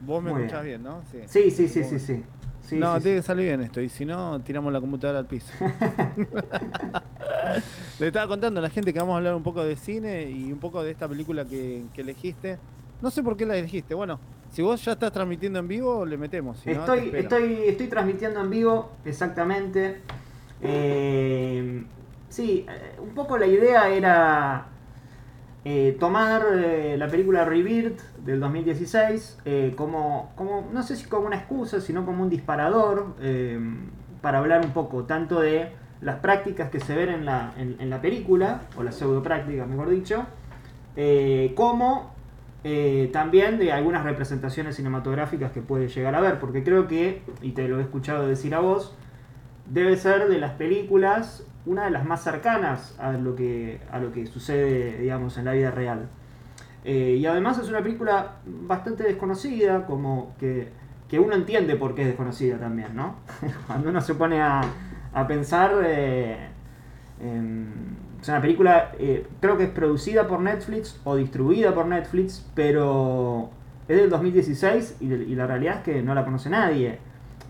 Vos me Muy escuchás bien, ¿no? Sí, sí, sí, sí, sí. sí. no, tiene que salir bien esto, y si no, tiramos la computadora al piso. Le estaba contando a la gente que vamos a hablar un poco de cine y un poco de esta película que, que elegiste. No sé por qué la elegiste. Bueno, si vos ya estás transmitiendo en vivo, le metemos. Si Estoy, estoy, estoy transmitiendo en vivo, exactamente. Eh, sí, eh, un poco la idea era eh, tomar eh, la película Rebirth del 2016 eh, como, como, no sé si como una excusa, sino como un disparador para hablar un poco tanto de las prácticas que se ven en la, en, en la película, o las pseudo prácticas mejor dicho, como también de algunas representaciones cinematográficas que puede llegar a ver, porque creo que, y te lo he escuchado decir a vos, debe ser de las películas una de las más cercanas a lo que, a lo que sucede, digamos, en la vida real. Eh, y además es una película bastante desconocida, como que, que uno entiende por qué es desconocida también, ¿no? Cuando uno se pone a, a pensar... eh, es una película, eh, creo que es producida por Netflix o distribuida por Netflix, pero es del 2016 y, de- y la realidad es que no la conoce nadie.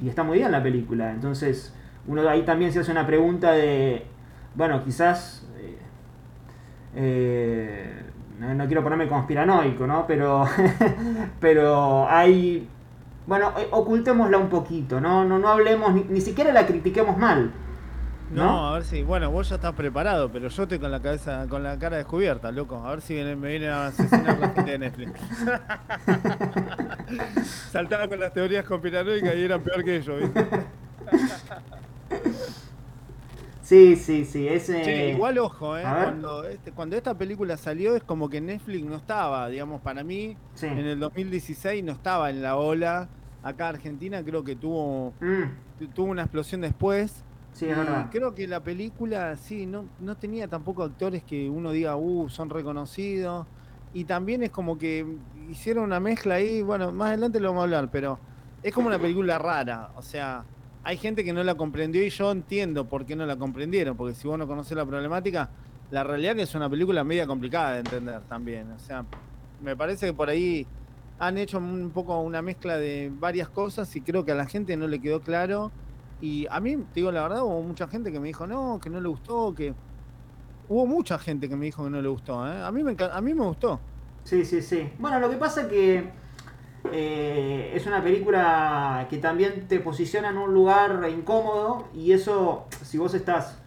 Y está muy bien la película. Entonces, uno ahí también se hace una pregunta de, bueno, quizás... eh, eh, no, no quiero ponerme conspiranoico, ¿no? Pero, pero hay... Bueno, eh, ocultémosla un poquito, ¿no? No, no hablemos, ni, ni siquiera la critiquemos mal. No, ¿no? a ver si. Bueno, vos ya estás preparado, pero yo estoy con la cabeza, con la cara descubierta, loco. A ver si me viene a asesinar la gente de Netflix. Saltaba con las teorías conspiranoicas y eran peor que ellos, ¿viste? Sí, sí, sí. Ese... Igual ojo, ¿eh? Cuando, este- cuando esta película salió es como que Netflix no estaba, digamos, para mí, Sí. en el 2016 no estaba en la ola. Acá Argentina creo que tuvo, Mm, tuvo una explosión después. sí, es verdad. creo que la película, sí, no, no tenía tampoco actores que uno diga, uh, son reconocidos. Y también es como que hicieron una mezcla ahí, bueno, más adelante lo vamos a hablar, pero es como una película rara. O sea, hay gente que no la comprendió y yo entiendo por qué no la comprendieron, porque si vos no conocés la problemática, la realidad es una película media complicada de entender también. O sea, me parece que por ahí han hecho un poco una mezcla de varias cosas y creo que a la gente no le quedó claro. Y a mí, te digo la verdad, hubo mucha gente que me dijo no, que no le gustó, que... Hubo mucha gente que me dijo que no le gustó, ¿eh? A mí me, a mí me gustó. Sí, sí, sí. Bueno, lo que pasa que eh, es una película que también te posiciona en un lugar incómodo y eso, si vos estás,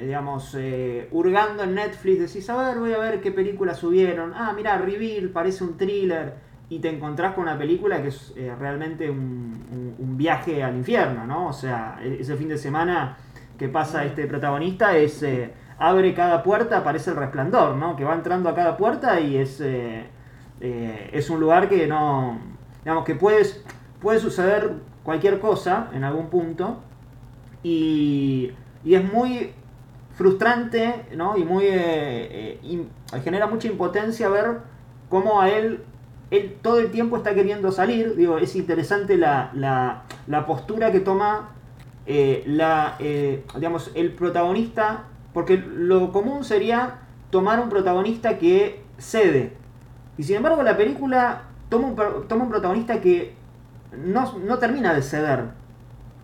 digamos, eh, hurgando en Netflix, decís, a ver, voy a ver qué película subieron. Ah, mira, Reveal, parece un thriller. Y te encontrás con una película que es eh, realmente un, un- un viaje al infierno, ¿no? O sea, e- ese fin de semana que pasa este protagonista es... abre cada puerta, aparece el resplandor, ¿no? Que va entrando a cada puerta y es, eh, es un lugar que no, digamos que puedes, puede suceder cualquier cosa en algún punto y, y es muy frustrante, ¿no? Y muy, eh, eh, genera mucha impotencia ver cómo a él, él todo el tiempo está queriendo salir, digo, es interesante la, la, postura que toma la, digamos, el protagonista, porque lo común sería tomar un protagonista que cede. Y sin embargo la película toma un, toma un protagonista que no, no termina de ceder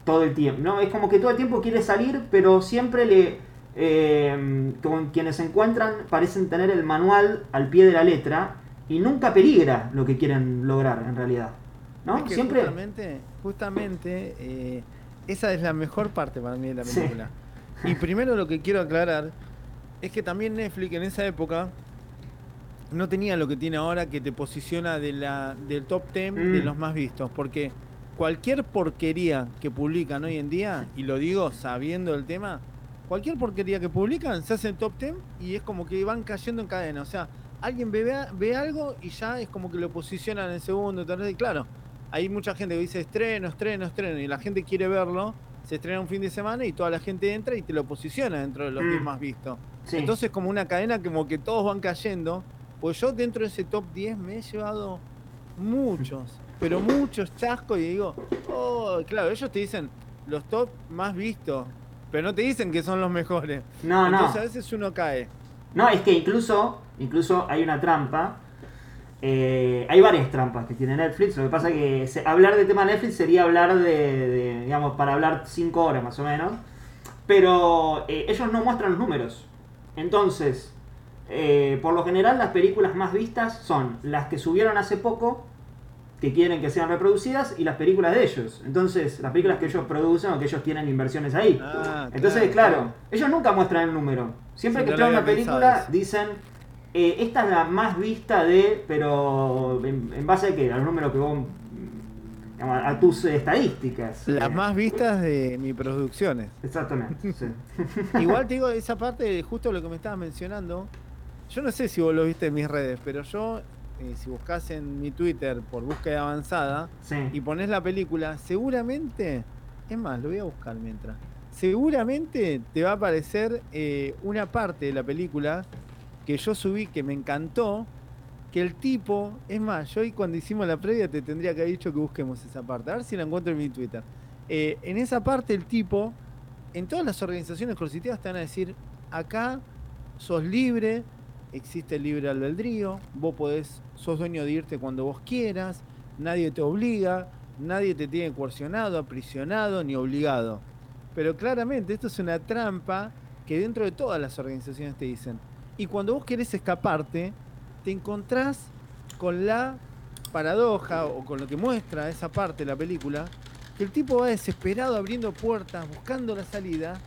todo el tiempo. ¿no? Es como que todo el tiempo quiere salir, pero siempre le... eh, con quienes se encuentran parecen tener el manual al pie de la letra y nunca peligra lo que quieren lograr en realidad. ¿no? Es que Siempre... Justamente, justamente eh, esa es la mejor parte para mí de la Sí. película. Y primero lo que quiero aclarar es que también Netflix en esa época no tenía lo que tiene ahora que te posiciona de la, del top 10 de Mm. los más vistos. Porque cualquier porquería que publican hoy en día, y lo digo sabiendo el tema, cualquier porquería que publican se hace en top 10 y es como que van cayendo en cadena. O sea, alguien ve, ve algo y ya es como que lo posicionan en segundo, tercero, y claro, hay mucha gente que dice estreno, estreno, estreno, y la gente quiere verlo, se estrena un fin de semana y toda la gente entra y te lo posiciona dentro de los Mm. 10 más vistos. Sí. Entonces como una cadena como que todos van cayendo, pues yo dentro de ese top 10 me he llevado muchos, pero muchos chascos y digo, oh, claro, ellos te dicen los top más vistos, pero no te dicen que son los mejores. no, no. Entonces a veces uno cae. No, es que incluso, incluso hay una trampa eh, hay varias trampas que tiene Netflix. Lo que pasa es que se- hablar de tema Netflix sería hablar de, de, digamos, para hablar 5 horas más o menos. Pero eh, ellos no muestran los números. Entonces, eh, por lo general, las películas más vistas son las que subieron hace poco, que quieren que sean reproducidas, y las películas de ellos. Entonces, las películas que ellos producen o que ellos tienen inversiones ahí. Ah, Entonces, claro, ellos nunca muestran el número. Siempre Sí, que traen una película, dicen, eh, esta es la más vista de, pero ¿en, en base a qué? Al número que vos, digamos, a tus estadísticas. Las Eh, más vistas de mis producciones. Exactamente, sí. Igual te digo, esa parte justo lo que me estabas mencionando, yo no sé si vos lo viste en mis redes, pero yo, eh, si buscas en mi Twitter por búsqueda avanzada sí. y pones la película, seguramente, es más, lo voy a buscar mientras, seguramente te va a aparecer eh, una parte de la película que yo subí que me encantó, que el tipo, es más, yo hoy cuando hicimos la previa te tendría que haber dicho que busquemos esa parte, a ver si la encuentro en mi Twitter. Eh, en esa parte el tipo, en todas las organizaciones coercitivas te van a decir, acá sos libre, existe el libre albedrío, vos podés, sos dueño de irte cuando vos quieras, nadie te obliga, nadie te tiene coercionado, aprisionado ni obligado. Pero claramente esto es una trampa que dentro de todas las organizaciones te dicen. Y cuando vos querés escaparte, te encontrás con la paradoja o con lo que muestra esa parte de la película, que el tipo va desesperado abriendo puertas, buscando la salida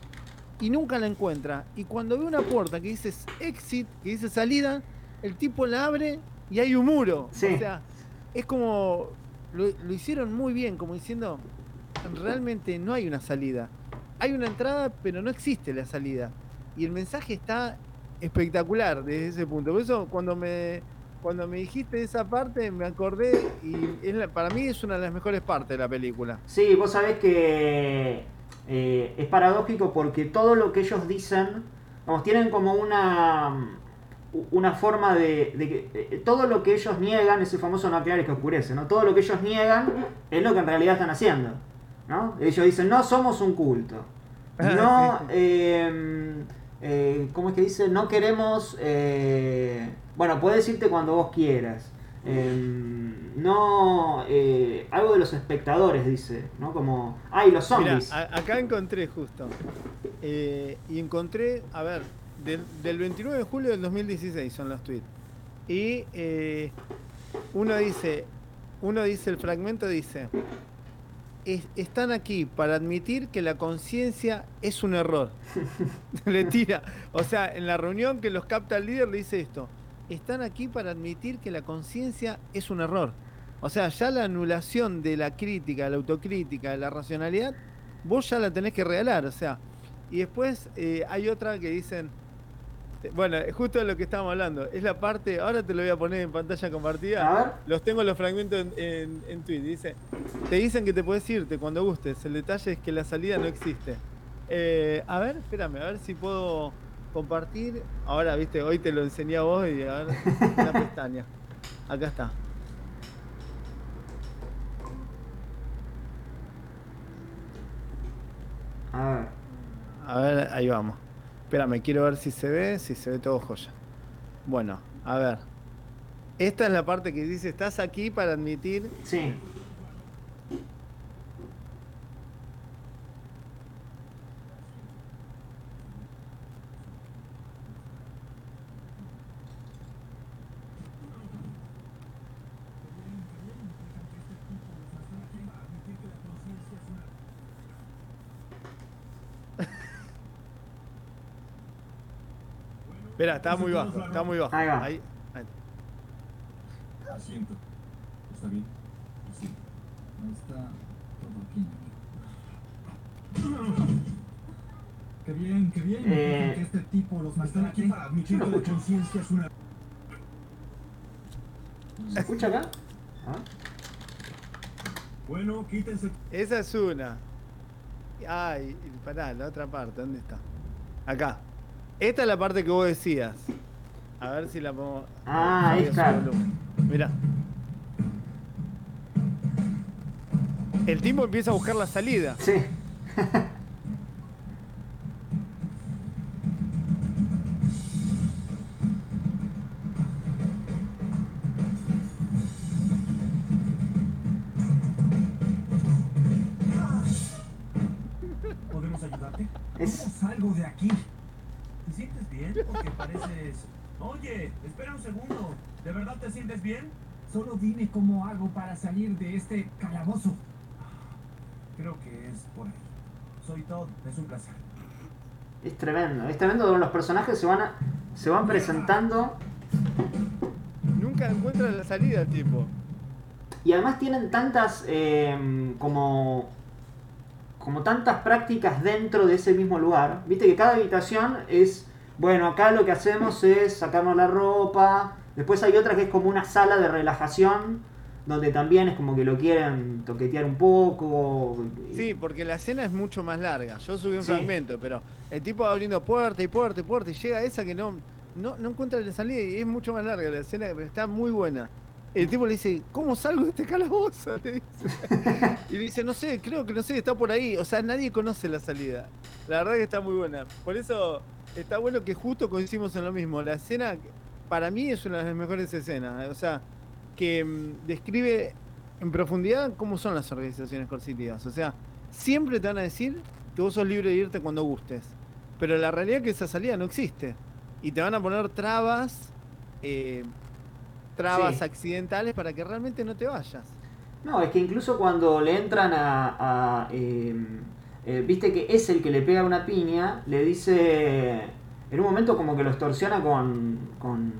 y nunca la encuentra. Y cuando ve una puerta que dice exit, que dice salida, el tipo la abre y hay un muro. Sí. O sea, es como lo, lo hicieron muy bien, como diciendo, realmente no hay una salida. Hay una entrada, pero no existe la salida. Y el mensaje está espectacular desde ese punto. Por eso cuando me cuando me dijiste esa parte me acordé y es la- para mí es una de las mejores partes de la película. Sí, vos sabés que eh, es paradójico porque todo lo que ellos dicen, vamos, tienen como una una forma de, de que eh, todo lo que ellos niegan, ese famoso no aclares que oscurece, ¿no? Todo lo que ellos niegan es lo que en realidad están haciendo, ¿no? Ellos dicen, no somos un culto. No, eh, eh, ¿cómo es que dice? No queremos, eh, bueno, puedes irte cuando vos quieras. Eh, no, eh, algo de los espectadores dice, ¿no? Como, ay, los Mirá, zombies. a- acá encontré justo. Eh, y encontré, a ver, del, del 29 de julio del 2016 son los tweets. Y eh, uno dice, uno dice, el fragmento dice, "Es- están aquí para admitir que la conciencia es un error. le tira. O sea, en la reunión que los capta el líder le dice esto. Están aquí para admitir que la conciencia es un error. O sea, ya la anulación de la crítica, la autocrítica, de la racionalidad, vos ya la tenés que regalar. O sea, y después eh, hay otra que dicen, te- bueno, es justo de lo que estábamos hablando. Es la parte, ahora te lo voy a poner en pantalla compartida. A ver. Los tengo los fragmentos en, en, en tweet. Dice, te dicen que te puedes irte cuando gustes. El detalle es que la salida no existe. Eh, a ver, espérame, a ver si puedo compartir. Ahora, viste, hoy te lo enseñé a vos y a ver, una pestaña. Acá está. A ver. A ver, ahí vamos. Espérame, quiero ver si se ve, si se ve todo joya. Bueno, a ver. Esta es la parte que dice, estás aquí para admitir Sí. Espera, está muy bajo, está muy bajo. Ahí va. Ahí, ahí. Asiento. ¿Está bien? Sí. Está todo aquí. Qué bien, qué bien. Eh, que este tipo los están aquí para admitir que la conciencia es una. ¿Se escucha acá? A ver. Bueno, quítense. Esa es una. Ay, pará, la otra parte, ¿dónde está? Acá. Esta es la parte que vos decías. A ver si la pongo. Ah, ahí está. Mira. El tipo empieza a buscar la salida. Sí. ¿De verdad te sientes bien? Solo dime cómo hago para salir de este calabozo. Creo que es por ahí. Soy Todd, es un placer. Es tremendo, es tremendo donde los personajes se van a, se van presentando Nunca encuentran la salida, tipo. y además tienen tantas eh, como como tantas prácticas dentro de ese mismo lugar. Viste que cada habitación es bueno, acá lo que hacemos es sacarnos la ropa. Después hay otra que es como una sala de relajación donde también es como que lo quieren toquetear un poco. Sí, porque la escena es mucho más larga. Yo subí un Sí. fragmento, pero el tipo va abriendo puerta y puerta y puerta y llega a esa que no, no, no encuentra la salida y es mucho más larga la escena, pero está muy buena. El tipo le dice, ¿cómo salgo de este calabozo? Le dice. Y dice, no sé, creo que no sé, está por ahí. O sea, nadie conoce la salida. La verdad que está muy buena. Por eso está bueno que justo coincidimos en lo mismo. La escena, para mí, es una de las mejores escenas. O sea, que mm, describe en profundidad cómo son las organizaciones coercitivas. O sea, siempre te van a decir que vos sos libre de irte cuando gustes. Pero la realidad es que esa salida no existe. Y te van a poner trabas, eh, trabas Sí. accidentales para que realmente no te vayas. No, es que incluso cuando le entran a. a, eh, eh, Viste que es el que le pega una piña, le dice. En un momento como que lo extorsiona con. con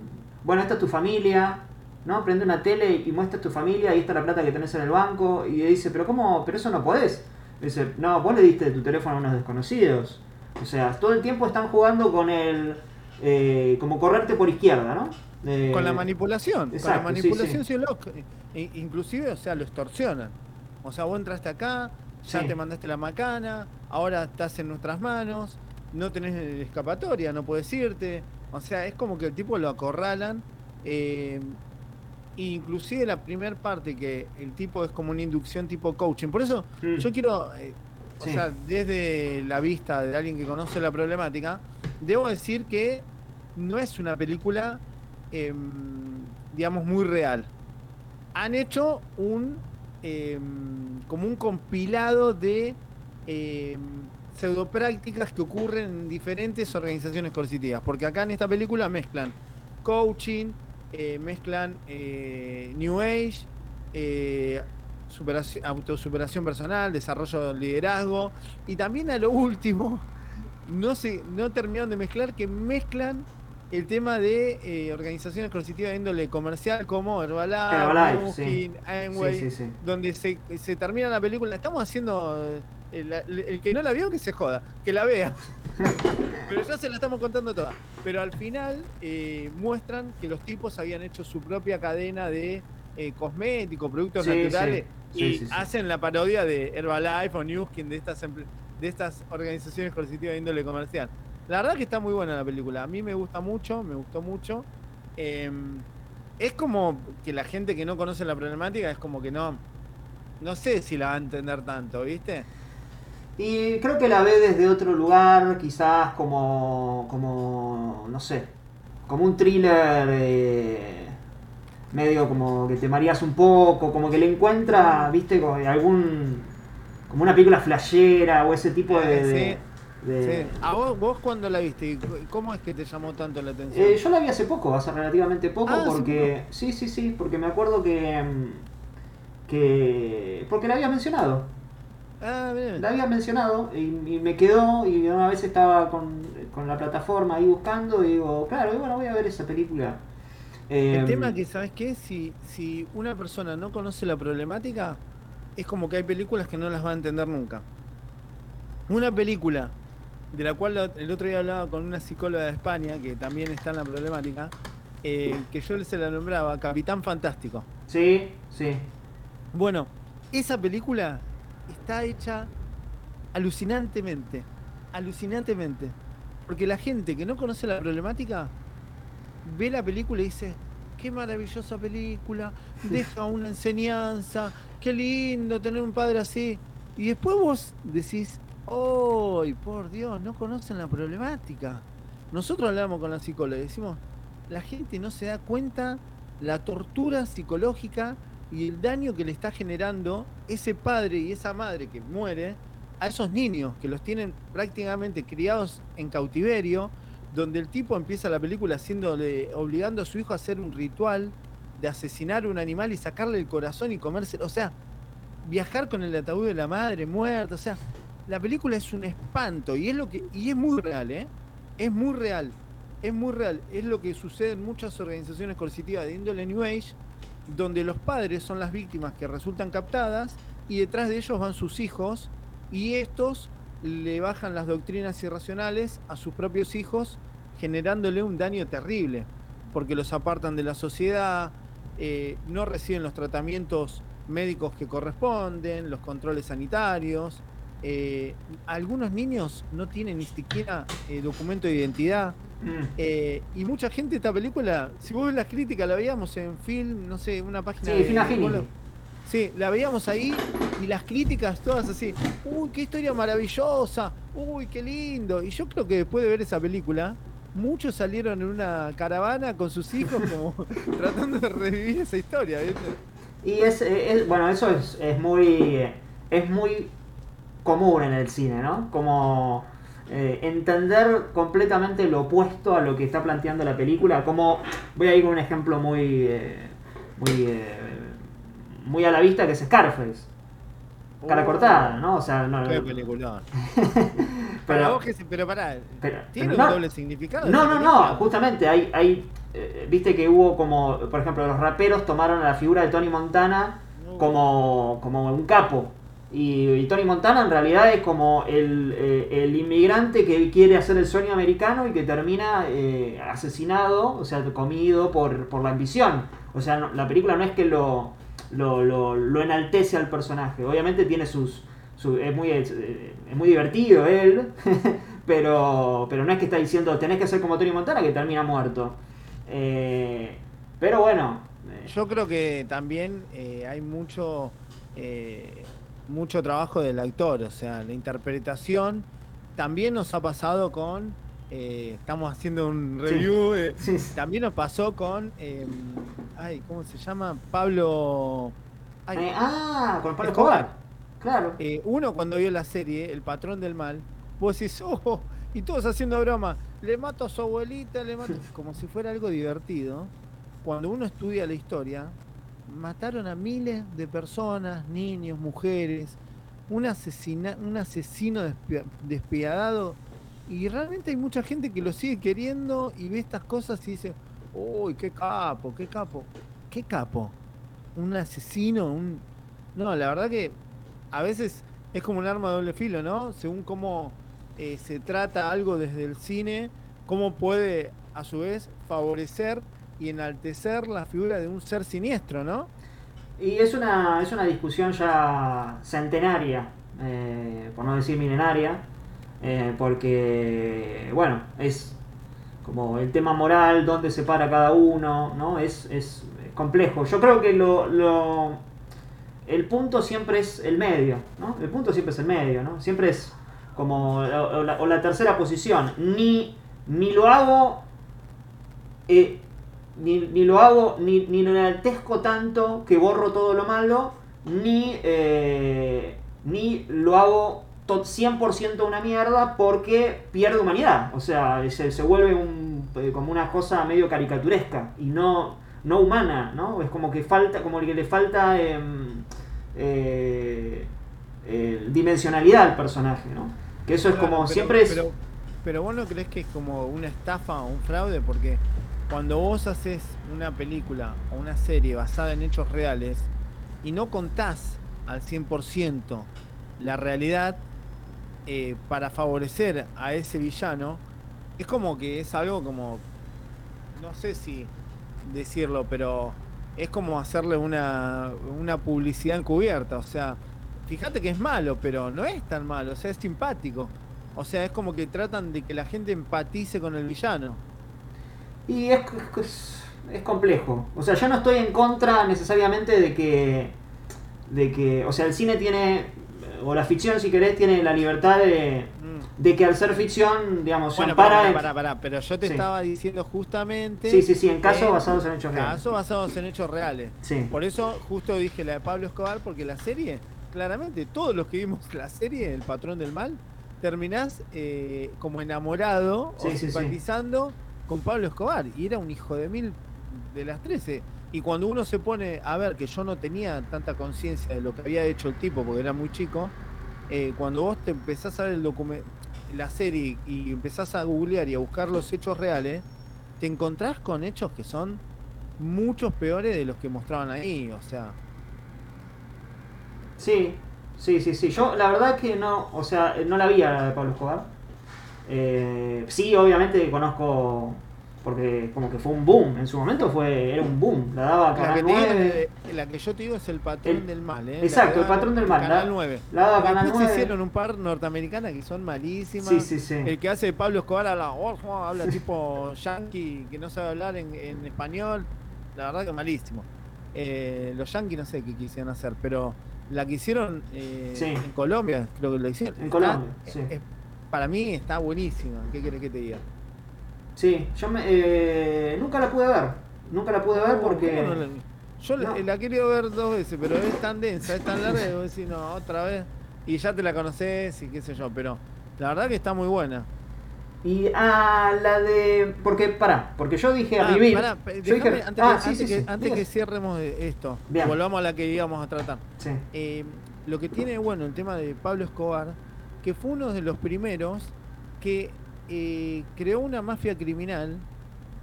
bueno, esta es tu familia, ¿no? Prende una tele y muestra tu familia y esta es la plata que tenés en el banco. Y dice, pero ¿cómo? Pero eso no podés. Dice, no, vos le diste tu teléfono a unos desconocidos. O sea, todo el tiempo están jugando con el. eh, como correrte por izquierda, ¿no? Eh, Con la manipulación, exacto, con la sí, manipulación sí. E- inclusive, o sea, lo extorsionan. O sea, vos entraste acá, ya Sí. te mandaste la macana, ahora estás en nuestras manos, no tenés escapatoria, no puedes irte. O sea, es como que el tipo lo acorralan. eh, inclusive la primera parte que el tipo es como una inducción tipo coaching. Por eso yo quiero, eh, o sea, desde la vista de alguien que conoce la problemática, debo decir que no es una película, em, digamos, muy real. Han hecho un, em, como un compilado de em, pseudoprácticas que ocurren en diferentes organizaciones coercitivas, porque acá en esta película mezclan coaching, eh, mezclan eh, New Age, eh, superación- autosuperación personal, desarrollo de liderazgo y también a lo último, no, se, no terminaron de mezclar, que mezclan el tema de eh, organizaciones coercitivas de índole comercial como Herbalife, Herbalife, sí. Amway, Sí, sí, sí. donde se, se termina la película. Estamos haciendo. Eh, El, el que no la vio, que se joda, que la vea. Pero ya se la estamos contando toda. Pero al final eh, muestran que los tipos habían hecho su propia cadena de eh, cosméticos, productos Sí, naturales, sí. Y sí, hacen la parodia de Herbalife o Newskin, de estas, de estas organizaciones coercitivas de índole comercial. La verdad que está muy buena la película. A mí me gusta mucho, me gustó mucho. Eh, es como que la gente que no conoce la problemática es como que no. No sé si la va a entender tanto, ¿viste? Y creo que la ve desde otro lugar, quizás como, como no sé, como un thriller eh, medio como que te mareas un poco, como que le encuentra, viste, como algún, como una película flashera o ese tipo de... de- de- Sí. ¿A vos, vos cuándo la viste? ¿Y cu- ¿Cómo es que te llamó tanto la atención? Eh, yo la vi hace poco, hace relativamente poco, Ah, porque... Sí, sí, sí, porque me acuerdo que... mm, que porque la había mencionado. Ah, bien. La había mencionado y, y me quedó y una vez estaba con, con la plataforma ahí buscando y digo, claro, y bueno, voy a ver esa película. El Eh, tema que, ¿sabes qué? Si, si una persona no conoce la problemática, es como que hay películas que no las va a entender nunca. Una película de la cual el otro día hablaba con una psicóloga de España, que también está en la problemática, eh, que yo se la nombraba Capitán Fantástico. Sí, sí. Bueno, esa película está hecha alucinantemente, alucinantemente. Porque la gente que no conoce la problemática ve la película y dice, qué maravillosa película, deja una enseñanza, qué lindo tener un padre así. Y después vos decís, ¡ay, por Dios, no conocen la problemática! Nosotros hablamos con la psicóloga y decimos, la gente no se da cuenta la tortura psicológica y el daño que le está generando ese padre y esa madre que muere a esos niños que los tienen prácticamente criados en cautiverio, donde el tipo empieza la película haciéndole, obligando a su hijo a hacer un ritual de asesinar un animal y sacarle el corazón y comerse, o sea, viajar con el ataúd de la madre muerta, o sea, la película es un espanto y es lo que y es muy real, ¿eh? Es muy real. Es muy real, es lo que sucede en muchas organizaciones coercitivas de índole New Age, donde los padres son las víctimas que resultan captadas y detrás de ellos van sus hijos y estos le bajan las doctrinas irracionales a sus propios hijos, generándole un daño terrible, porque los apartan de la sociedad, eh, no reciben los tratamientos médicos que corresponden, los controles sanitarios. Eh, algunos niños no tienen ni siquiera eh, documento de identidad. Mm. y mucha gente esta película, si vos ves las críticas, la veíamos en film, no sé, una página Sí, de... Film. Sí, la veíamos ahí y las críticas todas así, uy, qué historia maravillosa, uy, qué lindo. Y yo creo que después de ver esa película, muchos salieron en una caravana con sus hijos como tratando de revivir esa historia, ¿viste? Y es, es- bueno, eso es, es muy es muy común en el cine, ¿no? Como eh, entender completamente lo opuesto a lo que está planteando la película. Como voy a ir con un ejemplo muy eh, muy eh, muy a la vista que es Scarface. Cara Oh, cortada, ¿no? O sea, no, Qué. Para pero, vos que se- pero pará, pero- ¿tiene pero un no, doble significado? No, no, película? no, justamente hay, hay eh, viste que hubo como, por ejemplo, los raperos tomaron a la figura de Tony Montana No. como, como un capo. Y, Tony Montana en realidad es como el, eh, el inmigrante que quiere hacer el sueño americano y que termina eh, asesinado, o sea, comido por, por la ambición. O sea, la película no es que lo, lo, lo- enaltece al personaje. Obviamente tiene sus... su- es, muy, es, es muy divertido él, pero, pero no es que está diciendo tenés que ser como Tony Montana que termina muerto. Eh, pero bueno, eh, Yo creo que también eh, hay mucho, eh, mucho trabajo del actor, o sea, la interpretación también nos ha pasado con, eh, estamos haciendo un Sí. review, eh, sí, también nos pasó con, eh, ay, ¿cómo se llama? Pablo, ay, Eh, ah, con Pablo Escobar. Escobar. Claro. eh, uno cuando vio la serie, El Patrón del Mal, vos decís, oh, y todos haciendo broma, le mato a su abuelita, le mato, como si fuera algo divertido. Cuando uno estudia la historia, mataron a miles de personas, niños, mujeres, un, asesina, un asesino despia- despiadado, y realmente hay mucha gente que lo sigue queriendo y ve estas cosas y dice, uy, qué capo, qué capo, qué capo, un asesino, un... No, la verdad que a veces es como un arma de doble filo, ¿no? Según cómo eh, se trata algo desde el cine, cómo puede a su vez favorecer y enaltecer la figura de un ser siniestro, ¿no? Y es una, es una discusión ya centenaria, eh, por no decir milenaria, eh, porque, bueno, es como el tema moral, dónde se para cada uno, ¿no? Es, es complejo. Yo creo que lo, lo- el punto siempre es el medio, ¿no? El punto siempre es el medio, ¿no? Siempre es como o, la tercera posición. Ni, ni lo hago eh, ni, ni lo hago, ni, ni lo enaltezco tanto que borro todo lo malo, ni, eh, ni lo hago to- 100% una mierda porque pierde humanidad. O sea, se, se vuelve un, eh, como una cosa medio caricaturesca y no, no humana, ¿no? Es como que falta, como que le falta em, eh, eh, dimensionalidad al personaje, ¿no? Que eso es como pero- siempre es... Pero, pero vos no crees que es como una estafa o un fraude, porque cuando vos haces una película o una serie basada en hechos reales y no contás al 100% la realidad eh, para favorecer a ese villano, es como que es algo como, no sé si decirlo, pero es como hacerle una, una publicidad encubierta, o sea, fíjate que es malo, pero no es tan malo, o sea, es simpático. O sea, es como que tratan de que la gente empatice con el villano. Y es, es, es complejo. O sea, yo no estoy en contra necesariamente de que. de que. O sea, el cine tiene. o la ficción, si querés, tiene la libertad de. Mm. de que al ser ficción, digamos, se Bueno, ampara pará, pará, pará, pero yo te Sí. estaba diciendo justamente. Sí, sí, sí, en casos basados en hechos reales. Casos basados en hechos reales. Sí. Por eso justo dije la de Pablo Escobar, porque la serie claramente, todos los que vimos la serie, El Patrón del Mal, terminás eh, como enamorado Sí, o sí, sí. Con Pablo Escobar. Y era un hijo de mil de las 13. Y cuando uno se pone a ver que yo no tenía tanta conciencia de lo que había hecho el tipo, porque era muy chico, eh, cuando vos te empezás a ver la serie y empezás a googlear y a buscar los hechos reales, te encontrás con hechos que son muchos peores de los que mostraban ahí. O sea, Sí, sí, sí, sí. Yo la verdad que no, o sea, no la vi a la de Pablo Escobar. Eh, sí, obviamente conozco, porque como que fue un boom, en su momento fue era un boom. La daba la Canal que, te digo 9, es- la que yo te digo es el patrón El- del mal. ¿eh? exacto, La el patrón del mal, Canal la- 9. la daba Canal después 9. se hicieron un par norteamericanas que son malísimas. Sí, sí, sí. El que hace Pablo Escobar habla, habla tipo yankee, que no sabe hablar en, en español. La verdad que malísimo. Eh, los yankees no sé qué quisieron hacer, pero la que hicieron eh, Sí. en Colombia, creo que lo hicieron. En está- Colombia, sí. Para mí está buenísima. ¿Qué querés que te diga? Sí, yo me, eh, nunca la pude ver. Nunca la pude ver porque. ¿cómo no la- yo la- No. la he querido ver dos veces, pero es tan densa, es tan larga que vos decís, no, otra vez. Y ya te la conoces y qué sé yo, pero la verdad que está muy buena. Y a la de. Porque, pará, porque yo dije a Ah, vivir. pará, yo dije- antes, ah, que, sí, antes sí, que- antes que cierremos esto, Bien. volvamos a la que íbamos a tratar. Sí. Eh, lo que tiene bueno el tema de Pablo Escobar, que fue uno de los primeros que eh, creó una mafia criminal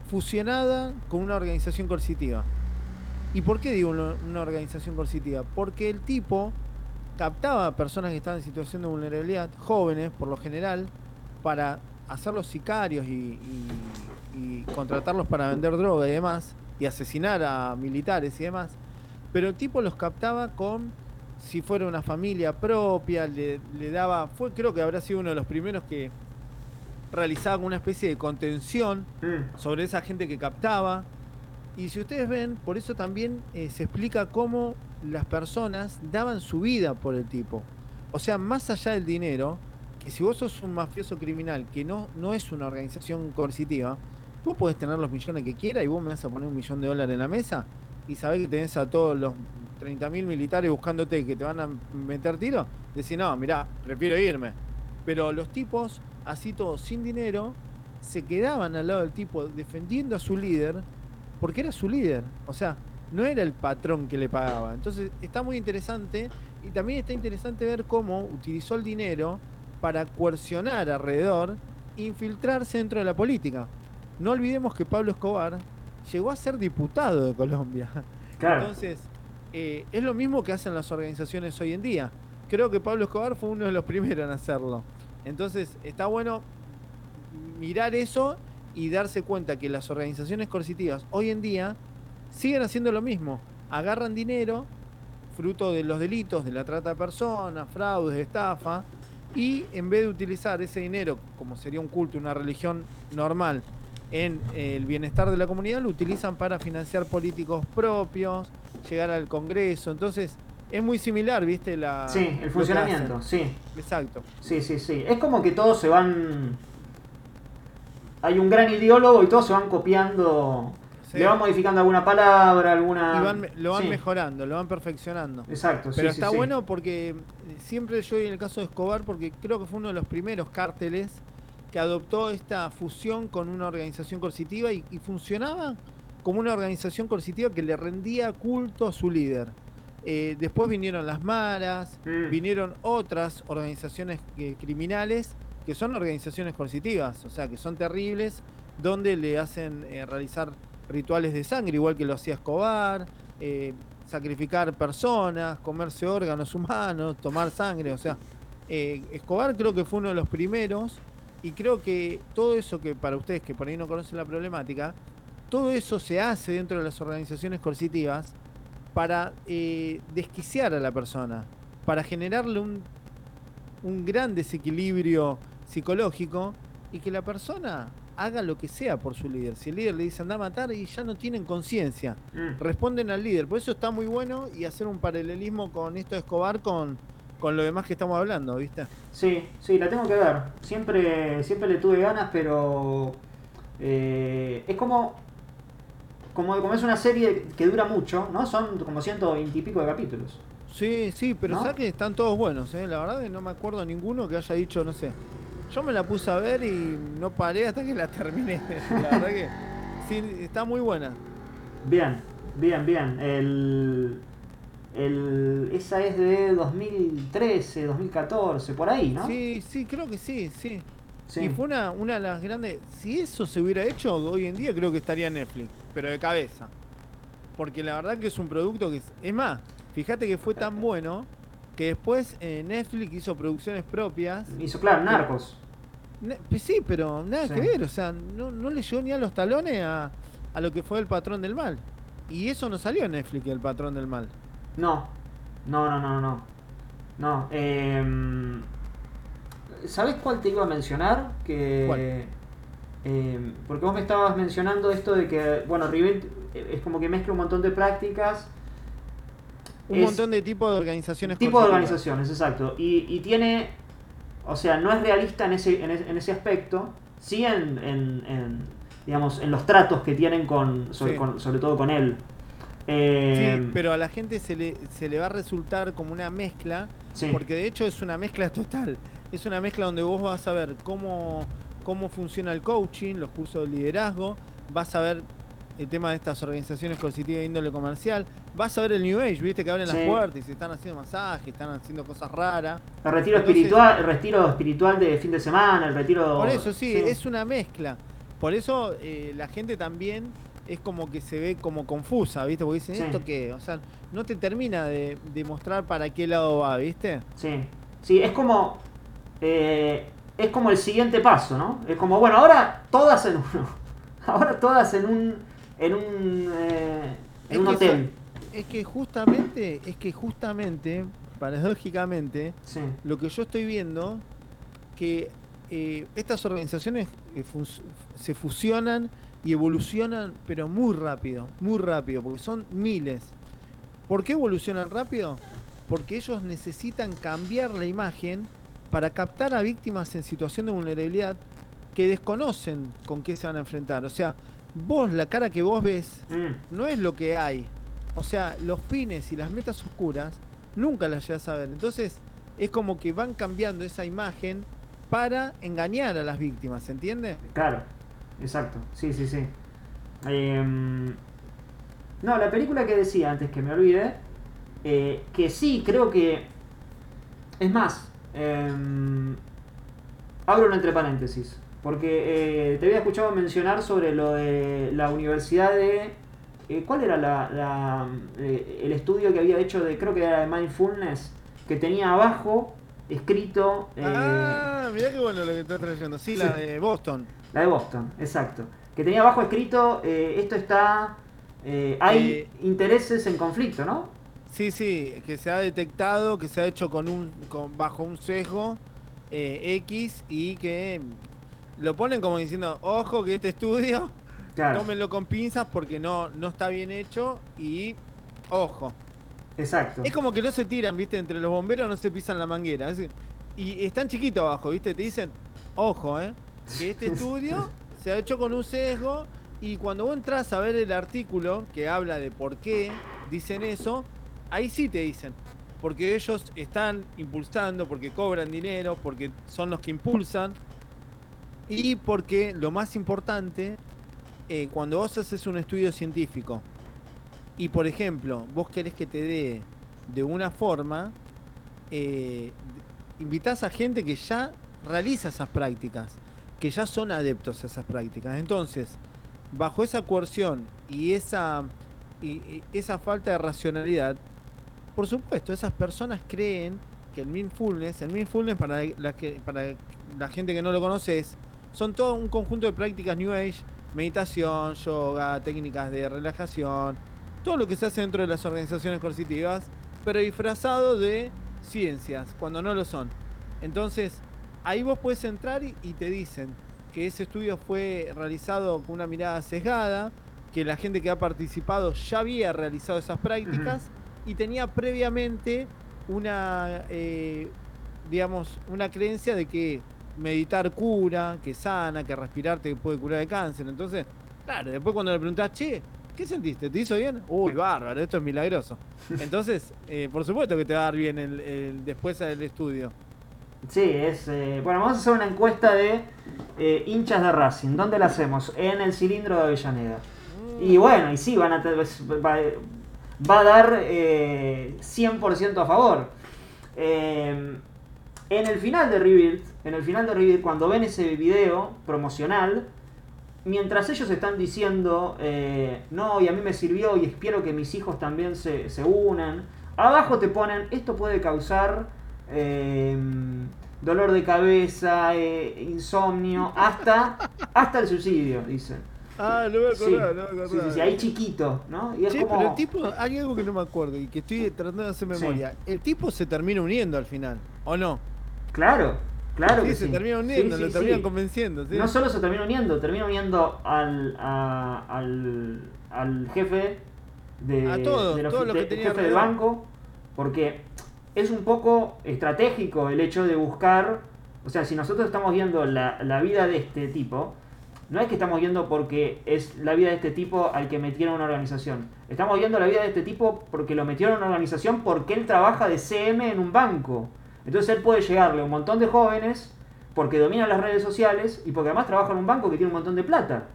fusionada con una organización coercitiva. ¿Y por qué digo una, organización coercitiva? Porque el tipo captaba a personas que estaban en situación de vulnerabilidad, jóvenes por lo general, para hacerlos sicarios y- y contratarlos para vender droga y demás, y asesinar a militares y demás. Pero el tipo los captaba con, si fuera una familia propia, le, le daba, fue creo que habrá sido uno de los primeros que realizaba una especie de contención Mm, sobre esa gente que captaba. Y si ustedes ven, por eso también eh, se explica cómo las personas daban su vida por el tipo. O sea, más allá del dinero, que si vos sos un mafioso criminal que no, no es una organización coercitiva, vos podés tener los millones que quieras y vos me vas a poner un millón de dólares en la mesa y sabés que tenés a todos los 30.000 militares buscándote que te van a meter tiro. Decís, no, mirá, prefiero irme. Pero los tipos, así todos sin dinero, se quedaban al lado del tipo defendiendo a su líder porque era su líder. O sea, no era el patrón que le pagaba. Entonces está muy interesante y también está interesante ver cómo utilizó el dinero para coercionar alrededor, infiltrarse dentro de la política. No olvidemos que Pablo Escobar llegó a ser diputado de Colombia. claro. Entonces, eh, es lo mismo que hacen las organizaciones hoy en día. Creo que Pablo Escobar fue uno de los primeros en hacerlo. Entonces, está bueno mirar eso y darse cuenta que las organizaciones coercitivas hoy en día siguen haciendo lo mismo. Agarran dinero, fruto de los delitos, de la trata de personas, fraudes, estafa, y en vez de utilizar ese dinero, como sería un culto, una religión normal, en el bienestar de la comunidad, lo utilizan para financiar políticos propios, llegar al Congreso. Entonces, es muy similar, ¿viste? La, Sí, el funcionamiento, sí. Exacto. Sí, sí, sí. Es como que todos se van. Hay un gran ideólogo y todos se van copiando. Sí. Le van modificando alguna palabra, alguna. Y van lo van Sí, mejorando, lo van perfeccionando. Exacto, sí, Pero sí, está bueno porque siempre yo en el caso de Escobar, porque creo que fue uno de los primeros cárteles que adoptó esta fusión con una organización coercitiva y, y funcionaba como una organización coercitiva que le rendía culto a su líder. Eh, después vinieron las maras, Mm. vinieron otras organizaciones eh, criminales que son organizaciones coercitivas, o sea, que son terribles, donde le hacen eh, realizar rituales de sangre, igual que lo hacía Escobar, sacrificar personas, comerse órganos humanos, tomar sangre, o sea, Escobar creo que fue uno de los primeros y creo que todo eso que para ustedes que por ahí no conocen la problemática, todo eso se hace dentro de las organizaciones coercitivas para eh, desquiciar a la persona, para generarle un, un gran desequilibrio psicológico y que la persona haga lo que sea por su líder. Si el líder le dice anda a matar y ya no tienen conciencia, Mm. responden al líder. Por eso está muy bueno y hacer un paralelismo con esto de Escobar con, con lo demás que estamos hablando, ¿viste? Sí, sí, la tengo que ver. Siempre, siempre le tuve ganas, pero eh, es como, como, como es una serie que dura mucho, ¿no? Son como ciento y pico de capítulos. Sí, sí, pero ¿No? sabes que están todos buenos, ¿eh? La verdad que no me acuerdo ninguno que haya dicho, no sé. Yo me la puse a ver y no paré hasta que la terminé. La verdad que sí, está muy buena. Bien, bien, bien. El, el, esa es de 2013, 2014, por ahí, ¿no? Sí, sí, creo que sí, sí. Sí. Y fue una, una de las grandes. Si eso se hubiera hecho hoy en día, creo que estaría Netflix, pero de cabeza. Porque la verdad que es un producto que. Es, es más, fíjate que fue tan bueno que después eh, Netflix hizo producciones propias. Hizo, claro, Narcos. Ne- pues sí, pero nada Sí. que ver, o sea, no, no le llegó ni a los talones a, a lo que fue el patrón del mal. Y eso no salió en Netflix, el patrón del mal. No, no, no, no, no. No, eh, ¿sabes cuál te iba a mencionar? Que, ¿Cuál? Eh, porque vos me estabas mencionando esto de que, bueno, Rivet es como que mezcla un montón de prácticas. Un montón de tipos de organizaciones. Tipo de organizaciones, exacto. Y, y tiene, o sea, no es realista en ese, en ese, en ese aspecto, sí en, en- en, digamos, en los tratos que tienen con, sobre, Sí. con- sobre todo con él. Eh, Sí, pero a la gente se le, se le va a resultar como una mezcla, sí, porque de hecho es una mezcla total. Es una mezcla donde vos vas a ver cómo, cómo funciona el coaching, los cursos de liderazgo, vas a ver el tema de estas organizaciones coercitivas de índole comercial, vas a ver el New Age, viste que abren Sí. las puertas y se están haciendo masajes, están haciendo cosas raras. el retiro entonces- espiritual, el retiro espiritual de fin de semana, el retiro. Por eso sí, es una mezcla. Por eso eh, la gente también es como que se ve como confusa, ¿viste? Porque dicen, Sí. ¿esto qué? O sea, no te termina de, de mostrar para qué lado va, ¿viste? Sí, sí, es como. eh, es como el siguiente paso, ¿no? Es como, bueno, ahora todas en uno. Ahora todas en un. En un. eh, en un hotel. Es que justamente, es que justamente, paradójicamente, Sí, lo que yo estoy viendo, que eh, estas organizaciones eh, se fusionan y evolucionan, pero muy rápido, muy rápido, porque son miles. ¿Por qué evolucionan rápido? Porque ellos necesitan cambiar la imagen para captar a víctimas en situación de vulnerabilidad que desconocen con qué se van a enfrentar. O sea, vos, la cara que vos ves, Mm, no es lo que hay. O sea, los fines y las metas oscuras nunca las llegas a ver. Entonces, es como que van cambiando esa imagen para engañar a las víctimas, ¿se entiende? claro, exacto. Sí, sí, sí. Em, no, la película que decía antes que me olvide. eh, que sí, creo que. Es más. Em, abro un entre paréntesis. Porque eh, te había escuchado mencionar sobre lo de la universidad de. eh, ¿Cuál era la, la, eh, el estudio que había hecho de. Creo que era de Mindfulness. Que tenía abajo escrito. ah, mirá qué bueno lo que estás trayendo. Sí, la de Boston. La de Boston, exacto. Que tenía abajo escrito, esto está... hay intereses en conflicto, ¿no? Sí, sí, que se ha detectado, que se ha hecho con un con, bajo un sesgo eh, X y que lo ponen como diciendo, ojo que este estudio Claro, tómenlo con pinzas porque no, no está bien hecho y ojo. exacto. Es como que no se tiran, viste, entre los bomberos no se pisan la manguera. es decir, y están chiquitos abajo, viste, te dicen, ojo, eh, que este estudio se ha hecho con un sesgo y cuando vos entras a ver el artículo que habla de por qué dicen eso, ahí sí te dicen. Porque ellos están impulsando, porque cobran dinero, porque son los que impulsan. Y porque lo más importante, eh, cuando vos haces un estudio científico y por ejemplo, vos querés que te dé de una forma, eh, invitás a gente que ya realiza esas prácticas, que ya son adeptos a esas prácticas. Entonces, bajo esa coerción y esa, y- y esa falta de racionalidad, por supuesto, esas personas creen que el mindfulness, el mindfulness para la, que, para la gente que no lo conoce es, son todo un conjunto de prácticas New Age, meditación, yoga, técnicas de relajación, todo lo que se hace dentro de las organizaciones coercitivas, pero disfrazado de ciencias, cuando no lo son. Entonces, ahí vos puedes entrar y, y te dicen que ese estudio fue realizado con una mirada sesgada, que la gente que ha participado ya había realizado esas prácticas y tenía previamente una, eh, digamos, una creencia de que meditar cura, que sana, que respirar te puede curar de cáncer. Entonces, claro, después cuando le preguntás, che, ¿Qué sentiste? ¿Te hizo bien? Uy, bárbaro, esto es milagroso. Entonces, eh, por supuesto que te va a dar bien el, el- después del estudio. Sí, es. eh, bueno, vamos a hacer una encuesta de eh, hinchas de Racing. ¿Dónde la hacemos? En el cilindro de Avellaneda. Y bueno, y sí, van a va, va a dar eh, 100% a favor. Eh, en el final de Rebuild, en el final de Rebuild, cuando ven ese video promocional, mientras ellos están diciendo, eh, no, y a mí me sirvió y espero que mis hijos también se, se unan, abajo te ponen, esto puede causar eh, dolor de cabeza, eh, insomnio, hasta, hasta el suicidio, dicen. Ah, no me Sí, acordaba, no me sí, acordaba. sí, sí, ahí chiquito, ¿no? Y es como... pero el tipo, hay algo que no me acuerdo y que estoy tratando de hacer Sí. memoria. El tipo se termina uniendo al final, ¿o no? Claro, claro sí, que se sí. termina uniendo, Sí, lo sí, terminan sí. convenciendo. ¿sí? No solo se termina uniendo, termina uniendo al, a- al, al jefe de, A todos, todos ofi- los que de- tenía jefe del banco, porque es un poco estratégico el hecho de buscar, o sea, si nosotros estamos viendo la, la vida de este tipo, no es que estamos viendo porque es la vida de este tipo al que metieron una organización. Estamos viendo la vida de este tipo porque lo metieron a una organización porque él trabaja de CM en un banco. Entonces él puede llegarle a un montón de jóvenes porque domina las redes sociales y porque además trabaja en un banco que tiene un montón de plata.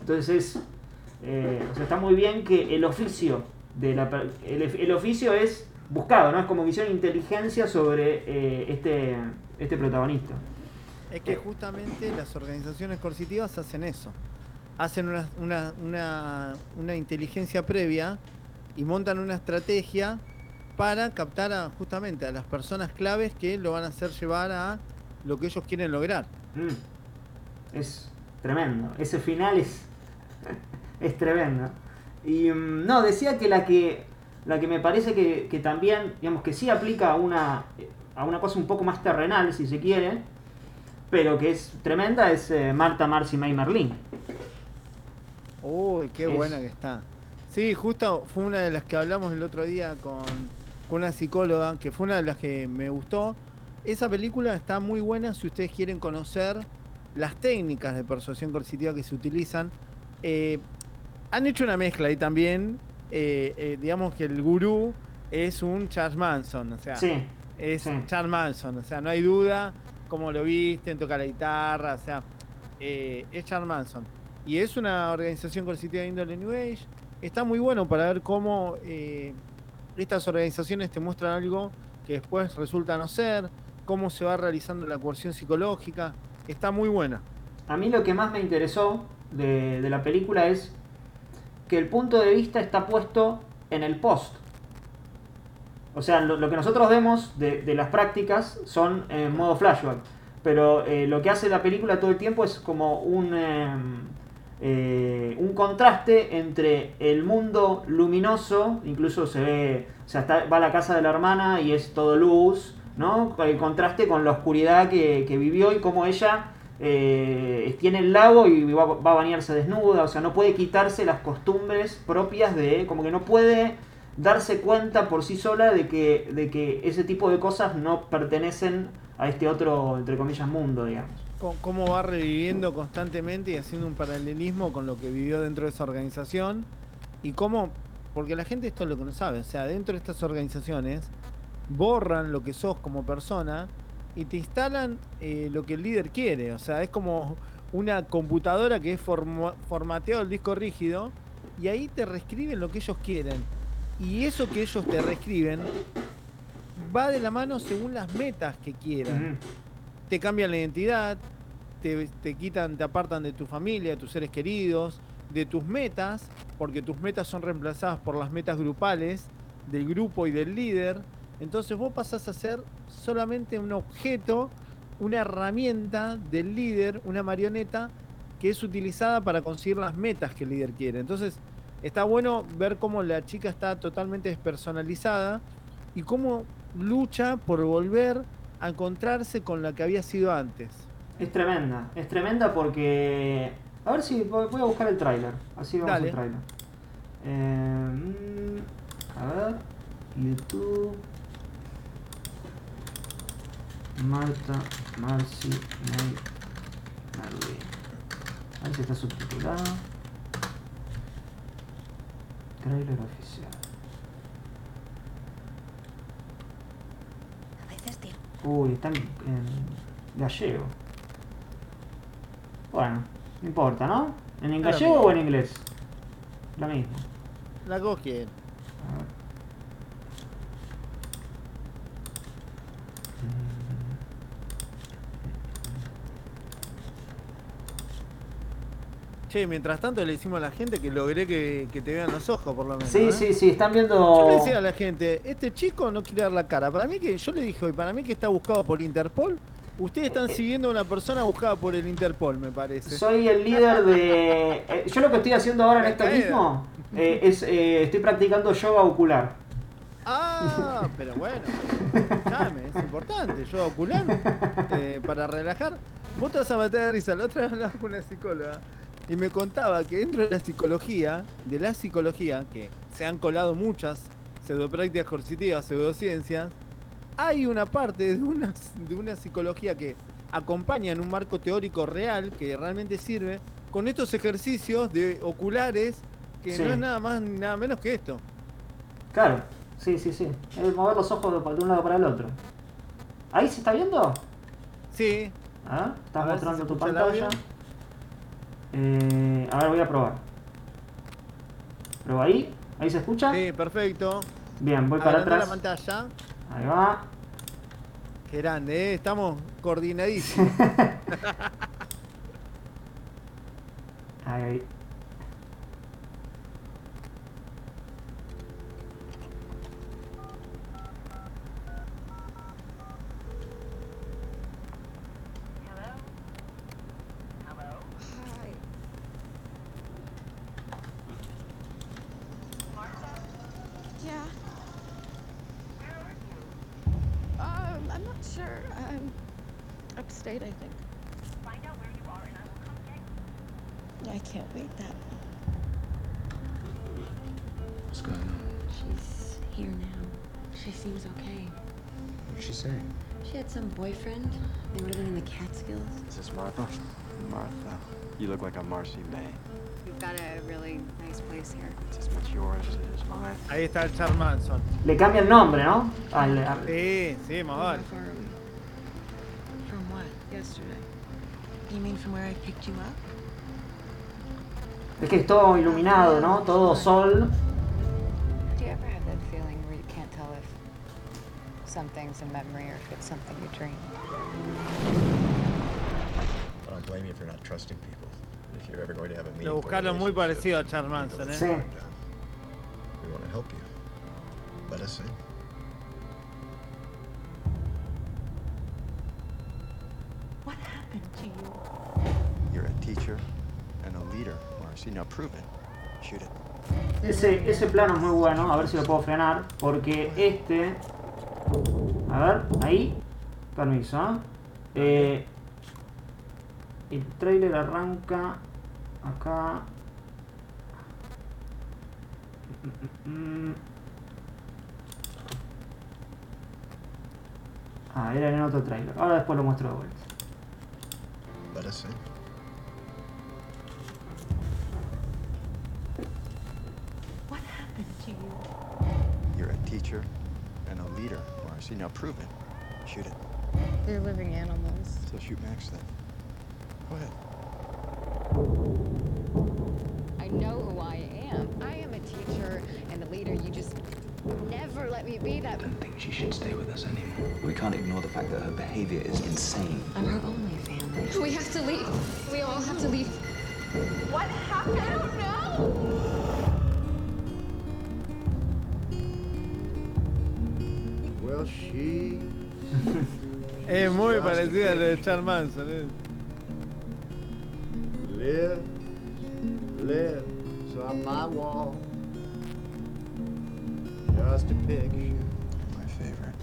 Entonces es, eh, o sea, está muy bien que el oficio de la el, el oficio es buscado, ¿no? Es como que hicieron inteligencia sobre eh, este, este protagonista. Es que justamente las organizaciones coercitivas hacen eso. Hacen una, una, una, inteligencia previa y montan una estrategia para captar a, justamente a las personas claves que lo van a hacer llevar a lo que ellos quieren lograr. Mm. Es tremendo. Ese final es, es tremendo. Y mm, no, decía que la que la que me parece que, que también, digamos, que sí aplica a una, a una cosa un poco más terrenal, si se quiere, pero que es tremenda, es eh, Marta, Marcy, May, Merlin. Uy, qué Es- buena que está. Sí, justo fue una de las que hablamos el otro día con, con una psicóloga, que fue una de las que me gustó. Esa película está muy buena si ustedes quieren conocer las técnicas de persuasión coercitiva que se utilizan. Eh, han hecho una mezcla ahí también. eh, eh, digamos que el gurú es un Charles Manson, o sea, Sí, es sí. Charles Manson, o sea, no hay duda cómo lo visten, toca la guitarra, o sea, eh, es Charles Manson. Y es una organización coercitiva de índole New Age. Está muy bueno para ver cómo eh, estas organizaciones te muestran algo que después resulta no ser, cómo se va realizando la coerción psicológica. Está muy buena. A mí lo que más me interesó de la película es que el punto de vista está puesto en el post. O sea, lo, lo que nosotros vemos de, de las prácticas son en modo flashback. Pero eh, lo que hace la película todo el tiempo es como un, eh, eh, un contraste entre el mundo luminoso, incluso se ve, o sea, va a la casa de la hermana y es todo luz, ¿no? El contraste con la oscuridad que, que vivió y cómo ella eh, tiene el lago y va, va a bañarse desnuda, o sea, no puede quitarse las costumbres propias de, como que no puede darse cuenta por sí sola de que, de que ese tipo de cosas no pertenecen a este otro, entre comillas, mundo, digamos. Cómo- va reviviendo constantemente y haciendo un paralelismo con lo que vivió dentro de esa organización. Y cómo, porque la gente esto es lo que no sabe, o sea, dentro de estas organizaciones borran lo que sos como persona y te instalan eh, lo que el líder quiere. O sea, es como una computadora que es forma- formateado el disco rígido y ahí te reescriben lo que ellos quieren. Y eso que ellos te reescriben va de la mano según las metas que quieran te cambian la identidad, te, te quitan, te apartan de tu familia, de tus seres queridos, de tus metas, porque tus metas son reemplazadas por las metas grupales del grupo y del líder. Entonces vos pasás a ser solamente un objeto, una herramienta del líder, una marioneta que es utilizada para conseguir las metas que el líder quiere. Entonces está bueno ver cómo la chica está totalmente despersonalizada y cómo lucha por volver a encontrarse con la que había sido antes. Es tremenda, es tremenda porque... A ver si voy a buscar el tráiler, así vamos Dale. al tráiler. Eh, a ver, YouTube... Marta, Marcy, May, Marley. A ver si está subtitulado. Trailer oficial. A veces, tío. Uy, está en, en gallego. Bueno, no importa, ¿no? ¿En gallego o en inglés? Lo mismo. La quieras. A ver. Che, mientras tanto le decimos a la gente que logré que, que te vean los ojos, por lo menos. Sí, ¿eh? sí, sí, están Yo viendo. le decía a la gente, este chico no quiere dar la cara. Para mí que, yo le dije hoy, para mí que está buscado por Interpol. Ustedes están siguiendo a una persona buscada por el Interpol, me parece. Soy el líder de. eh, yo lo que estoy haciendo ahora en esto mismo eh, es. eh, estoy practicando yoga ocular. Ah, pero bueno, escuchame, es importante. Yo ocular eh, para relajar. Vos te vas a matar de risa. La otra vez hablaba con una psicóloga y me contaba que dentro de la psicología, de la psicología, que se han colado muchas pseudoprácticas coercitivas, pseudociencias, hay una parte de una, de una psicología que acompaña en un marco teórico real que realmente sirve con estos ejercicios de oculares que Sí. no es nada más ni nada menos que esto. Claro, sí, sí, sí. Es mover los ojos de un lado para el otro. ¿Ahí se está viendo? Sí, A ver, A estás si mostrando tu pantalla. Eh, a ver, voy a probar. Prueba ahí. ¿Ahí se escucha? sí, perfecto. Bien, voy para atrás. la pantalla. Ahí va. Qué grande, ¿eh? estamos coordinadísimos. Ahí, This Martha? Martha. You look like a Marcy May. We've got a really nice place here. It's as much yours as it is mine. Ahí está el Charles Manson. Le cambia el nombre, ¿no? Al- al- Sí, sí, más vale. From, from what? Yesterday. You mean from where I picked you up? es que es todo iluminado, ¿no? Todo sol. Do you ever have that feeling where you can't tell if something's a memory or if it's something you dream? Don't blame you for not trusting people. If you're ever going to have a Lo meaningful buscaron muy relationship, parecido a Charles Manson, ¿eh? Sí. We want to help you. Let us in. What happened to you? You're a teacher and a leader, Marcy. Now prove it. Shoot it. Ese, ese plano es muy bueno, a ver si lo puedo frenar, porque este... A ver, ahí. Permiso, ¿eh? Eh, el trailer arranca acá. Ah, era en otro trailer. Ahora después lo muestro de vuelta. Let us in. What happened to you? You're a teacher and a leader, Marcy. Now prove it. Shoot it. They're living animals. So shoot Max then. Go ahead. I know who I am. I am a teacher and a leader. You just never let me be that. I don't think she should stay with us anymore. We can't ignore the fact that her behavior is insane. I'm her only family. We have to leave. We all have to leave. What happened? I don't know. Well, she. Es muy parecido a lo de Charles Manson, ¿eh? Live, live on my wall. Just a picture, My favorite.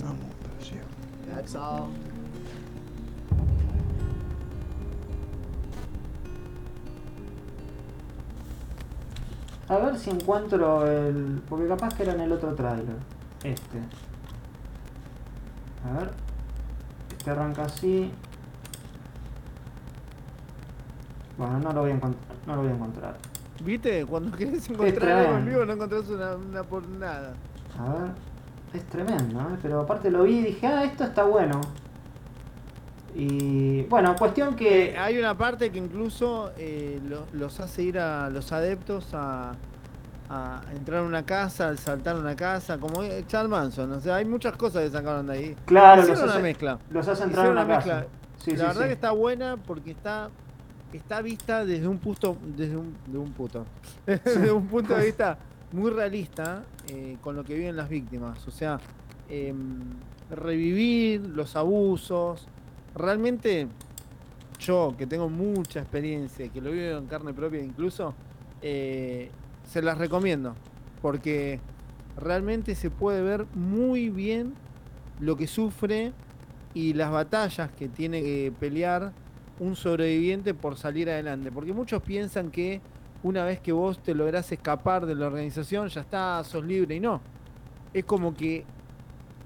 I won't lose you. that's all. A ver si encuentro el. Porque capaz que era en el otro trailer. Este. A ver. Este arranca así. Bueno, no lo voy a encontrar. No lo voy a encontrar. ¿Viste? Cuando querés encontrar algo en vivo no encontrás una, una por nada. A ver, es tremendo, ¿eh? pero aparte lo vi y dije, ah, esto está bueno. Y bueno, cuestión que... Eh, hay una parte que incluso eh, lo- los hace ir a los adeptos a, a entrar a una casa, al saltar una casa, como eh, Charles Manson. O sea, hay muchas cosas que sacaron de ahí. Claro, Hicieron los una hace- mezcla. los hace entrar Hicieron a una casa. mezcla. Sí, La sí, verdad sí. que está buena porque está está vista desde un punto desde un, de puto desde un punto de vista muy realista eh, con lo que viven las víctimas. O sea em, revivir los abusos realmente yo que tengo mucha experiencia que lo vivo en carne propia incluso eh, se las recomiendo porque realmente se puede ver muy bien lo que sufre y las batallas que tiene que pelear un sobreviviente por salir adelante. Porque muchos piensan que una vez que vos te lográs escapar de la organización, ya está, sos libre y no. Es como que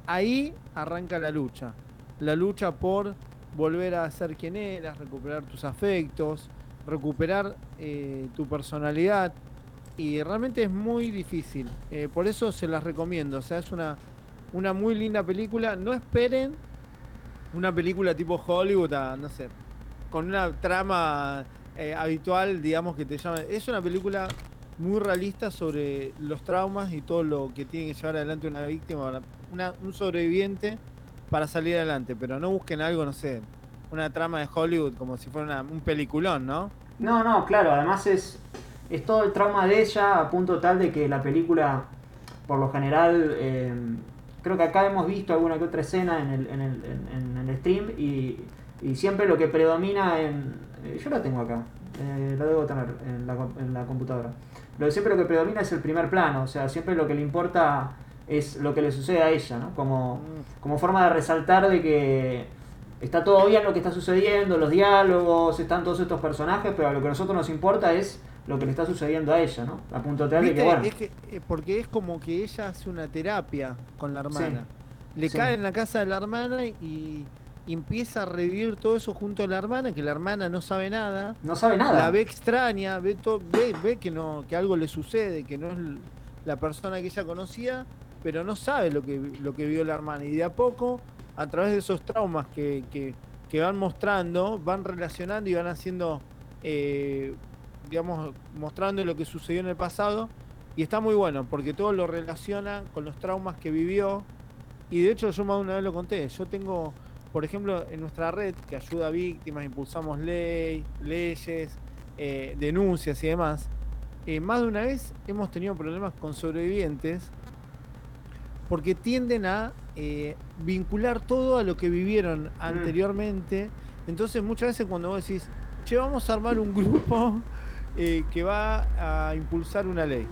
ahí arranca la lucha. La lucha por volver a ser quien eras, recuperar tus afectos, recuperar eh, tu personalidad. Y realmente es muy difícil. Eh, por eso se las recomiendo. O sea, es una, una muy linda película. No esperen una película tipo Hollywood, a, no sé, con una trama eh, habitual, digamos que te llama. Es una película muy realista sobre los traumas y todo lo que tiene que llevar adelante una víctima, un sobreviviente para salir adelante. Pero no busquen algo, no sé, una trama de Hollywood como si fuera un peliculón, ¿no? No, no, claro, además es, es todo el trauma de ella a punto tal de que la película, por lo general, eh, creo que acá hemos visto alguna que otra escena en el, en el, en- en el stream y, y siempre lo que predomina en... eh, yo la tengo acá, eh, la debo tener en la, en la computadora. Pero siempre lo que predomina es el primer plano, o sea, siempre lo que le importa es lo que le sucede a ella, ¿no? Como, como forma de resaltar de que está todo bien lo que está sucediendo, los diálogos, están todos estos personajes, pero lo que a nosotros nos importa es lo que le está sucediendo a ella, ¿no? A punto tal de que, bueno, Es que- eh, porque es como que ella hace una terapia con la hermana. Le Sí. cae en la casa de la hermana y, y empieza a revivir todo eso junto a la hermana, que la hermana no sabe nada. no sabe nada. La ve extraña, ve, to- ve, ve que, no, que algo le sucede, que no es la persona que ella conocía, pero no sabe lo que, lo que vio la hermana. Y de a poco, a través de esos traumas que, que- que van mostrando, van relacionando y van haciendo, eh, digamos, mostrando lo que sucedió en el pasado. Y está muy bueno, porque todo lo relaciona con los traumas que vivió. Y de hecho yo más de una vez lo conté. Yo tengo, por ejemplo, en nuestra red que ayuda a víctimas, impulsamos ley, leyes, eh, denuncias y demás. eh, más de una vez hemos tenido problemas con sobrevivientes porque tienden a eh, vincular todo a lo que vivieron anteriormente. Entonces muchas veces cuando vos decís, che, vamos a armar un grupo que va a impulsar una ley.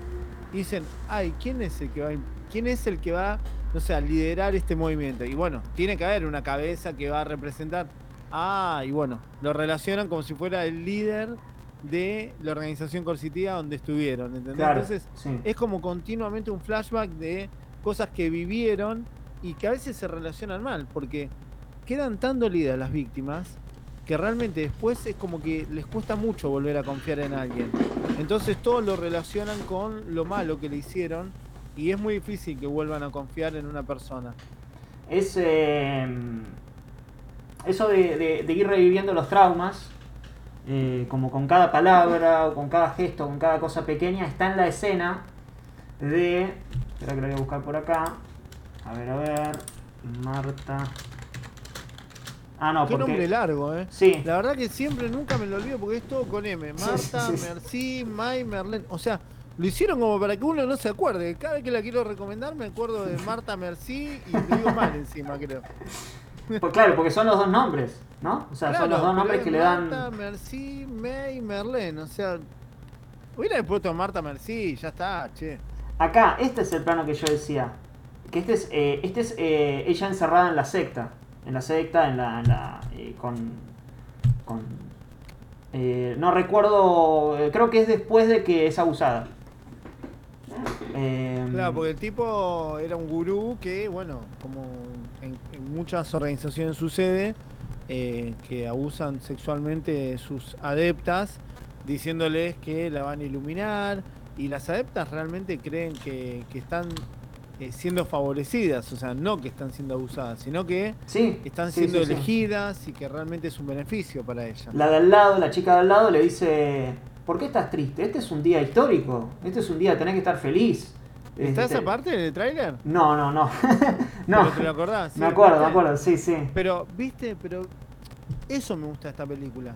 Y dicen, ay, ¿quién es el que va quién es el que va, no sé, a liderar este movimiento? Y bueno, tiene que haber una cabeza que va a representar. Ah, y bueno, lo relacionan como si fuera el líder de la organización coercitiva donde estuvieron, ¿entendés? Claro, Entonces, sí. es como continuamente un flashback de cosas que vivieron y que a veces se relacionan mal, porque quedan tan dolidas las víctimas que realmente después es como que les cuesta mucho volver a confiar en alguien. Entonces todo lo relacionan con lo malo que le hicieron y es muy difícil que vuelvan a confiar en una persona. Es eh, eso de, de- de ir reviviendo los traumas, eh, como con cada palabra, o con cada gesto, con cada cosa pequeña, está en la escena de. Espera que lo voy a buscar por acá. A ver, a ver. Marta. Ah, no, Qué porque. nombre largo, ¿eh? Sí. La verdad que siempre nunca me lo olvido porque es todo con M. Marta, sí, sí. Merci, May, Merlén. O sea, lo hicieron como para que uno no se acuerde. Cada vez que la quiero recomendar me acuerdo de Marta, Merci y lo digo mal encima, creo. Pues claro, porque son los dos nombres, ¿no? O sea, son los dos nombres es que le dan. Marta, Merci, May, Merlén. O sea, hubiera puesto Marta, Merci, ya está, che. Acá, este es el plano que yo decía. Que este es, eh, este es eh, ella encerrada en la secta. En la secta, en la. en la, eh, con. con eh, no recuerdo. eh, creo que es después de que es abusada. Eh, Claro, porque el tipo era un gurú que, bueno, como en, en muchas organizaciones sucede, eh, que abusan sexualmente de sus adeptas diciéndoles que la van a iluminar y las adeptas realmente creen que, que están eh, siendo favorecidas, o sea, no que están siendo abusadas, sino que Sí, están sí, siendo sí, elegidas y que realmente es un beneficio para ellas. La de al lado, la chica de al lado le dice, ¿por qué estás triste? Este es un día histórico, este es un día, tenés que estar feliz. ¿Está Este- esa parte en el tráiler? No, no, no. ¿Pero no. ¿Te lo acordás? Sí, Me acuerdo, me acuerdo, sí, sí. Pero, viste, pero eso me gusta de esta película.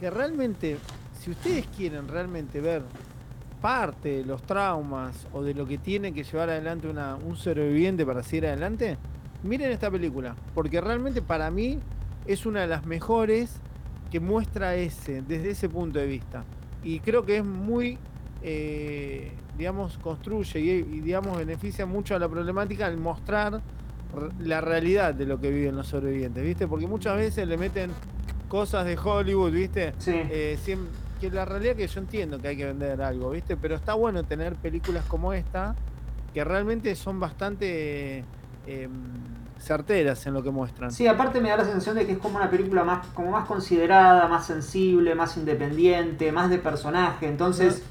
Que realmente, si ustedes quieren realmente ver parte de los traumas o de lo que tiene que llevar adelante una, un sobreviviente para seguir adelante, miren esta película. Porque realmente para mí es una de las mejores que muestra ese, desde ese punto de vista. Y creo que es muy, eh, digamos, construye y, y, digamos, beneficia mucho a la problemática al mostrar la realidad de lo que viven los sobrevivientes, ¿viste? Porque muchas veces le meten cosas de Hollywood, ¿viste? Sí. Eh, que la realidad que yo entiendo que hay que vender algo, ¿viste? Pero está bueno tener películas como esta que realmente son bastante eh, certeras en lo que muestran. Sí, aparte me da la sensación de que es como una película más, como más considerada, más sensible, más independiente, más de personaje. Entonces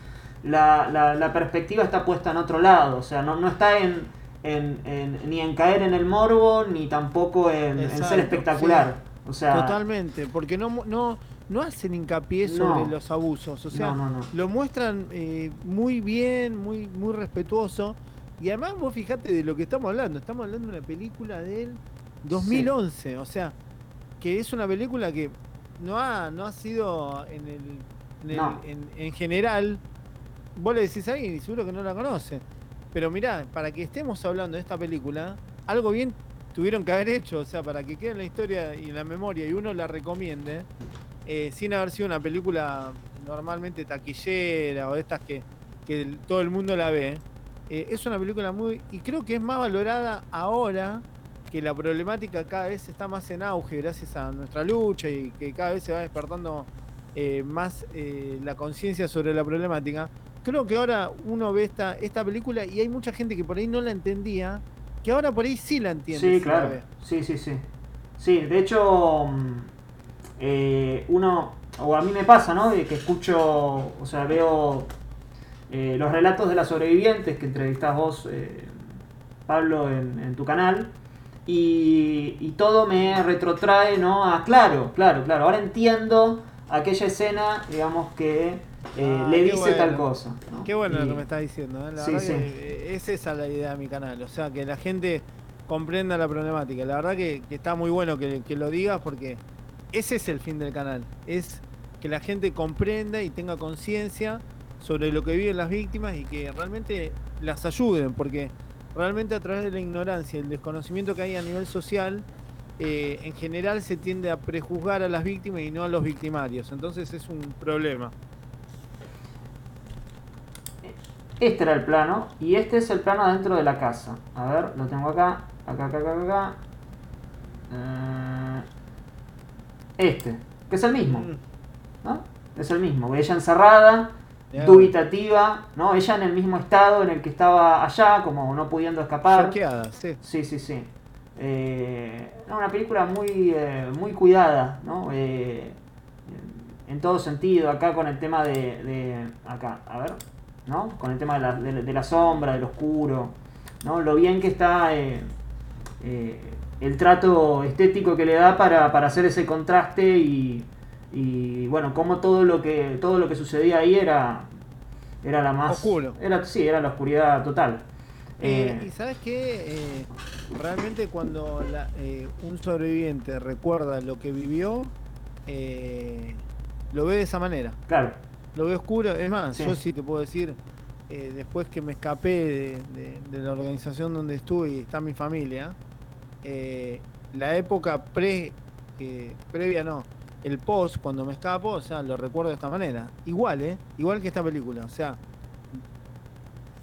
la, la- la perspectiva está puesta en otro lado. O sea, no, no está en, en- en- ni en caer en el morbo, ni tampoco en, ser espectacular. sí. O sea, Totalmente, porque no, no, no hacen hincapié sobre No. los abusos, o sea, lo muestran eh, muy bien, muy, muy respetuoso. Y además vos fijate de lo que estamos hablando, estamos hablando de una película del 2011, o sea, que es una película que no ha, no ha sido en el, en, el- No. en- en general, vos le decís a alguien y seguro que no la conoce. Pero mirá, para que estemos hablando de esta película, algo bien tuvieron que haber hecho, o sea, para que quede en la historia y en la memoria y uno la recomiende, eh, sin haber sido una película normalmente taquillera o de estas que, que todo el mundo la ve, eh, es una película muy... y creo que es más valorada ahora que la problemática cada vez está más en auge gracias a nuestra lucha y que cada vez se va despertando eh, más eh, la conciencia sobre la problemática. Creo que ahora uno ve esta, esta película y hay mucha gente que por ahí no la entendía, que ahora por ahí sí la entiende. Sí, claro. Sí, sí, sí. Sí, de hecho, mm, eh, uno, o a mí me pasa, ¿no? De que escucho, o sea, veo eh, los relatos de las sobrevivientes que entrevistás vos, eh, Pablo, en, en tu canal. Y, y todo me retrotrae, ¿no? A claro, claro, claro. Ahora entiendo aquella escena, digamos, que eh, Ah, le dice bueno. tal cosa. ¿no? Qué bueno lo que me estás diciendo. ¿eh? La Sí, verdad sí. que es esa la idea de mi canal. O sea, que la gente comprenda la problemática. La verdad que, que está muy bueno que, que lo digas porque ese es el fin del canal. Es que la gente comprenda y tenga conciencia sobre lo que viven las víctimas y que realmente las ayuden. Porque realmente a través de la ignorancia y el desconocimiento que hay a nivel social, eh, en general se tiende a prejuzgar a las víctimas y no a los victimarios. Entonces es un problema. Este era el plano y este es el plano adentro de la casa. A ver, lo tengo acá, acá, acá, acá, acá. Eh, Este, que es el mismo, Mm. ¿no? Es el mismo. Ella encerrada, Dubitativa, ¿no? Ella en el mismo estado en el que estaba allá, como no pudiendo escapar. Choqueada, sí. Sí, sí, sí. Eh, una película muy, eh, muy cuidada, ¿no? Eh, en, todo sentido, acá con el tema de, de- Acá, a ver, ¿no? Con el tema de la, de, de la sombra, del oscuro, ¿no? Lo bien que está eh, el trato estético que le da para, para hacer ese contraste y, y, bueno, como todo lo que todo lo que sucedía ahí era era la más Oscuro. Era, sí, era la oscuridad total. Eh, Eh, y sabes qué, Eh, realmente cuando la- un sobreviviente recuerda lo que vivió, lo ve de esa manera. claro. Lo ve oscuro. Es más, Sí. yo sí te puedo decir, después que me escapé de, de- de la organización donde estuve y está mi familia, la época pre, que- previa no, el post, cuando me escapo, o sea, lo recuerdo de esta manera. Igual, ¿eh? Igual que esta película. O sea,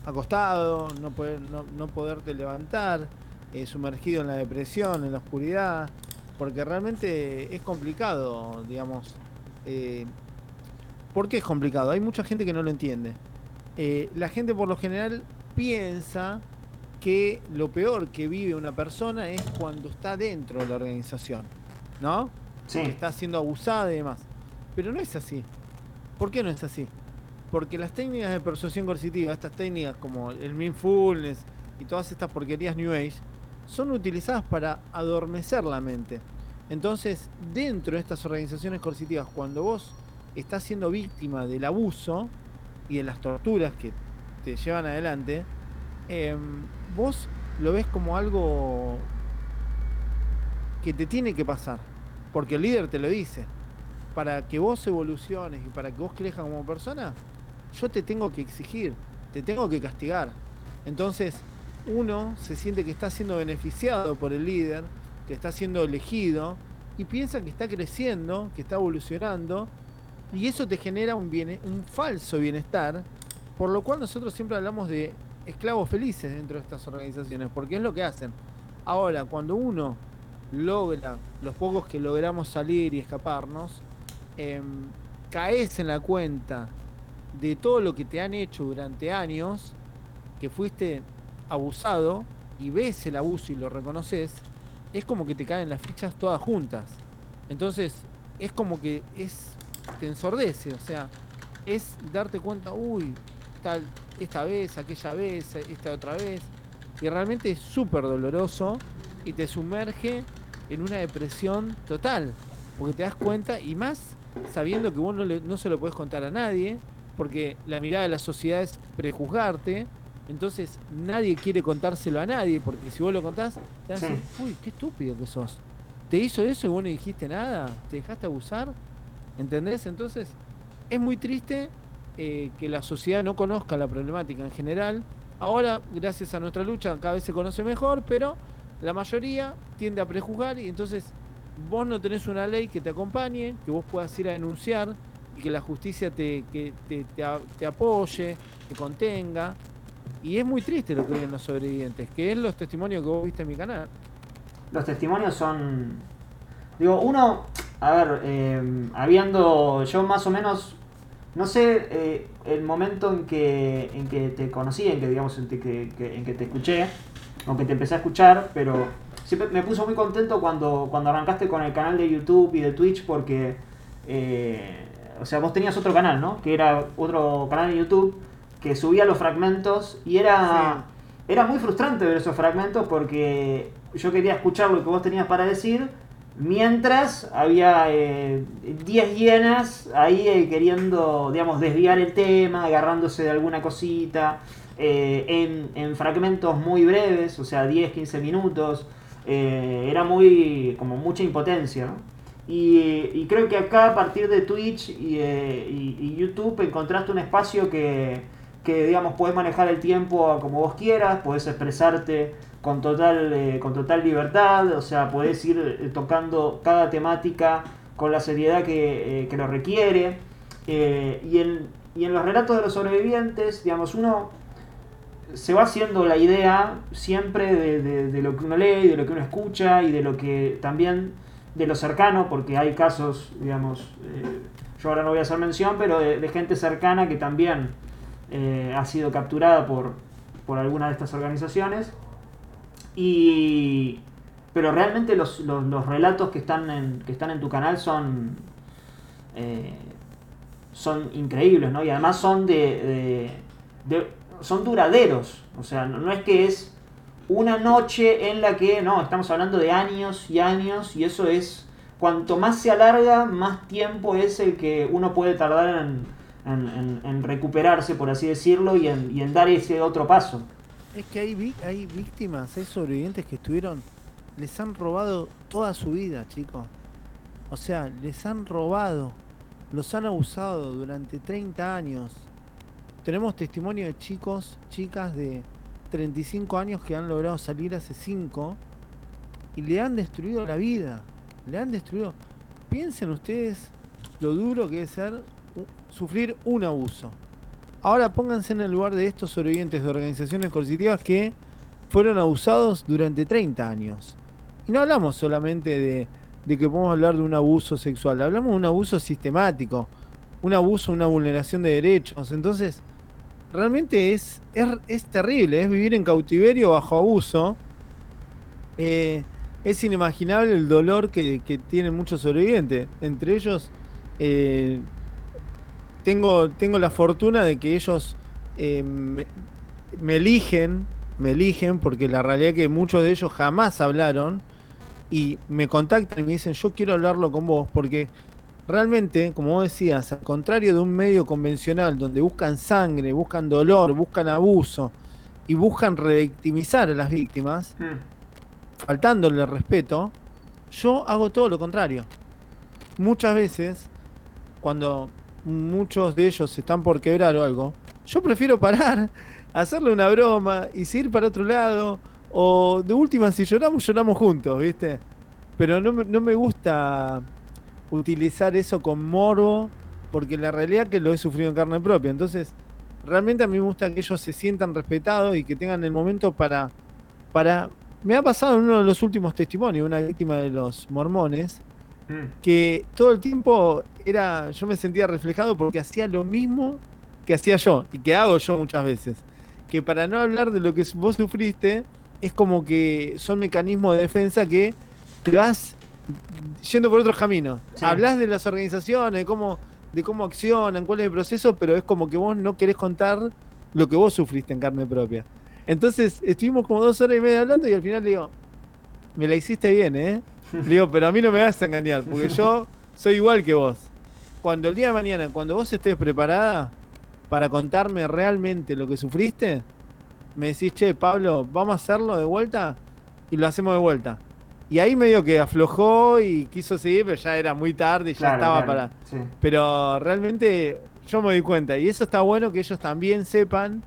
acostado, no, poder, no, no poderte levantar, eh, sumergido en la depresión, en la oscuridad, porque realmente es complicado, digamos. eh, ¿Por qué es complicado? Hay mucha gente que no lo entiende. Eh, la gente por lo general piensa que lo peor que vive una persona es cuando está dentro de la organización, ¿no? Que está siendo abusada y demás. Pero no es así. ¿Por qué no es así? Porque las técnicas de persuasión coercitiva, estas técnicas como el mindfulness y todas estas porquerías New Age, son utilizadas para adormecer la mente. Entonces, dentro de estas organizaciones coercitivas, cuando vos estás siendo víctima del abuso y de las torturas que te llevan adelante, em, vos lo ves como algo que te tiene que pasar, porque el líder te lo dice. Para que vos evoluciones y para que vos crezcas como persona, yo te tengo que exigir, te tengo que castigar. Entonces, uno se siente que está siendo beneficiado por el líder, que está siendo elegido, y piensa que está creciendo, que está evolucionando, y eso te genera un, bien, un falso bienestar, por lo cual nosotros siempre hablamos de esclavos felices dentro de estas organizaciones, porque es lo que hacen. Ahora, cuando uno logra, los pocos que logramos salir y escaparnos, em, caes en la cuenta de todo lo que te han hecho durante años, que fuiste abusado y ves el abuso y lo reconoces, es como que te caen las fichas todas juntas. Entonces, es como que es te ensordece, o sea, es darte cuenta, uy, tal esta vez, aquella vez, esta otra vez, y realmente es súper doloroso y te sumerge en una depresión total, porque te das cuenta y más sabiendo que vos no, le- no se lo puedes contar a nadie, porque la mirada de la sociedad es prejuzgarte, entonces nadie quiere contárselo a nadie, porque si vos lo contás, te van a decir, uy, qué estúpido que sos. ¿Te hizo eso y vos no dijiste nada? ¿Te dejaste abusar? ¿Entendés? Entonces, es muy triste eh, que la sociedad no conozca la problemática en general. Ahora, gracias a nuestra lucha, cada vez se conoce mejor, pero la mayoría tiende a prejuzgar y entonces vos no tenés una ley que te acompañe, que vos puedas ir a denunciar y que la justicia te, que te, te apoye, te contenga. Y es muy triste lo que viven los sobrevivientes, que es los testimonios que vos viste en mi canal. Los testimonios son. Digo, uno. A ver, eh, habiendo. Yo más o menos. No sé eh, el momento en que, en que te conocí, en que digamos en que- en que te escuché, o que te empecé a escuchar, pero siempre me puso muy contento cuando, cuando arrancaste con el canal de YouTube y de Twitch porque, eh, o sea, vos tenías otro canal, ¿no? Que era otro canal de YouTube que subía los fragmentos y era, era muy frustrante ver esos fragmentos porque yo quería escuchar lo que vos tenías para decir mientras había eh, 10 hienas ahí eh, queriendo, digamos, desviar el tema, agarrándose de alguna cosita, eh, en, en fragmentos muy breves, o sea, 10, 15 minutos. eh, era muy, como mucha impotencia. Y, creo que acá a partir de Twitch y, eh, YouTube encontraste un espacio que, que, digamos, podés manejar el tiempo como vos quieras, podés expresarte con total, eh, con total libertad, o sea, podés ir tocando cada temática con la seriedad que, que lo requiere. En, y en los relatos de los sobrevivientes, digamos, uno se va haciendo la idea siempre de, de- lo que uno lee, de lo que uno escucha y de lo que también de lo cercano, porque hay casos, digamos, eh, yo ahora no voy a hacer mención, pero de, gente cercana que también eh, ha sido capturada por, por alguna de estas organizaciones. Y, pero realmente los, los- relatos que están, en, que están en tu canal son, eh, son increíbles, ¿no? Y además son de- son duraderos. O sea, no, no es que es una noche en la que, no, estamos hablando de años y años y eso es, cuanto más se alarga, más tiempo es el que uno puede tardar en, en- en- en recuperarse, por así decirlo, y en, y dar ese otro paso. Es que hay, hay víctimas, hay sobrevivientes que estuvieron, les han robado toda su vida, chicos. O sea, les han robado, los han abusado durante 30 años. Tenemos testimonio de chicos, chicas de 35 años que han logrado salir hace 5 y le han destruido la vida. Le han destruido. Piensen ustedes lo duro que debe ser sufrir un abuso. Ahora pónganse en el lugar de estos sobrevivientes de organizaciones coercitivas que fueron abusados durante 30 años. Y no hablamos solamente de que podemos hablar de un abuso sexual, hablamos de un abuso sistemático, un abuso, una vulneración de derechos. Entonces, realmente es, es, es terrible, es vivir en cautiverio bajo abuso. Eh, es inimaginable el dolor que, tienen muchos sobrevivientes. Entre ellos, eh, tengo, tengo la fortuna de que ellos eh, me, me eligen, me eligen, porque la realidad es que muchos de ellos jamás hablaron y me contactan y me dicen, yo quiero hablarlo con vos, porque realmente, como vos decías, al contrario de un medio convencional donde buscan sangre, buscan dolor, buscan abuso y buscan revictimizar a las víctimas, Mm. faltándole respeto, yo hago todo lo contrario. Muchas veces, cuando muchos de ellos están por quebrar o algo, yo prefiero parar, hacerle una broma y seguir para otro lado. O de última, si lloramos, lloramos juntos, ¿viste? Pero no no me gusta utilizar eso con morbo, porque la realidad es que lo he sufrido en carne propia. Entonces, realmente a mí me gusta que ellos se sientan respetados y que tengan el momento para, para... Me ha pasado en uno de los últimos testimonios, una víctima de los mormones, Mm. que todo el tiempo era, yo me sentía reflejado porque hacía lo mismo que hacía yo y que hago yo muchas veces. Que para no hablar de lo que vos sufriste, es como que son mecanismos de defensa que te vas yendo por otros caminos. Sí. Hablas de las organizaciones, de cómo, de cómo accionan, cuál es el proceso, pero es como que vos no querés contar lo que vos sufriste en carne propia. Entonces estuvimos como dos horas y media hablando y al final le digo, me la hiciste bien, ¿eh? Le digo, pero a mí no me vas a engañar, porque yo soy igual que vos. Cuando el día de mañana, cuando vos estés preparada para contarme realmente lo que sufriste, me decís, che, Pablo, vamos a hacerlo de vuelta y lo hacemos de vuelta. Y ahí medio que aflojó y quiso seguir, pero ya era muy tarde y ya Claro, estaba claro, para. sí. Pero realmente yo me doy cuenta, y eso está bueno que ellos también sepan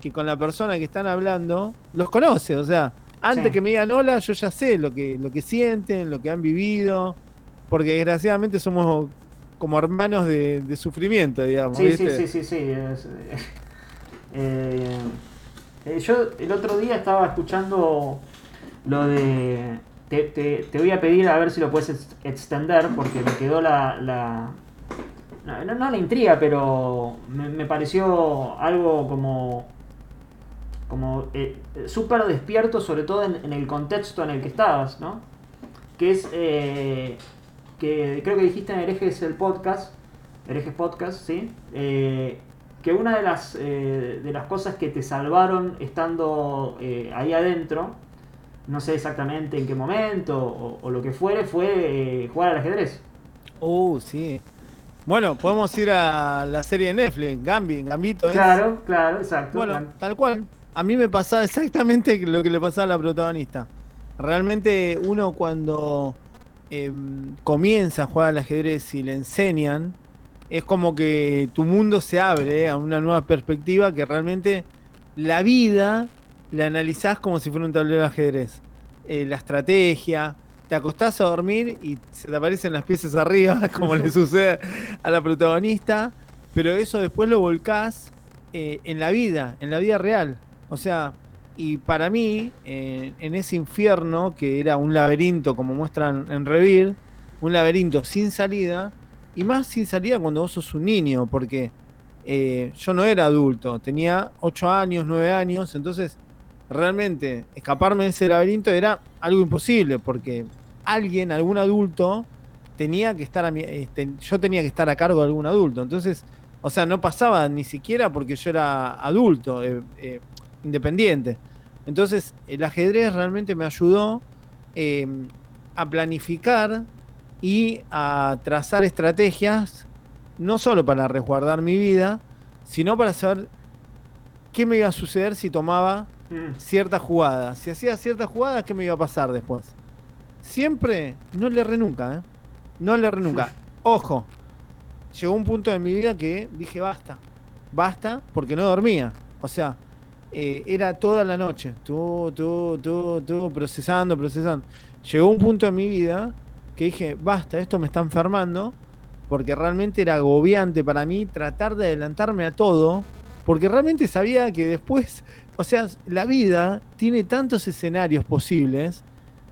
que con la persona que están hablando los conoce, o sea, antes Sí. que me digan hola, yo ya sé lo que, lo que sienten, lo que han vivido, porque desgraciadamente somos como hermanos de, de sufrimiento, digamos. Sí, sí, sí, sí, sí. es, eh, eh, yo el otro día estaba escuchando lo de... Te, te- voy a pedir a ver si lo puedes ex- extender porque me quedó la... la no, no- la intriga, pero me, pareció algo como... Como eh, súper despierto, sobre todo en, en el contexto en el que estabas, ¿no? Que es... eh, que creo que dijiste en Herejes el podcast, Herejes Podcast, ¿sí? Eh, que una de las, eh, de las cosas que te salvaron estando ahí adentro, no sé exactamente en qué momento o, o lo que fuere, fue eh, jugar al ajedrez. Uh, sí. Bueno, podemos ir a la serie de Netflix, Gambi, Gambito. ¿es? Claro, claro, exacto. Bueno, Claro. tal cual. A mí me pasaba exactamente lo que le pasaba a la protagonista. Realmente uno cuando eh, comienza a jugar al ajedrez y le enseñan, es como que tu mundo se abre eh, a una nueva perspectiva que realmente la vida la analizás como si fuera un tablero de ajedrez. Eh, la estrategia, te acostás a dormir y se te aparecen las piezas arriba, como le sucede a la protagonista, pero eso después lo volcás eh, en la vida, en la vida real. O sea, y para mí, eh, en ese infierno que era un laberinto, como muestran en Revir, un laberinto sin salida, y más sin salida cuando vos sos un niño, porque eh, yo no era adulto, tenía 8 años, 9 años, entonces realmente escaparme de ese laberinto era algo imposible, porque alguien, algún adulto, tenía que estar a mi, este, yo tenía que estar a cargo de algún adulto. Entonces, o sea, no pasaba ni siquiera porque yo era adulto, eh, eh, independiente. Entonces, el ajedrez realmente me ayudó eh, a planificar y a trazar estrategias, no solo para resguardar mi vida, sino para saber qué me iba a suceder si tomaba Mm, cierta jugada. Si hacía cierta jugada, ¿qué me iba a pasar después? Siempre, no le erré nunca, ¿eh? No le erré nunca. Ojo, llegó un punto de mi vida que dije basta. Basta porque no dormía. O sea, eh, era toda la noche. Tú, tú, tú, tú, procesando, procesando. Llegó un punto en mi vida que dije, basta, esto me está enfermando. Porque realmente era agobiante para mí tratar de adelantarme a todo. Porque realmente sabía que después o sea, la vida tiene tantos escenarios posibles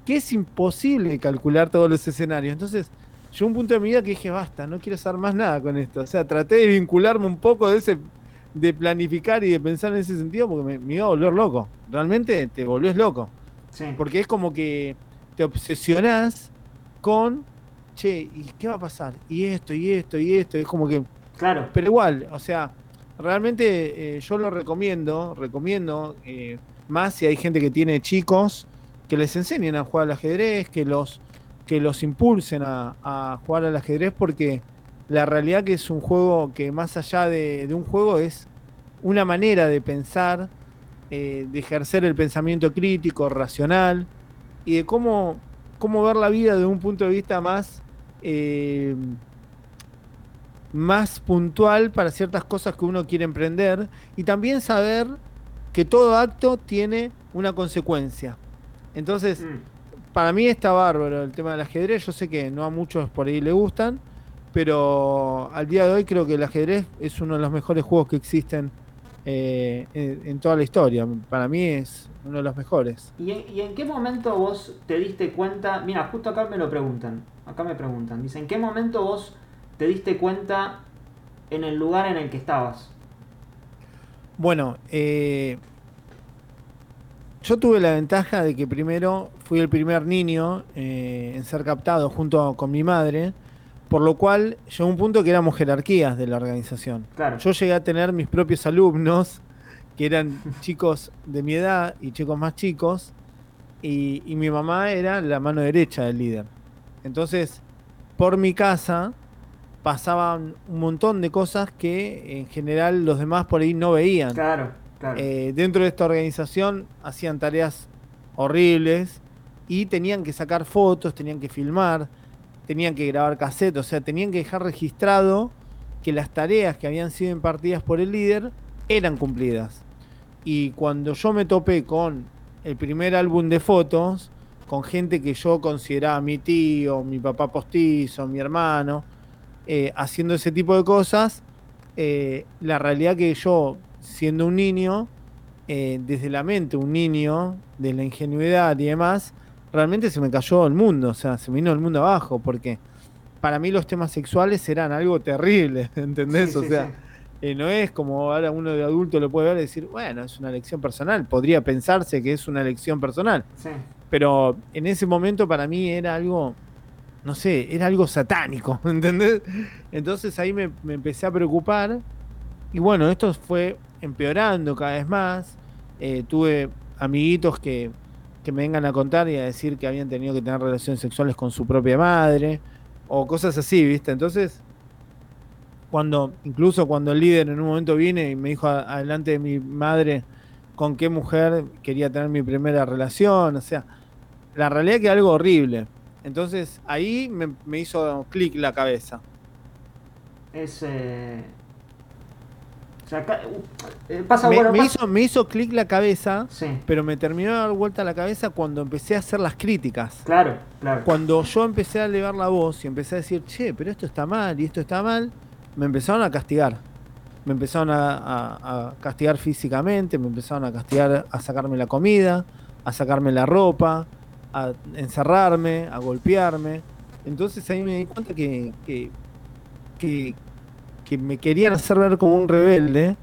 que es imposible calcular todos los escenarios. Entonces, llegó un punto de mi vida que dije, basta, no quiero hacer más nada con esto. O sea, traté de vincularme un poco de ese, de planificar y de pensar en ese sentido porque me, me iba a volver loco. Realmente te volvés loco. sí. Porque es como que te obsesionás con, che, ¿y qué va a pasar? Y esto, y esto, y esto. Es como que Claro. Pero igual, o sea, realmente eh, yo lo recomiendo, recomiendo eh, más si hay gente que tiene chicos, que les enseñen a jugar al ajedrez, que los, que los impulsen a, jugar al ajedrez, porque la realidad que es un juego que más allá de, un juego es una manera de pensar, eh, de ejercer el pensamiento crítico, racional, y de cómo, cómo ver la vida de un punto de vista más, más puntual para ciertas cosas que uno quiere emprender, y también saber que todo acto tiene una consecuencia. Entonces, Mm. para mí está bárbaro el tema del ajedrez. Yo sé que no a muchos por ahí le gustan, pero al día de hoy creo que el ajedrez es uno de los mejores juegos que existen eh, en, en toda la historia. Para mí es uno de los mejores. ¿Y en, y en qué momento vos te diste cuenta? Mira, justo acá me lo preguntan. Acá me preguntan. Dicen, ¿en qué momento vos te diste cuenta en el lugar en el que estabas? Bueno, eh, yo tuve la ventaja de que primero fui el primer niño eh, en ser captado junto con mi madre, por lo cual llegó un punto que éramos jerarquías de la organización. Claro. Yo llegué a tener mis propios alumnos, que eran chicos de mi edad y chicos más chicos, y, y mi mamá era la mano derecha del líder. Entonces, por mi casa pasaban un montón de cosas que en general los demás por ahí no veían. Claro, claro. Eh, dentro de esta organización hacían tareas horribles y tenían que sacar fotos, tenían que filmar, tenían que grabar cassette, o sea, tenían que dejar registrado que las tareas que habían sido impartidas por el líder eran cumplidas. Y cuando yo me topé con el primer álbum de fotos, con gente que yo consideraba mi tío, mi papá postizo, mi hermano, eh, haciendo ese tipo de cosas, eh, la realidad que yo, siendo un niño, eh, desde la mente, un niño, de la ingenuidad y demás, realmente se me cayó el mundo, o sea, se me vino el mundo abajo, porque para mí los temas sexuales eran algo terrible, ¿entendés? Sí, o sí, sea, sí. no es como ahora uno de adulto lo puede ver y decir, bueno, es una elección personal, podría pensarse que es una elección personal, Sí. pero en ese momento para mí era algo, no sé, era algo satánico, ¿entendés? Entonces ahí me, me empecé a preocupar y bueno, esto fue empeorando cada vez más. Eh, tuve amiguitos que, que me vengan a contar y a decir que habían tenido que tener relaciones sexuales con su propia madre o cosas así, ¿viste? Entonces, cuando, incluso cuando el líder en un momento viene y me dijo adelante de mi madre con qué mujer quería tener mi primera relación, o sea, la realidad que algo horrible. Entonces ahí me, me hizo clic la cabeza. Es. eh, O sea, acá- uh, eh, pasa Me, bueno. me pasa- hizo, me hizo clic la cabeza, Sí, pero me terminó de dar vuelta la cabeza cuando empecé a hacer las críticas. claro, claro. Cuando yo empecé a elevar la voz y empecé a decir, che, pero esto está mal y esto está mal, me empezaron a castigar. Me empezaron a, a- a castigar físicamente, me empezaron a castigar a sacarme la comida, a sacarme la ropa, a encerrarme, a golpearme. Entonces ahí me di cuenta que, que, que, me querían hacer ver como un rebelde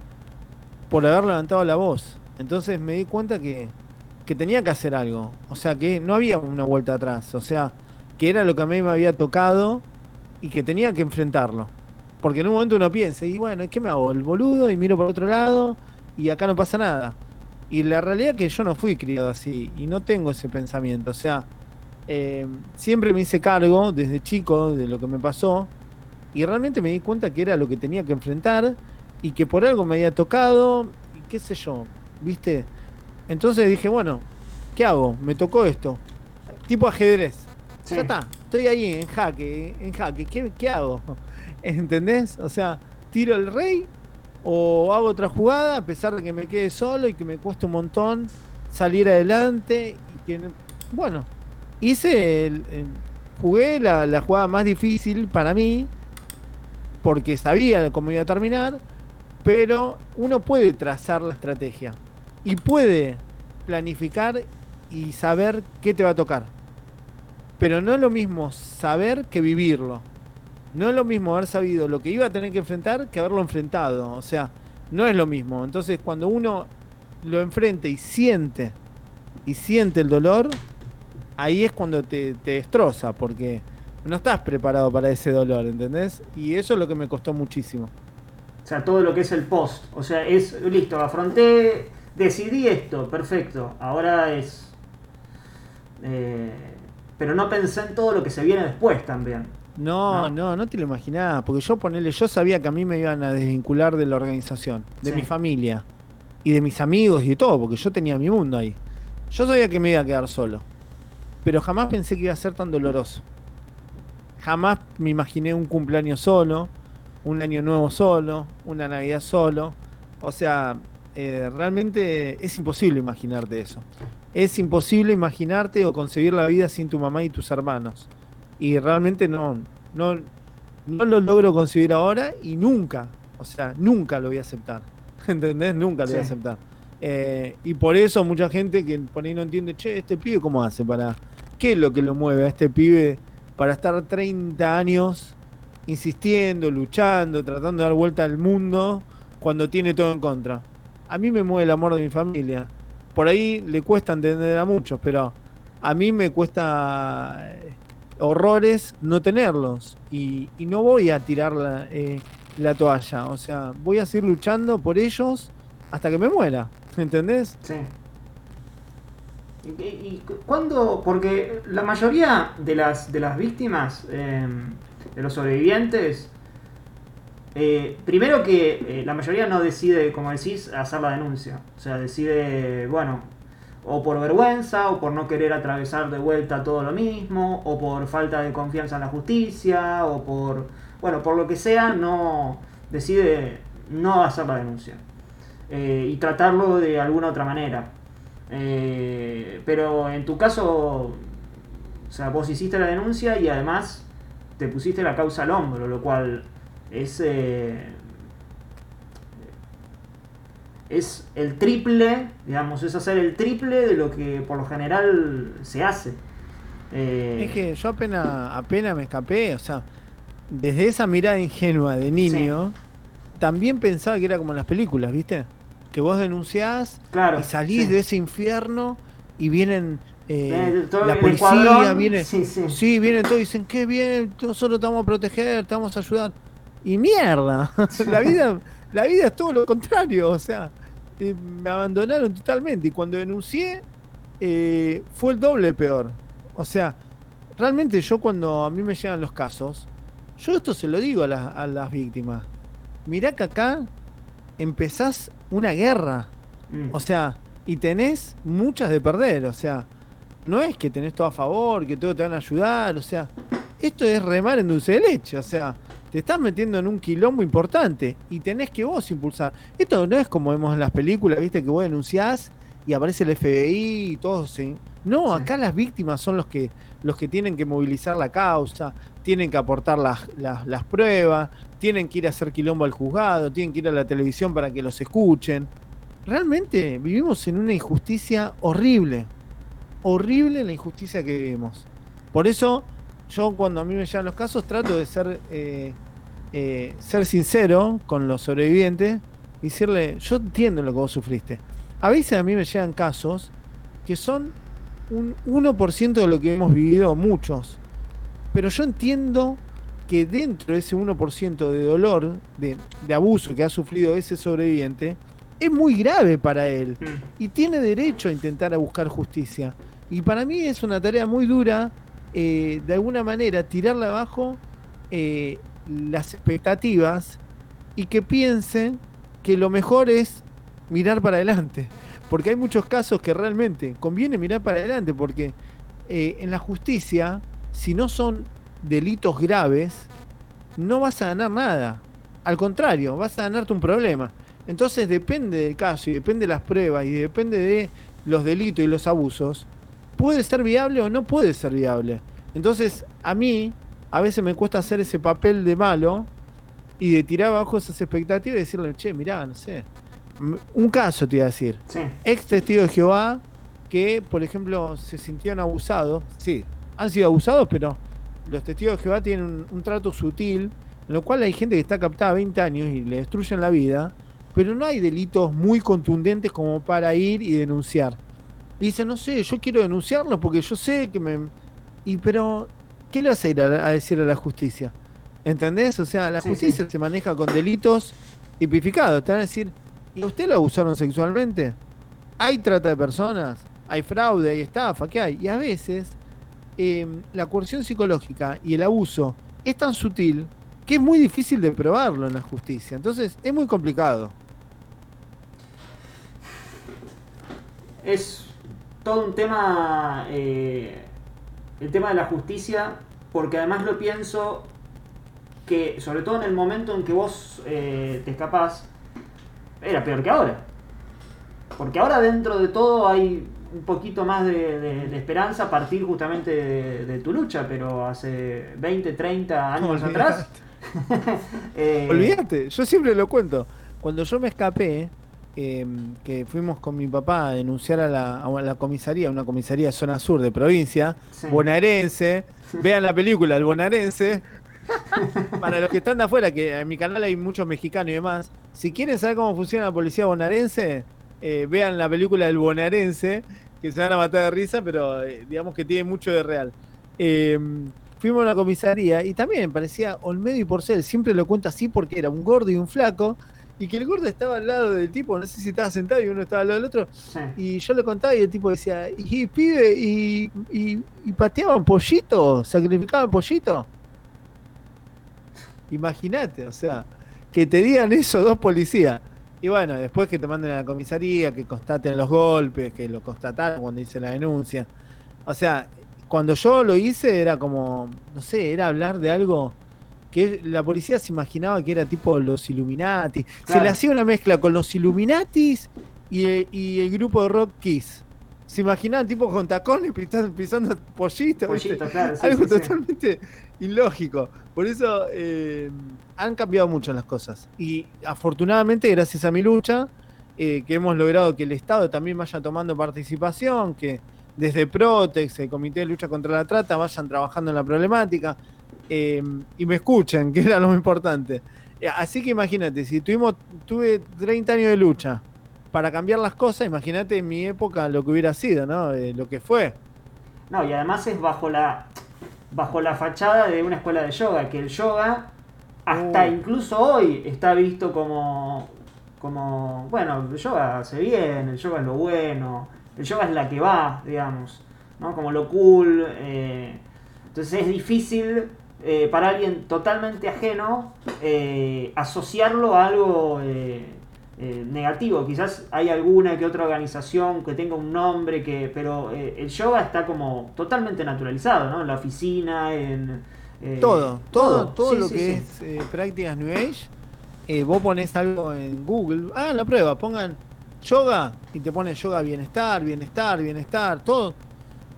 por haber levantado la voz. Entonces me di cuenta que, que tenía que hacer algo. O sea, que no había una vuelta atrás. O sea, que era lo que a mí me había tocado y que tenía que enfrentarlo. Porque en un momento uno piensa, y bueno, ¿qué me hago? El boludo y miro por otro lado y acá no pasa nada. Y la realidad es que yo no fui criado así y no tengo ese pensamiento. O sea, eh, siempre me hice cargo desde chico de lo que me pasó y realmente me di cuenta que era lo que tenía que enfrentar y que por algo me había tocado y qué sé yo, ¿viste? Entonces dije, bueno, ¿qué hago? Me tocó esto. Tipo ajedrez. Sí. Ya está, estoy ahí en jaque, en jaque. ¿Qué, qué hago? ¿Entendés? O sea, tiro el rey o hago otra jugada a pesar de que me quede solo y que me cueste un montón salir adelante y que bueno hice el- jugué la, la jugada más difícil para mí porque sabía cómo iba a terminar pero uno puede trazar la estrategia y puede planificar y saber qué te va a tocar pero no es lo mismo saber que vivirlo no es lo mismo haber sabido lo que iba a tener que enfrentar que haberlo enfrentado. O sea, no es lo mismo. Entonces, cuando uno lo enfrenta y siente, y siente el dolor, ahí es cuando te, te destroza, porque no estás preparado para ese dolor, ¿entendés? Y eso es lo que me costó muchísimo. O sea, todo lo que es el post. O sea, es listo, afronté, decidí esto, perfecto. Ahora es. eh, pero no pensé en todo lo que se viene después también. No, no, no, te lo imaginás, porque yo ponele, yo sabía que a mí me iban a desvincular de la organización, de Sí. mi familia y de mis amigos y de todo, porque yo tenía mi mundo ahí. Yo sabía que me iba a quedar solo, pero jamás pensé que iba a ser tan doloroso. Jamás me imaginé un cumpleaños solo, un año nuevo solo, una Navidad solo. O sea, eh, realmente es imposible imaginarte eso. Es imposible imaginarte o concebir la vida sin tu mamá y tus hermanos. Y realmente no, no, no lo logro concebir ahora y nunca, o sea, nunca lo voy a aceptar. ¿Entendés? Nunca lo voy a aceptar. Eh, y por eso mucha gente que por ahí no entiende, che, este pibe cómo hace para... ¿Qué es lo que lo mueve a este pibe para estar 30 años insistiendo, luchando, tratando de dar vuelta al mundo cuando tiene todo en contra? A mí me mueve el amor de mi familia. Por ahí le cuesta entender a muchos, pero a mí me cuesta eh, horrores no tenerlos. Y, y no voy a tirar la, eh, la toalla. O sea, voy a seguir luchando por ellos hasta que me muera. ¿Entendés? Sí. ¿Y, cuándo? Porque la mayoría de las, de las víctimas, eh, de los sobrevivientes, eh, primero que eh, la mayoría no decide, como decís, hacer la denuncia. O sea, decide, bueno, o por vergüenza, o por no querer atravesar de vuelta todo lo mismo, o por falta de confianza en la justicia, o por, bueno, por lo que sea, no decide no hacer la denuncia. Eh, y tratarlo de alguna otra manera. Eh, pero en tu caso, o sea, vos hiciste la denuncia y además te pusiste la causa al hombro, lo cual es eh, es el triple, digamos, es hacer el triple de lo que por lo general se hace. Eh, Es que yo apenas, apenas me escapé, o sea, desde esa mirada ingenua de niño, también pensaba que era como en las películas, ¿viste? Que vos denunciás Claro, y salís sí. de ese infierno y vienen eh, todo la policía, viene, sí, sí. vienen todos y dicen, qué bien, nosotros te vamos a proteger, te vamos a ayudar. Y mierda, la vida, la vida es todo lo contrario, o sea, eh, me abandonaron totalmente. Y cuando denuncié, eh, fue el doble peor. O sea, realmente yo cuando a mí me llegan los casos, yo esto se lo digo a, las- a las víctimas. Mirá que acá empezás una guerra. Mm. O sea, y tenés muchas de perder. O sea, no es que tenés todo a favor, que todo te van a ayudar. O sea, esto es remar en dulce de leche. O sea, te estás metiendo en un quilombo importante y tenés que vos impulsar. Esto no es como vemos en las películas, viste, que vos denunciás y aparece el FBI y todo. se- No, acá las víctimas son los que, los que tienen que movilizar la causa, tienen que aportar las, las, las pruebas, tienen que ir a hacer quilombo al juzgado, tienen que ir a la televisión para que los escuchen. Realmente vivimos en una injusticia horrible. Horrible la injusticia que vivimos. Por eso, yo cuando a mí me llegan los casos trato de ser, eh, eh, ser sincero con los sobrevivientes y decirle, yo entiendo lo que vos sufriste. A veces a mí me llegan casos que son un 1% de lo que hemos vivido muchos. Pero yo entiendo que dentro de ese 1% de dolor, de, de abuso que ha sufrido ese sobreviviente, es muy grave para él Mm. y tiene derecho a intentar a buscar justicia. Y para mí es una tarea muy dura, eh, de alguna manera, tirarle abajo eh, las expectativas y que piensen que lo mejor es mirar para adelante. Porque hay muchos casos que realmente conviene mirar para adelante, porque eh, en la justicia, si no son delitos graves, no vas a ganar nada. Al contrario, vas a ganarte un problema. Entonces depende del caso y depende de las pruebas y depende de los delitos y los abusos, puede ser viable o no puede ser viable. Entonces, a mí, a veces me cuesta hacer ese papel de malo y de tirar abajo esas expectativas y decirle, che, mirá, no sé. Un caso te iba a decir. Sí. Ex testigo de Jehová que, por ejemplo, se sintieron abusados. Sí, han sido abusados, pero los testigos de Jehová tienen un, un trato sutil, en lo cual hay gente que está captada 20 años y le destruyen la vida, pero no hay delitos muy contundentes como para ir y denunciar. Y dice, no sé, yo quiero denunciarlo porque yo sé que me... Y pero, ¿qué le vas a ir a, a decir a la justicia? ¿Entendés? O sea, la Sí, justicia se maneja con delitos tipificados. Te van a decir, ¿y a usted lo abusaron sexualmente? Hay trata de personas, hay fraude, hay estafa, ¿qué hay? Y a veces eh, la coerción psicológica y el abuso es tan sutil que es muy difícil de probarlo en la justicia. Entonces es muy complicado. Es todo un tema, eh, el tema de la justicia, porque además lo pienso que, sobre todo en el momento en que vos eh, te escapás, era peor que ahora. Porque ahora dentro de todo hay un poquito más de, de- de esperanza a partir justamente de, de tu lucha, pero hace 20, 30 años Olvidate. atrás... eh, Olvídate, yo siempre lo cuento. Cuando yo me escapé, eh, que fuimos con mi papá a denunciar a la, a la comisaría, una comisaría zona sur de provincia, Sí. bonaerense, vean la película El bonaerense. Para los que están de afuera, que en mi canal hay muchos mexicanos y demás, si quieren saber cómo funciona la policía bonaerense, eh, vean la película El bonaerense, que se van a matar de risa, pero eh, digamos que tiene mucho de real. Eh, fuimos a una comisaría y también parecía Olmedo y Porcel, siempre lo cuento así porque era un gordo y un flaco, y que el gordo estaba al lado del tipo, no sé si estaba sentado y uno estaba al lado del otro, sí. y yo le contaba y el tipo decía, y pibe, y, y, y pateaban pollito, sacrificaban pollito. Imagínate, o sea, que te digan eso dos policías. Y bueno, después que te manden a la comisaría, que constaten los golpes, que lo constataron cuando hice la denuncia. O sea, cuando yo lo hice era como, no sé, era hablar de algo que la policía se imaginaba que era tipo los Illuminati. Se le hacía una mezcla con los Illuminatis y, el- y el grupo de rock Kiss. Se imaginaban tipo con tacones pisando, pisando pollitos. ¿viste? Pollito, claro, sí, Algo sí, sí. totalmente ilógico. Por eso eh, han cambiado mucho las cosas. Y afortunadamente, gracias a mi lucha, eh, que hemos logrado que el Estado también vaya tomando participación, que desde Protex, el Comité de Lucha contra la Trata, vayan trabajando en la problemática eh, y me escuchen, que era lo importante. Eh, Así que imagínate, si tuvimos, tuve 30 años de lucha para cambiar las cosas, imagínate en mi época lo que hubiera sido, ¿no? Eh, lo que fue. No, y además es bajo la bajo la fachada de una escuela de yoga, que el yoga hasta Uh. incluso hoy está visto como como bueno, el yoga hace bien, el yoga es lo bueno, el yoga es la que va, digamos, ¿no? Como lo cool, eh, entonces es difícil eh, para alguien totalmente ajeno eh, asociarlo a algo eh, negativo. Quizás hay alguna que otra organización que tenga un nombre, que pero el yoga está como totalmente naturalizado, ¿no? En la oficina, en... Todo, todo, todo Sí, lo sí, que sí. es prácticas New Age, vos pones algo en Google, hagan la prueba, pongan yoga y te pone yoga bienestar, bienestar, bienestar, todo.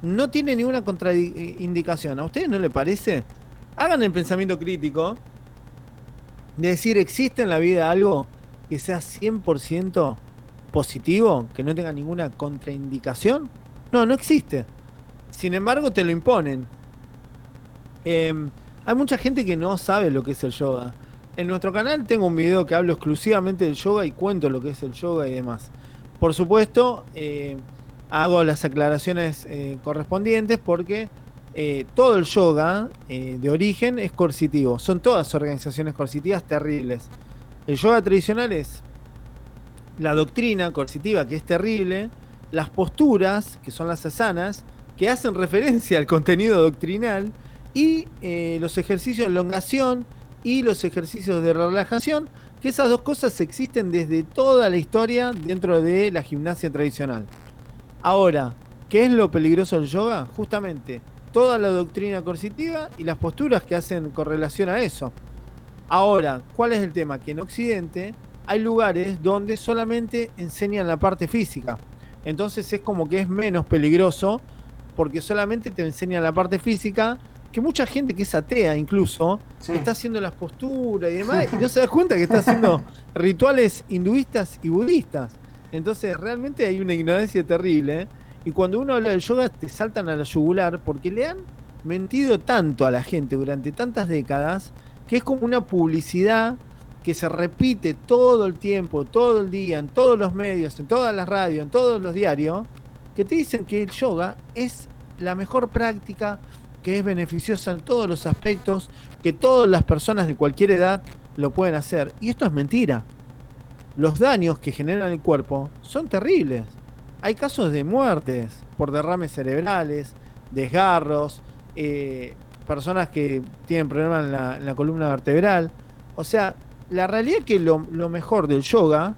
No tiene ninguna contraindicación. ¿A ustedes no le parece? Hagan el pensamiento crítico de decir, ¿existe en la vida algo que sea 100% positivo, que no tenga ninguna contraindicación? No, no existe. Sin embargo, te lo imponen. Eh, hay mucha gente que no sabe lo que es el yoga. En nuestro canal tengo un video que hablo exclusivamente del yoga y cuento lo que es el yoga y demás. Por supuesto, eh, hago las aclaraciones eh, correspondientes porque eh, todo el yoga eh, de origen es coercitivo. Son todas organizaciones coercitivas terribles. El yoga tradicional es la doctrina coercitiva, que es terrible, las posturas, que son las asanas, que hacen referencia al contenido doctrinal, y eh, los ejercicios de elongación y los ejercicios de relajación, que esas dos cosas existen desde toda la historia dentro de la gimnasia tradicional. Ahora, ¿qué es lo peligroso del yoga? Justamente toda la doctrina coercitiva y las posturas que hacen correlación a eso. Ahora, ¿cuál es el tema? Que en Occidente hay lugares donde solamente enseñan la parte física. Entonces es como que es menos peligroso porque solamente te enseñan la parte física que mucha gente que es atea incluso Sí. está haciendo las posturas y demás y no se da cuenta que está haciendo rituales hinduistas y budistas. Entonces realmente hay una ignorancia terrible ¿eh? Y cuando uno habla del yoga te saltan a la yugular porque le han mentido tanto a la gente durante tantas décadas que es como una publicidad que se repite todo el tiempo, todo el día, en todos los medios, en todas las radios, en todos los diarios, que te dicen que el yoga es la mejor práctica, que es beneficiosa en todos los aspectos, que todas las personas de cualquier edad lo pueden hacer. Y esto es mentira. los daños que generan el cuerpo son terribles. Hay casos de muertes por derrames cerebrales, desgarros, eh, personas que tienen problemas en la, columna vertebral. O sea, la realidad es que lo, mejor del yoga,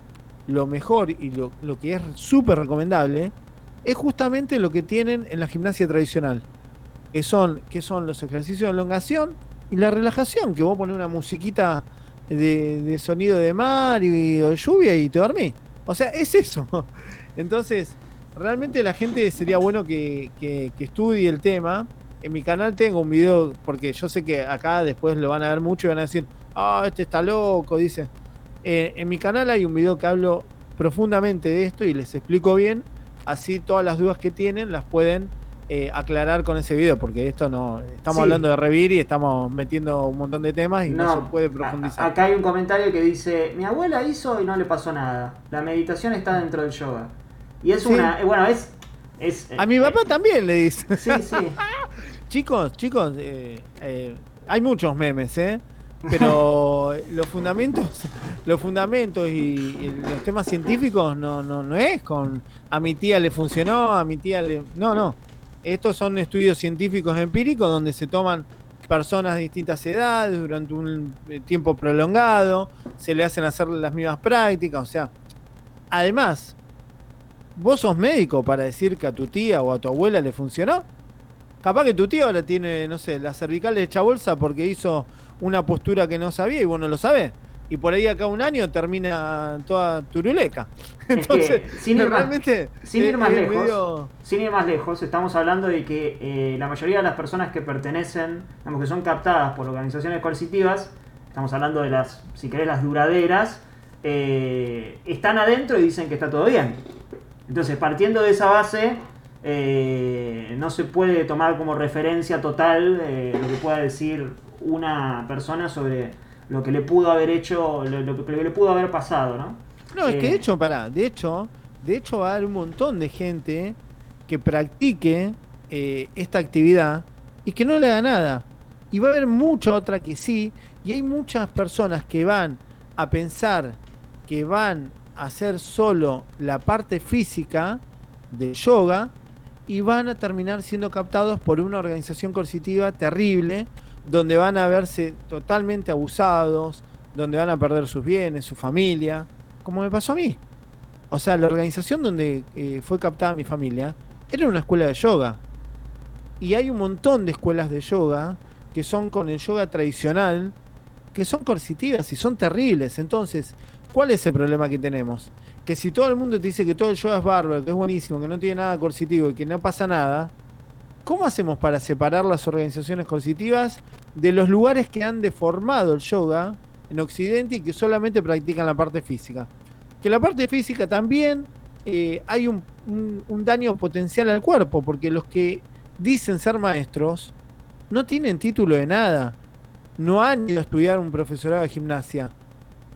lo mejor y lo, que es súper recomendable, es justamente lo que tienen en la gimnasia tradicional. Que son, que son los ejercicios de elongación y la relajación, que vos pones una musiquita de, sonido de mar y, de lluvia y te dormís. O sea, es eso. Entonces, realmente la gente sería bueno que, que- que estudie el tema. En mi canal tengo un video, porque yo sé que acá después lo van a ver mucho y van a decir, ah, este está loco, dice. Eh, en mi canal hay un video que hablo profundamente de esto y les explico bien, así todas las dudas que tienen las pueden eh, aclarar con ese video, porque esto no, estamos Sí. hablando de revir y estamos metiendo un montón de temas y no, No, se puede a- profundizar. Acá hay un comentario que dice, mi abuela hizo y no le pasó nada. La meditación está dentro del yoga. Y es Sí. una, eh, bueno, es... es A mi papá también le dice. Sí, sí. Chicos, chicos, eh, eh, hay muchos memes, ¿eh? Pero los fundamentos, los fundamentos y, y los temas científicos no, no, no es con a mi tía le funcionó, a mi tía le. No, no. Estos son estudios científicos empíricos donde se toman personas de distintas edades durante un eh, tiempo prolongado, se le hacen hacer las mismas prácticas, o sea, además, vos sos médico para decir que a tu tía o a tu abuela le funcionó. Capaz que tu tío ahora tiene, no sé, la cervical hecha bolsa porque hizo una postura que no sabía y vos no lo sabés. Y por ahí acá un año termina toda turuleca. Entonces, sin ir más- realmente Sin es- ir más es lejos, medio- sin ir más lejos, estamos hablando de que eh, la mayoría de las personas que pertenecen, digamos que son captadas por organizaciones coercitivas, estamos hablando de las, si querés, las duraderas, eh, están adentro y dicen que está todo bien. Entonces, partiendo de esa base, eh, no se puede tomar como referencia total eh, lo que pueda decir una persona sobre lo que le pudo haber hecho, lo, lo que le pudo haber pasado, ¿no? No, es que Eh, de hecho, pará, de hecho, de hecho va a haber un montón de gente que practique eh, esta actividad y que no le haga nada. Y va a haber mucha otra que sí, y hay muchas personas que van a pensar que van hacer solo la parte física de yoga y van a terminar siendo captados por una organización coercitiva terrible, donde van a verse totalmente abusados, donde van a perder sus bienes, su familia, como me pasó a mí. O sea, la organización donde eh, fue captada mi familia era una escuela de yoga. Y hay un montón de escuelas de yoga que son con el yoga tradicional, que son coercitivas y son terribles. Entonces, ¿cuál es el problema que tenemos? Que si todo el mundo te dice que todo el yoga es bárbaro, que es buenísimo, que no tiene nada coercitivo y que no pasa nada, ¿cómo hacemos para separar las organizaciones coercitivas de los lugares que han deformado el yoga en Occidente y que solamente practican la parte física? Que la parte física también eh, hay un, daño potencial al cuerpo, porque los que dicen ser maestros no tienen título de nada, no han ido a estudiar un profesorado de gimnasia.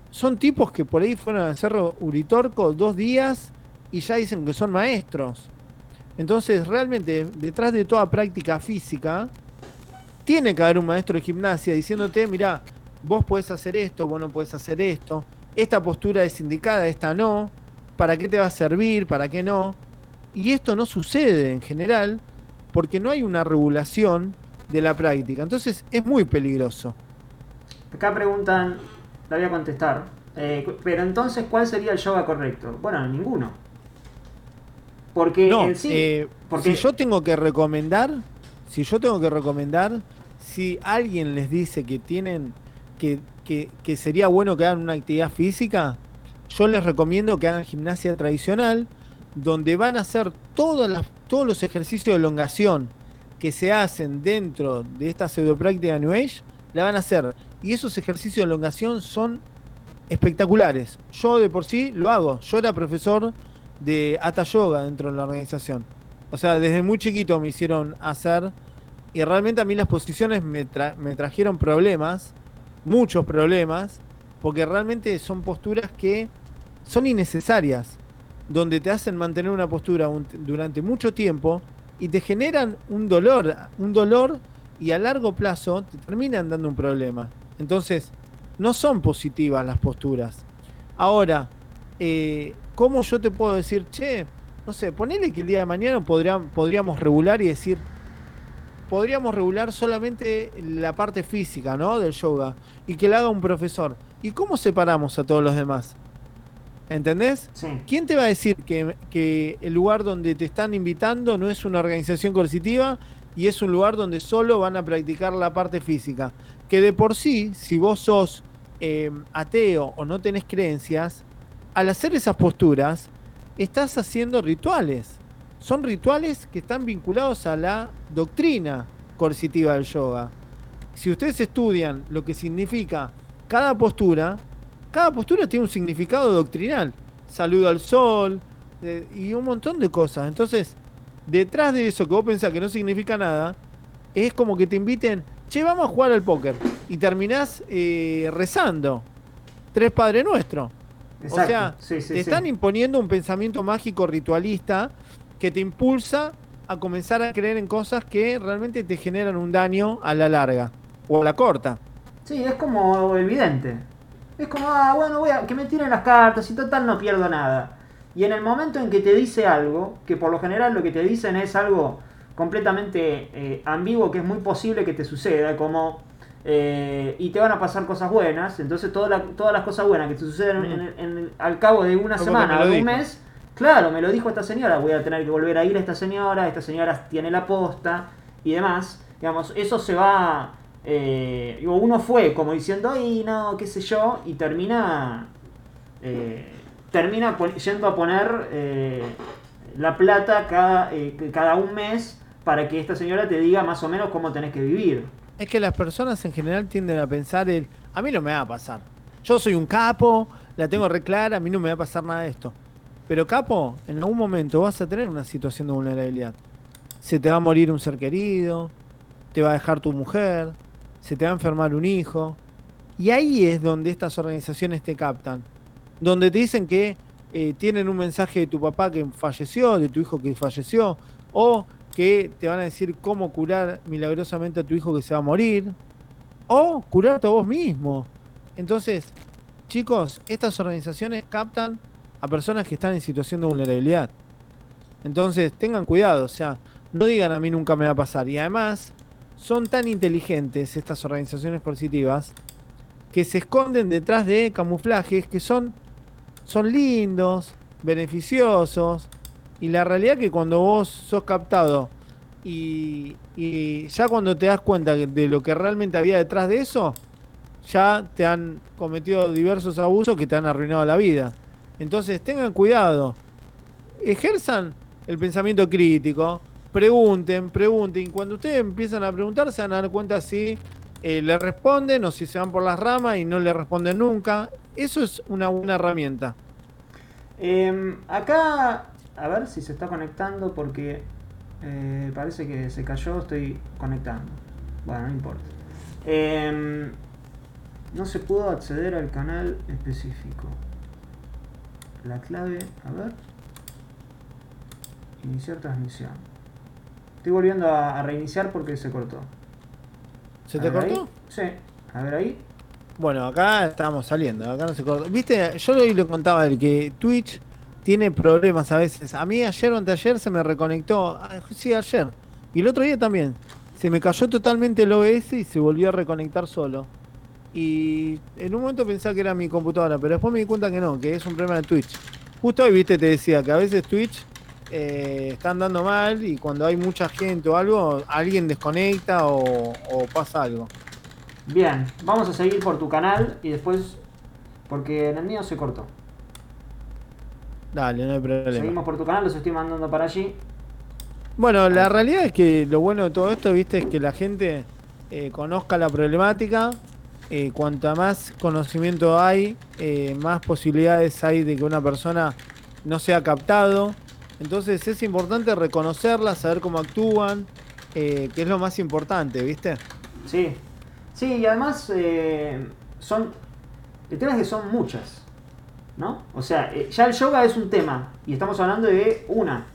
Son tipos que por ahí fueron al Cerro Uritorco dos días y ya dicen que son maestros. Entonces, realmente, detrás de toda práctica física, tiene que haber un maestro de gimnasia diciéndote, mira, vos podés hacer esto, vos no podés hacer esto, esta postura es indicada, esta no, para qué te va a servir, para qué no. Y esto no sucede en general porque no hay una regulación de la práctica. Entonces es muy peligroso. Acá preguntan, la voy a contestar. eh, pero entonces, ¿cuál sería el yoga correcto? Bueno, ninguno. Porque No, en sí. eh, porque si yo tengo que recomendar, si yo tengo que recomendar, si alguien les dice que tienen, que, que, que sería bueno que hagan una actividad física, yo les recomiendo que hagan gimnasia tradicional, donde van a hacer todas las, todos los ejercicios de elongación que se hacen dentro de esta pseudopráctica New Age, la van a hacer. Y esos ejercicios de elongación son espectaculares. Yo de por sí lo hago. Yo era profesor de Hatha Yoga dentro de la organización. O sea, desde muy chiquito me hicieron hacer y realmente a mí las posiciones me, me trajeron problemas, muchos problemas, porque realmente son posturas que son innecesarias, donde te hacen mantener una postura durante mucho tiempo y te generan un dolor, un dolor y a largo plazo te terminan dando un problema. Entonces, no son positivas las posturas. Ahora, eh, ¿cómo yo te puedo decir, che, no sé, ponele que el día de mañana podría- podríamos regular y decir, podríamos regular solamente la parte física, ¿no? Del yoga y que la haga un profesor. ¿Y cómo separamos a todos los demás? ¿Entendés? Sí. ¿Quién te va a decir que, que el lugar donde te están invitando no es una organización coercitiva y es un lugar donde solo van a practicar la parte física? Que de por sí, si vos sos eh, ateo o no tenés creencias, al hacer esas posturas, estás haciendo rituales. Son rituales que están vinculados a la doctrina coercitiva del yoga. Si ustedes estudian lo que significa cada postura, cada postura tiene un significado doctrinal. Saludo al sol eh, y un montón de cosas. Entonces, detrás de eso que vos pensás que no significa nada, es como que te inviten, che, vamos a jugar al póker. Y terminás eh, rezando. Tres Padre Nuestro. O sea, Sí, sí, te sí. están imponiendo un pensamiento mágico ritualista que te impulsa a comenzar a creer en cosas que realmente te generan un daño a la larga o a la corta. Sí, es como evidente. Es como, ah, bueno, voy a que me tiren las cartas y total no pierdo nada. Y en el momento en que te dice algo, que por lo general lo que te dicen es algo completamente eh, ambiguo, que es muy posible que te suceda, como, eh, y te van a pasar cosas buenas, entonces toda la- todas las cosas buenas que te suceden en el- en el- al cabo de una semana o un mes, claro, me lo dijo esta señora, voy a tener que volver a ir a esta señora, esta señora tiene la posta y demás. Digamos, eso se va. eh, uno fue como diciendo, ay, no, qué sé yo, y termina. eh, termina yendo a poner eh, la plata cada, eh, cada un mes para que esta señora te diga más o menos cómo tenés que vivir. Es que las personas en general tienden a pensar el, a mí no me va a pasar. Yo soy un capo, la tengo re clara, a mí no me va a pasar nada de esto. Pero capo, en algún momento vas a tener una situación de vulnerabilidad. Se te va a morir un ser querido, te va a dejar tu mujer, se te va a enfermar un hijo. Y ahí es donde estas organizaciones te captan. Donde te dicen que eh, tienen un mensaje de tu papá que falleció, de tu hijo que falleció, o que te van a decir cómo curar milagrosamente a tu hijo que se va a morir, o curarte a vos mismo. Entonces, chicos, estas organizaciones captan a personas que están en situación de vulnerabilidad. Entonces, tengan cuidado, o sea, no digan a mí nunca me va a pasar. Y además, son tan inteligentes estas organizaciones coercitivas que se esconden detrás de camuflajes que son, son lindos, beneficiosos, y la realidad es que cuando vos sos captado y, ya cuando te das cuenta de lo que realmente había detrás de eso, ya te han cometido diversos abusos que te han arruinado la vida. Entonces tengan cuidado, ejerzan el pensamiento crítico, pregunten, pregunten. Cuando ustedes empiezan a preguntar, se van a dar cuenta si eh, le responden o si se van por las ramas y no le responden nunca. Eso es una buena herramienta. Em, acá, a ver si se está conectando porque eh, parece que se cayó, estoy conectando. Bueno, no importa. Em, no se pudo acceder al canal específico. La clave, a ver. Iniciar transmisión. Estoy volviendo a, a reiniciar porque se cortó. ¿Se A te ahí. cortó? Sí, a ver ahí. Bueno, acá estamos saliendo, acá no se cortó. Viste, yo hoy le contaba el que Twitch tiene problemas a veces. A mí ayer o anteayer se me reconectó, ah, sí, ayer. Y el otro día también. Se me cayó totalmente el OBS y se volvió a reconectar solo. Y en un momento pensaba que era mi computadora, pero después me di cuenta que no, que es un problema de Twitch. Justo hoy, viste, te decía que a veces Twitch eh, está andando mal y cuando hay mucha gente o algo, alguien desconecta o pasa algo. Bien, vamos a seguir por tu canal y después. Porque en el mío se cortó. Dale, no hay problema. Seguimos por tu canal, los estoy mandando para allí. Bueno, la realidad es que lo bueno de todo esto, viste, es que la gente eh, conozca la problemática. Eh, cuanta más conocimiento hay, eh, más posibilidades hay de que una persona no sea captado. Entonces es importante reconocerla, saber cómo actúan, eh, que es lo más importante, ¿viste? Sí. Sí, y además eh, son. El tema es que son muchas. ¿No? O sea, eh, ya el yoga es un tema. Y estamos hablando de una.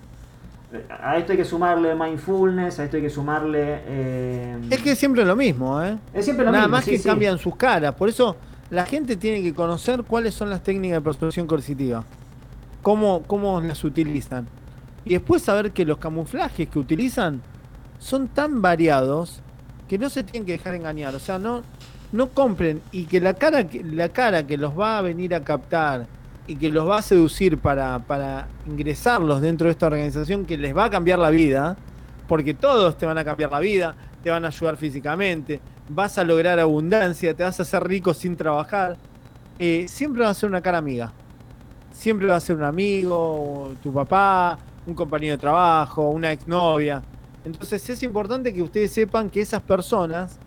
A esto hay que sumarle mindfulness, a esto hay que sumarle. eh, Es que es siempre lo mismo, ¿eh? es siempre lo Nada mismo. más sí, que sí. cambian sus caras. Por eso la gente tiene que conocer cuáles son las técnicas de persuasión coercitiva, cómo, cómo las utilizan. Y después saber que los camuflajes que utilizan son tan variados que no se tienen que dejar engañar. O sea, no, no compren y que la cara, que- la cara que los va a venir a captar y que los va a seducir para, para ingresarlos dentro de esta organización que les va a cambiar la vida, porque todos te van a cambiar la vida, te van a ayudar físicamente, vas a lograr abundancia, te vas a hacer rico sin trabajar, eh, siempre va a ser una cara amiga. Siempre va a ser un amigo, tu papá, un compañero de trabajo, una exnovia. Entonces es importante que ustedes sepan que esas personas,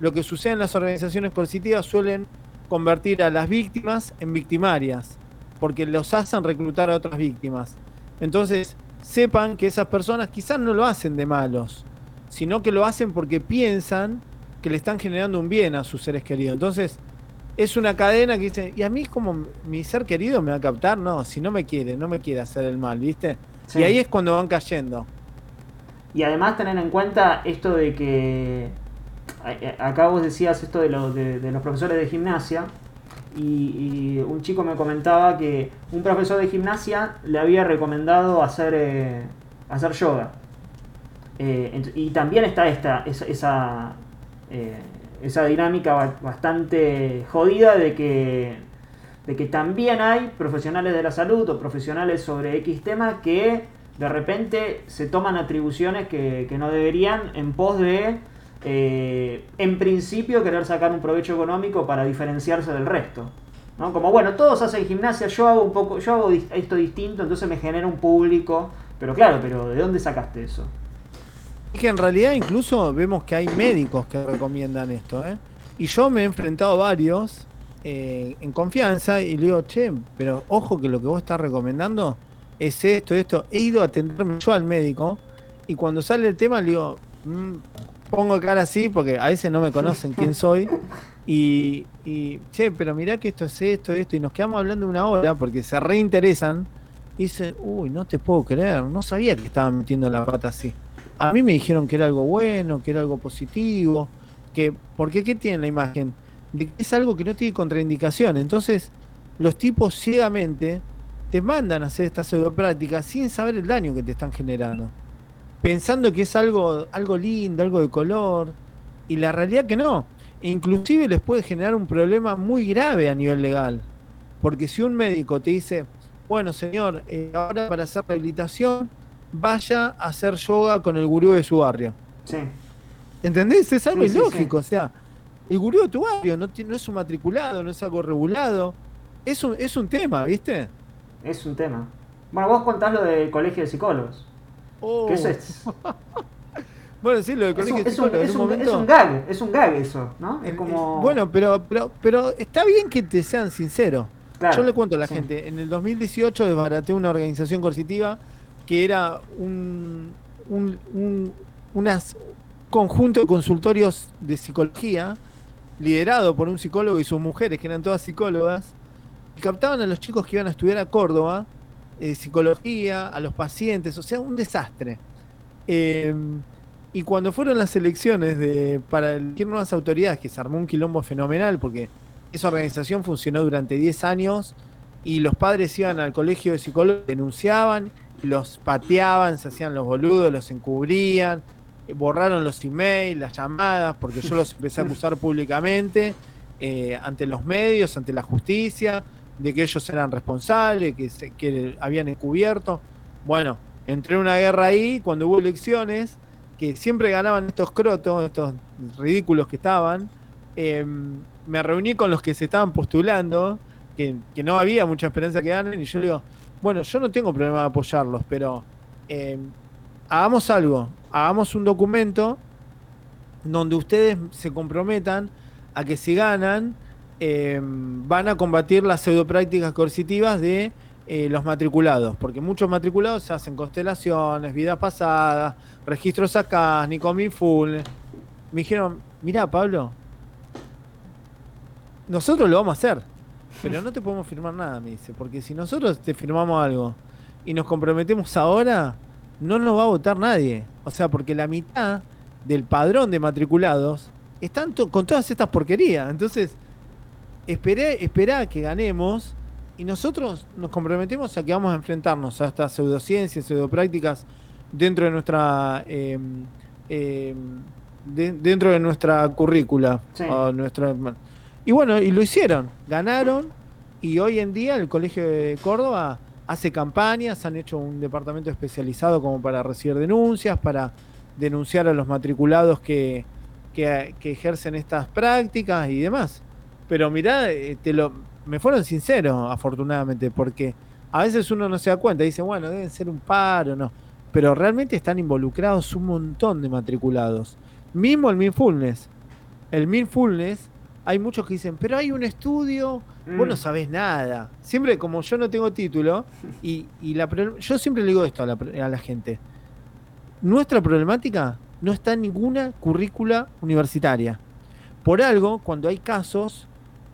lo que sucede en las organizaciones coercitivas, suelen convertir a las víctimas en victimarias, porque los hacen reclutar a otras víctimas. Entonces, sepan que esas personas quizás no lo hacen de malos, sino que lo hacen porque piensan que le están generando un bien a sus seres queridos. Entonces, es una cadena que dice, y a mí como mi ser querido me va a captar, no, si no me quiere, no me quiere hacer el mal, ¿viste? Sí. Y ahí es cuando van cayendo. Y además tener en cuenta esto de que acá vos decías esto de, los de, los profesores de gimnasia y, y un chico me comentaba que un profesor de gimnasia le había recomendado hacer, eh, hacer yoga. Eh, y también está esta, esa, esa, eh, esa dinámica ba- bastante jodida de que, de que también hay profesionales de la salud o profesionales sobre X tema que de repente se toman atribuciones que, que no deberían en pos de, eh, en principio, querer sacar un provecho económico para diferenciarse del resto. ¿no? Como bueno, todos hacen gimnasia, yo hago un poco, yo hago esto distinto, entonces me genera un público. Pero claro, pero ¿de dónde sacaste eso? Es que en realidad incluso vemos que hay médicos que recomiendan esto, ¿eh? Y yo me he enfrentado a varios eh, en confianza y le digo, che, pero ojo que lo que vos estás recomendando es esto, esto. He ido a atenderme yo al médico y cuando sale el tema le digo, mm, pongo cara así porque a veces no me conocen quién soy. Y, y, che, pero mirá que esto es esto, esto, y nos quedamos hablando una hora porque se reinteresan. Y dicen, uy, no te puedo creer, no sabía que estaban metiendo la pata así. A mí me dijeron que era algo bueno, que era algo positivo, que, porque ¿qué tiene la imagen? De que es algo que no tiene contraindicación. Entonces, los tipos ciegamente te mandan a hacer esta pseudopráctica sin saber el daño que te están generando. Pensando que es algo, algo lindo, algo de color, y la realidad que no. E inclusive les puede generar un problema muy grave a nivel legal. Porque si un médico te dice, bueno señor, eh, ahora para hacer rehabilitación, vaya a hacer yoga con el gurú de su barrio. Sí. ¿Entendés? Es algo Sí, sí, ilógico. O sea, el gurú de tu barrio no, no es un matriculado, no es algo regulado. Es un, es un tema, ¿viste? Es un tema. Bueno, vos contás lo del colegio de psicólogos. Oh. Eso es, Bueno, sí, lo del es, colegio un, de es, un, psicólogos, en es un un- momento- es un gag, es un gag eso, ¿no? Es como... Bueno, pero, pero, pero está bien que te sean sinceros. Claro, Yo le cuento a la sí. gente, en el 2018 desbaraté una organización coercitiva que era un, un, un unas- conjunto de consultorios de psicología liderado por un psicólogo y sus mujeres, que eran todas psicólogas, y captaban a los chicos que iban a estudiar a Córdoba, eh, psicología, a los pacientes, o sea, un desastre. Eh, y cuando fueron las elecciones de, para elegir nuevas autoridades, que se armó un quilombo fenomenal, porque esa organización funcionó durante 10 años y los padres iban al colegio de psicólogos, denunciaban, los pateaban, se hacían los boludos, los encubrían, eh, borraron los emails, las llamadas, porque yo los empecé a acusar públicamente eh, ante los medios, ante la justicia, de que ellos eran responsables, que, se- que habían encubierto. Bueno, entré en una guerra ahí cuando hubo elecciones, que siempre ganaban estos crotos, estos ridículos que estaban. eh, me reuní con los que se estaban postulando, que, que no había mucha esperanza que ganen, y yo digo, bueno, yo no tengo problema de apoyarlos, pero eh, hagamos algo, hagamos un documento donde ustedes se comprometan a que si ganan, eh, van a combatir las pseudoprácticas coercitivas de eh, los matriculados, porque muchos matriculados se hacen constelaciones, vidas pasadas, registros acá, ni full. Me dijeron, mirá Pablo, nosotros lo vamos a hacer, pero no te podemos firmar nada, me dice, porque si nosotros te firmamos algo y nos comprometemos ahora, no nos va a votar nadie. O sea, porque la mitad del padrón de matriculados están con todas estas porquerías. Entonces, esperé, esperá que ganemos y nosotros nos comprometemos a que vamos a enfrentarnos a estas pseudociencias, pseudoprácticas dentro de nuestra eh, eh, de- dentro de nuestra currícula. Sí. o nuestra- y bueno, y lo hicieron, ganaron y hoy en día el Colegio de Córdoba hace campañas, han hecho un departamento especializado como para recibir denuncias, para denunciar a los matriculados que, que, que ejercen estas prácticas y demás. Pero mirá, eh, te lo, me fueron sinceros, afortunadamente, porque a veces uno no se da cuenta, dice, bueno, deben ser un par o no. Pero realmente están involucrados un montón de matriculados. Mismo el Mindfulness. El Mindfulness, hay muchos que dicen, pero hay un estudio, vos Mm. no sabés nada. Siempre, como yo no tengo título, y, y la, yo siempre le digo esto a la, a la gente. Nuestra problemática no está en ninguna currícula universitaria. Por algo, cuando hay casos,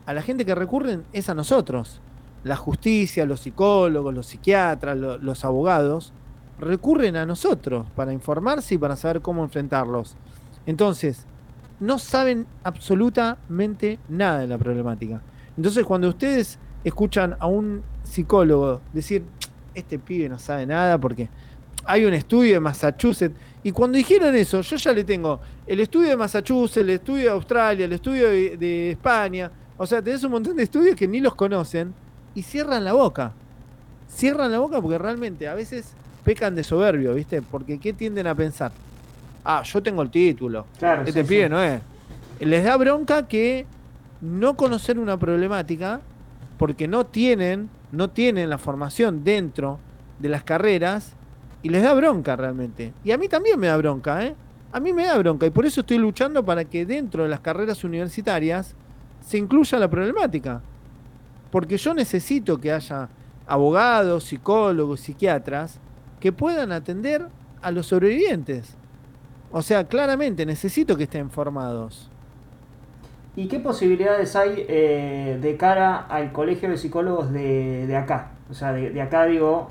a la gente que recurren es a nosotros. La justicia, los psicólogos, los psiquiatras, lo- los abogados, recurren a nosotros para informarse y para saber cómo enfrentarlos. Entonces, no saben absolutamente nada de la problemática. Entonces, cuando ustedes escuchan a un psicólogo decir, este pibe no sabe nada porque hay un estudio de Massachusetts, y cuando dijeron eso, yo ya le tengo el estudio de Massachusetts, el estudio de Australia, el estudio de España, o sea, tenés un montón de estudios que ni los conocen y cierran la boca. Cierran la boca porque realmente a veces pecan de soberbio, ¿viste? Porque ¿qué tienden a pensar? Ah, yo tengo el título. Claro, este sí, pibe sí. no es. Les da bronca que no conocer una problemática porque no tienen, no tienen la formación dentro de las carreras y les da bronca realmente. Y a mí también me da bronca, ¿eh? A mí me da bronca y por eso estoy luchando para que dentro de las carreras universitarias se incluya la problemática. Porque yo necesito que haya abogados, psicólogos, psiquiatras que puedan atender a los sobrevivientes. O sea, claramente necesito que estén formados. ¿Y qué posibilidades hay eh, de cara al colegio de psicólogos de, de acá? O sea, de, de acá digo,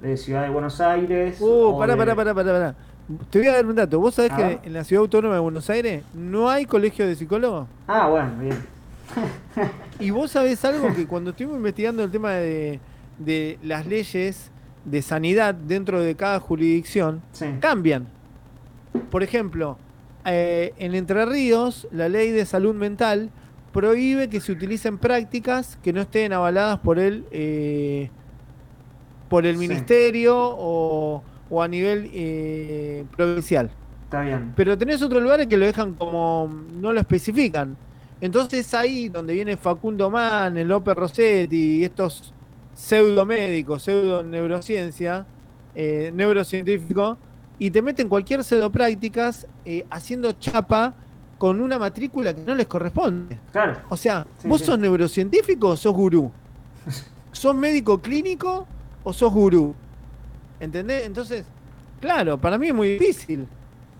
de Ciudad de Buenos Aires. Uh, pará, de- pará, pará, pará, pará. Te voy a dar un dato. ¿Vos sabés que en la Ciudad Autónoma de Buenos Aires no hay colegio de psicólogos? Ah, bueno, bien. Y vos sabés algo que cuando estuvimos investigando el tema de, de las leyes de sanidad dentro de cada jurisdicción, Sí. cambian. Por ejemplo, eh, en Entre Ríos, la ley de salud mental prohíbe que se utilicen prácticas que no estén avaladas por el, eh, por el Sí. ministerio o, o a nivel eh, provincial. Está bien. Pero tenés otros lugares que lo dejan como no lo especifican. Entonces ahí donde viene Facundo Mann, el López Rossetti y estos pseudo médicos, pseudo neurociencia, eh, neurocientífico, y te meten cualquier pseudo prácticas eh, haciendo chapa con una matrícula que no les corresponde. Claro. O sea, Sí, ¿vos sí. sos neurocientífico o sos gurú? ¿Sos médico clínico o sos gurú? ¿Entendés? Entonces, claro, para mí es muy difícil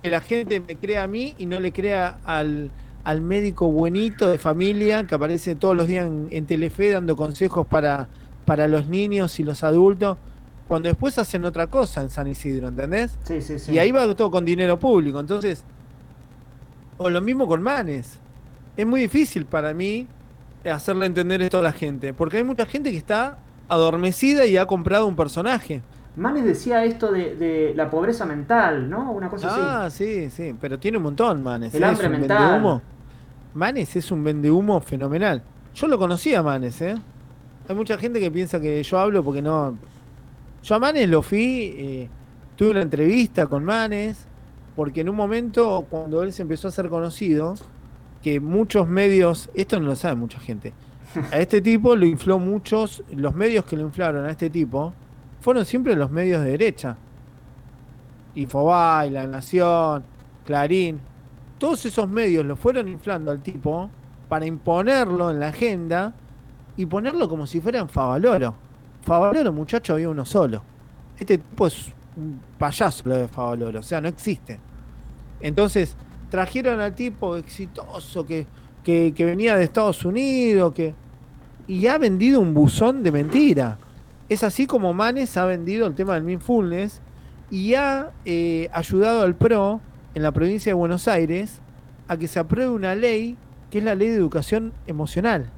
que la gente me crea a mí y no le crea al, al médico buenito de familia que aparece todos los días en, en Telefe dando consejos para, para los niños y los adultos, cuando después hacen otra cosa en San Isidro, ¿entendés? Sí, sí, sí. Y ahí va todo con dinero público. Entonces, o lo mismo con Manes. Es muy difícil para mí hacerle entender esto a la gente, porque hay mucha gente que está adormecida y ha comprado un personaje. Manes decía esto de, de la pobreza mental, ¿no? Una cosa Ah, así. sí, sí, pero tiene un montón, Manes. El ¿eh? hambre mental. vendehumo. Manes es un vendehumo fenomenal. Yo lo conocía a Manes, ¿eh? Hay mucha gente que piensa que yo hablo porque no. Yo a Manes lo fui, eh, tuve una entrevista con Manes, porque en un momento, cuando él se empezó a ser conocido, que muchos medios, esto no lo sabe mucha gente, a este tipo lo infló muchos, los medios que lo inflaron a este tipo, fueron siempre los medios de derecha. Infobae, La Nación, Clarín, todos esos medios lo fueron inflando al tipo para imponerlo en la agenda y ponerlo como si fuera en Favaloro. Favaloro, muchacho, había uno solo. Este tipo es un payaso lo de Favaloro, o sea, no existe. Entonces, trajeron al tipo exitoso que, que, que venía de Estados Unidos, que y ha vendido un buzón de mentira. Es así como Manes ha vendido el tema del mindfulness y ha eh, ayudado al PRO en la provincia de Buenos Aires a que se apruebe una ley que es la ley de educación emocional.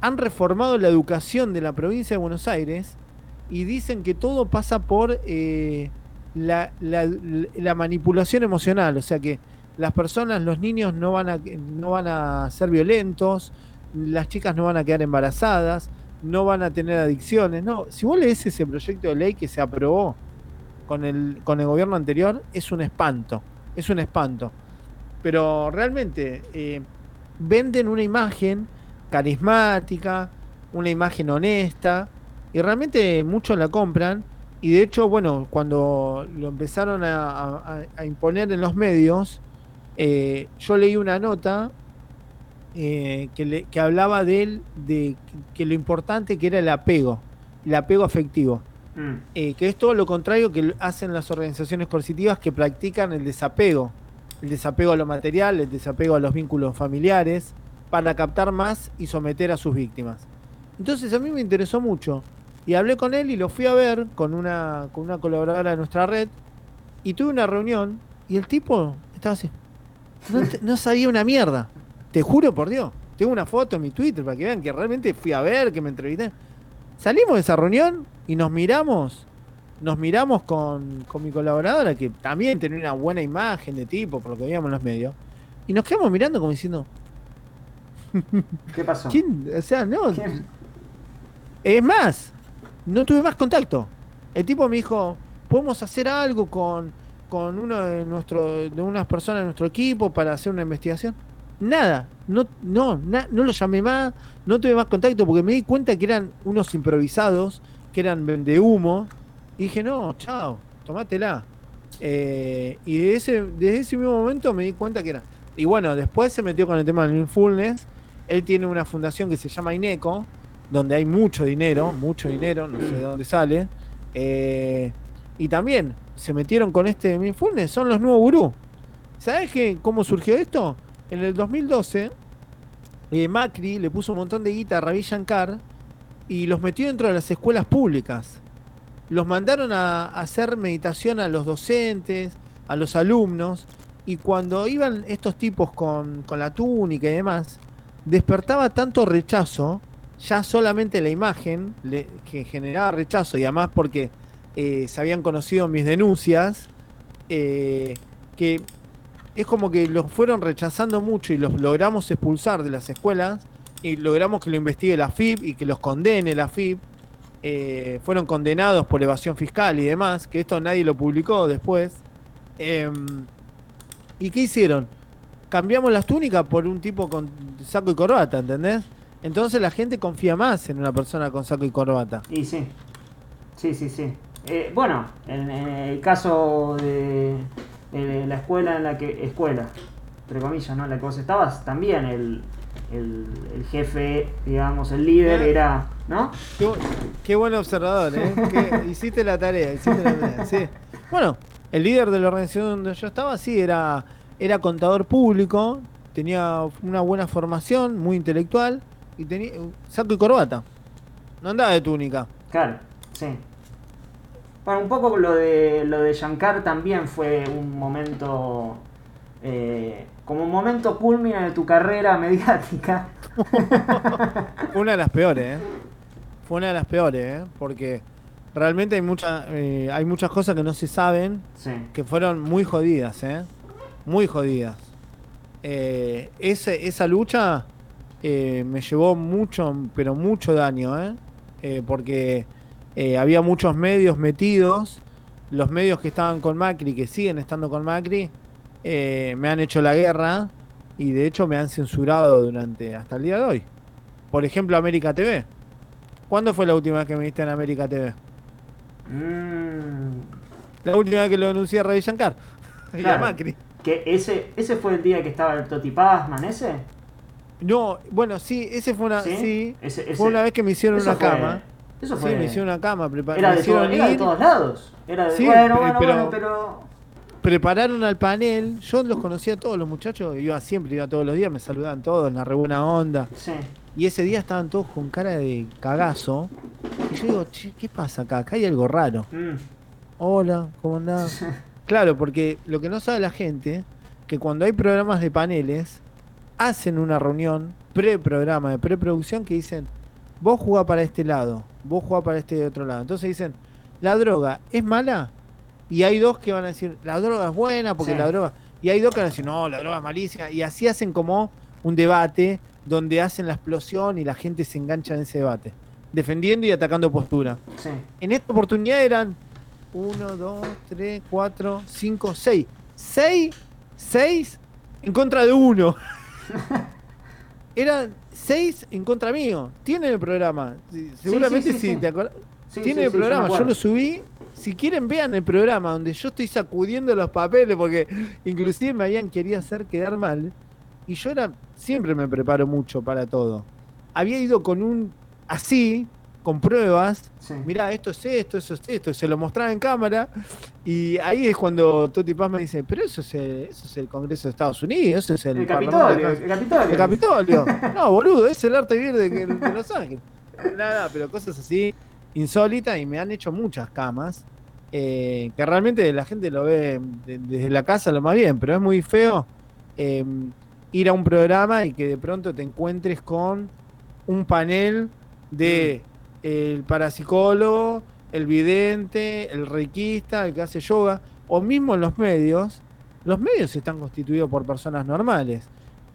han reformado la educación de la provincia de Buenos Aires y dicen que todo pasa por eh, la, la- la manipulación emocional, o sea que las personas, los niños no van a, no van a ser violentos, las chicas no van a quedar embarazadas, no van a tener adicciones. No, si vos lees ese proyecto de ley que se aprobó con el, con el gobierno anterior, es un espanto, es un espanto. Pero realmente eh, venden una imagen carismática, una imagen honesta, y realmente muchos la compran. Y de hecho, bueno, cuando lo empezaron a, imponer en los medios, eh, yo leí una nota eh, que, le- que hablaba de él, de que lo importante que era el apego, el apego afectivo. Mm. Eh, que es todo lo contrario que hacen las organizaciones coercitivas que practican el desapego, el desapego a lo material, el desapego a los vínculos familiares, para captar más y someter a sus víctimas. Entonces a mí me interesó mucho y hablé con él y lo fui a ver con una, con una colaboradora de nuestra red y tuve una reunión y el tipo estaba así. No, no sabía una mierda. Te juro por Dios. Tengo una foto en mi Twitter para que vean que realmente fui a ver, que me entrevisté. Salimos de esa reunión y nos miramos. Nos miramos con, con mi colaboradora, que también tenía una buena imagen de tipo, por lo que veíamos en los medios. Y nos quedamos mirando como diciendo, ¿Qué pasó? ¿quién? O sea, no. Es más, no tuve más contacto. El tipo me dijo, podemos hacer algo con, con uno de nuestro, de unas personas de nuestro equipo para hacer una investigación. Nada, no, no, na- no lo llamé más, no tuve más contacto porque me di cuenta que eran unos improvisados, que eran de humo. Y dije, no, chao, tomátela. Eh, y de ese, desde ese mismo momento me di cuenta que era. Y bueno, después se metió con el tema del mindfulness. Él tiene una fundación que se llama INECO, donde hay mucho dinero, mucho dinero, no sé de dónde sale. Eh, y también se metieron con este mindfulness, son los nuevos gurú. ¿Sabes qué, cómo surgió esto? En el 2012, eh, Macri le puso un montón de guita a Ravi Shankar y los metió dentro de las escuelas públicas. Los mandaron a, hacer meditación a los docentes, a los alumnos, y cuando iban estos tipos con, con la túnica y demás, despertaba tanto rechazo, ya solamente la imagen que generaba rechazo, y además porque eh, se habían conocido mis denuncias, eh, que es como que los fueron rechazando mucho y los logramos expulsar de las escuelas y logramos que lo investigue la FIP y que los condene la FIP. Eh, fueron condenados por evasión fiscal y demás, que esto nadie lo publicó después. Em, ¿Y qué hicieron? Cambiamos las túnicas por un tipo con saco y corbata, ¿entendés? Entonces la gente confía más en una persona con saco y corbata. Y sí, sí, sí, sí. Eh, bueno, en, en el caso de, de la escuela en la que. Escuela, entre comillas, ¿no? En la que vos estabas, también el, el, el jefe, digamos, el líder era. ¿No? Qué buen observador, ¿eh? Que hiciste la tarea, hiciste la tarea, sí. Bueno, el líder de la organización donde yo estaba, sí, era, era contador público, tenía una buena formación, muy intelectual, y tenía saco y corbata. No andaba de túnica. Claro, sí. Bueno, un poco lo de lo de Shankar también fue un momento. eh, como un momento culmina de tu carrera mediática. Una de las peores, ¿eh? Fue una de las peores, ¿eh? Porque realmente hay, mucha, eh, hay muchas cosas que no se saben Sí. que fueron muy jodidas, ¿eh? Muy jodidas. Eh, ese- esa lucha eh, me llevó mucho, pero mucho daño. Eh, porque eh, había muchos medios metidos, los medios que estaban con Macri, que siguen estando con Macri, eh, me han hecho la guerra y de hecho me han censurado durante hasta el día de hoy. Por ejemplo, América TV. ¿Cuándo fue la última vez que me viste en América TV? Mm, La última vez que lo denuncié a Ravi Shankar. Y a Claro. Macri. que ese, ese fue el día que estaba el Toti Pazman, ese. No, bueno, sí, ese fue una, ¿Sí? sí, Ese- ese- fue una vez que me hicieron eso una fue- cama. Eso Sí, fue. me hicieron una cama, prepa- era, de todo- era de todos lados. Era de, Sí, bueno, bueno, pero- bueno, pero. prepararon al panel, yo los conocía a todos los muchachos, iba siempre, iba todos los días, me saludaban todos, en la re buena onda. Sí. Y ese día estaban todos con cara de cagazo. Y yo digo, "Che, ¿qué pasa acá? Acá hay algo raro. Mm, Hola, ¿cómo andás? claro, porque lo que no sabe la gente, que cuando hay programas de paneles, hacen una reunión pre-programa de preproducción que dicen, vos jugás para este lado, vos jugás para este otro lado. Entonces dicen, ¿la droga es mala? Y hay dos que van a decir, la droga es buena porque Sí. la droga... Y hay dos que van a decir, no, la droga es malísima. Y así hacen como un debate donde hacen la explosión y la gente se engancha en ese debate, defendiendo y atacando postura. Sí. En esta oportunidad eran 1, 2, 3, 4, 5, 6. 6, 6 en contra de uno. Eran 6 en contra mío. Tienen el programa. Seguramente sí, sí, sí. te acordás. Tienen el programa. Yo, lo subí. Si quieren, vean el programa donde yo estoy sacudiendo los papeles porque inclusive me habían querido hacer quedar mal. Y yo era, siempre me preparo mucho para todo. Había ido con un así, con pruebas. Sí. Mirá, esto es esto, eso es esto. Se lo mostraba en cámara. Y ahí es cuando Toti Paz me dice, pero eso es el, eso es el Congreso de Estados Unidos, eso es el, El Capitolio, el Capitolio. el Capitolio. No, boludo, es el arte vivir de, de Los Ángeles. Nada, pero cosas así insólitas y me han hecho muchas camas. eh, que realmente la gente lo ve de- desde la casa lo más bien, pero es muy feo eh, ir a un programa y que de pronto te encuentres con un panel de el parapsicólogo, el vidente, el reikista, el que hace yoga, o mismo en los medios, los medios están constituidos por personas normales.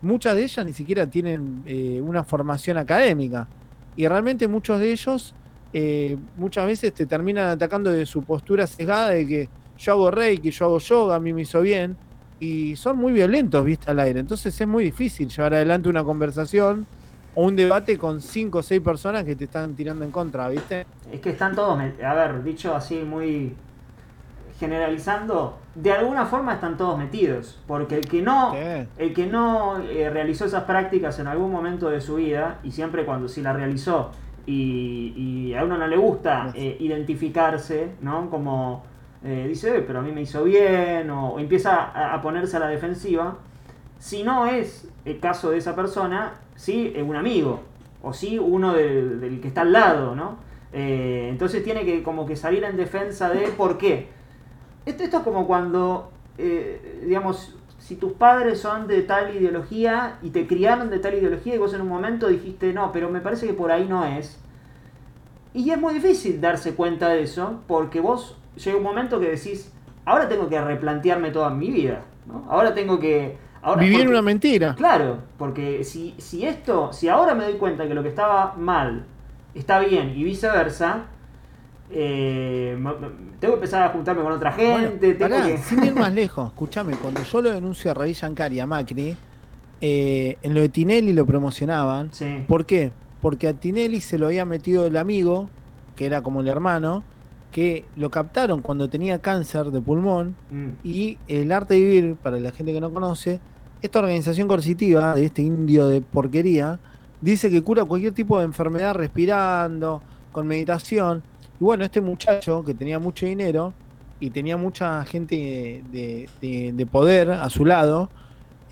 Muchas de ellas ni siquiera tienen eh, una formación académica. Y realmente muchos de ellos eh, muchas veces te terminan atacando de su postura sesgada de que yo hago reiki, yo hago yoga, a mí me hizo bien. Y son muy violentos, viste, al aire. Entonces es muy difícil llevar adelante una conversación o un debate con cinco o seis personas que te están tirando en contra, ¿viste? Es que están todos, a ver, dicho así muy generalizando, de alguna forma están todos metidos, porque el que no, Sí. el que no eh, realizó esas prácticas en algún momento de su vida y siempre cuando si la realizó y, y a uno no le gusta eh, identificarse, ¿no? Como eh, dice, "Eh, pero a mí me hizo bien o, o empieza a, a ponerse a la defensiva. Si no es el caso de esa persona, sí es un amigo o sí uno del, del que está al lado, ¿no? Eh, entonces tiene que como que salir en defensa de por qué. Esto, esto es como cuando, eh, digamos, si tus padres son de tal ideología y te criaron de tal ideología y vos en un momento dijiste, no, pero me parece que por ahí no es. Y es muy difícil darse cuenta de eso porque vos llega un momento que decís, ahora tengo que replantearme toda mi vida. ¿no? Ahora tengo que... Ahora, Vivir porque- una mentira. Claro, porque si, si esto, si ahora me doy cuenta que lo que estaba mal está bien y viceversa, eh, tengo que empezar a juntarme con otra Bueno, gente, tengo pará, que... sin ir más lejos, escúchame, cuando yo lo denuncio a Raíz y a Macri, eh, en lo de Tinelli lo promocionaban. Sí. ¿Por qué? Porque a Tinelli se lo había metido el amigo, que era como el hermano, que lo captaron cuando tenía cáncer de pulmón Mm, y el arte de vivir, para la gente que no conoce, esta organización coercitiva de este indio de porquería, dice que cura cualquier tipo de enfermedad respirando, con meditación. Y bueno, este muchacho que tenía mucho dinero y tenía mucha gente de, de- de poder a su lado,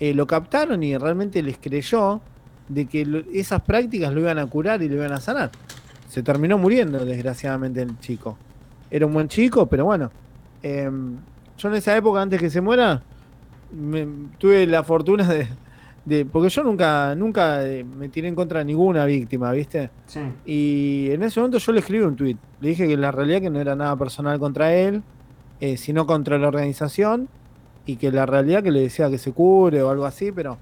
eh, lo captaron y realmente les creyó de que esas prácticas lo iban a curar y lo iban a sanar. Se terminó muriendo, desgraciadamente, el chico. Era un buen chico, pero bueno. em, yo en esa época, antes que se muera, me- tuve la fortuna de, de- Porque yo nunca, nunca eh, me tiré en contra de ninguna víctima, ¿viste? sí. Y en ese momento yo le escribí un tweet. Le dije que la realidad que no era nada personal contra él, eh, sino contra la organización. Y que la realidad que le decía que se cure o algo así, pero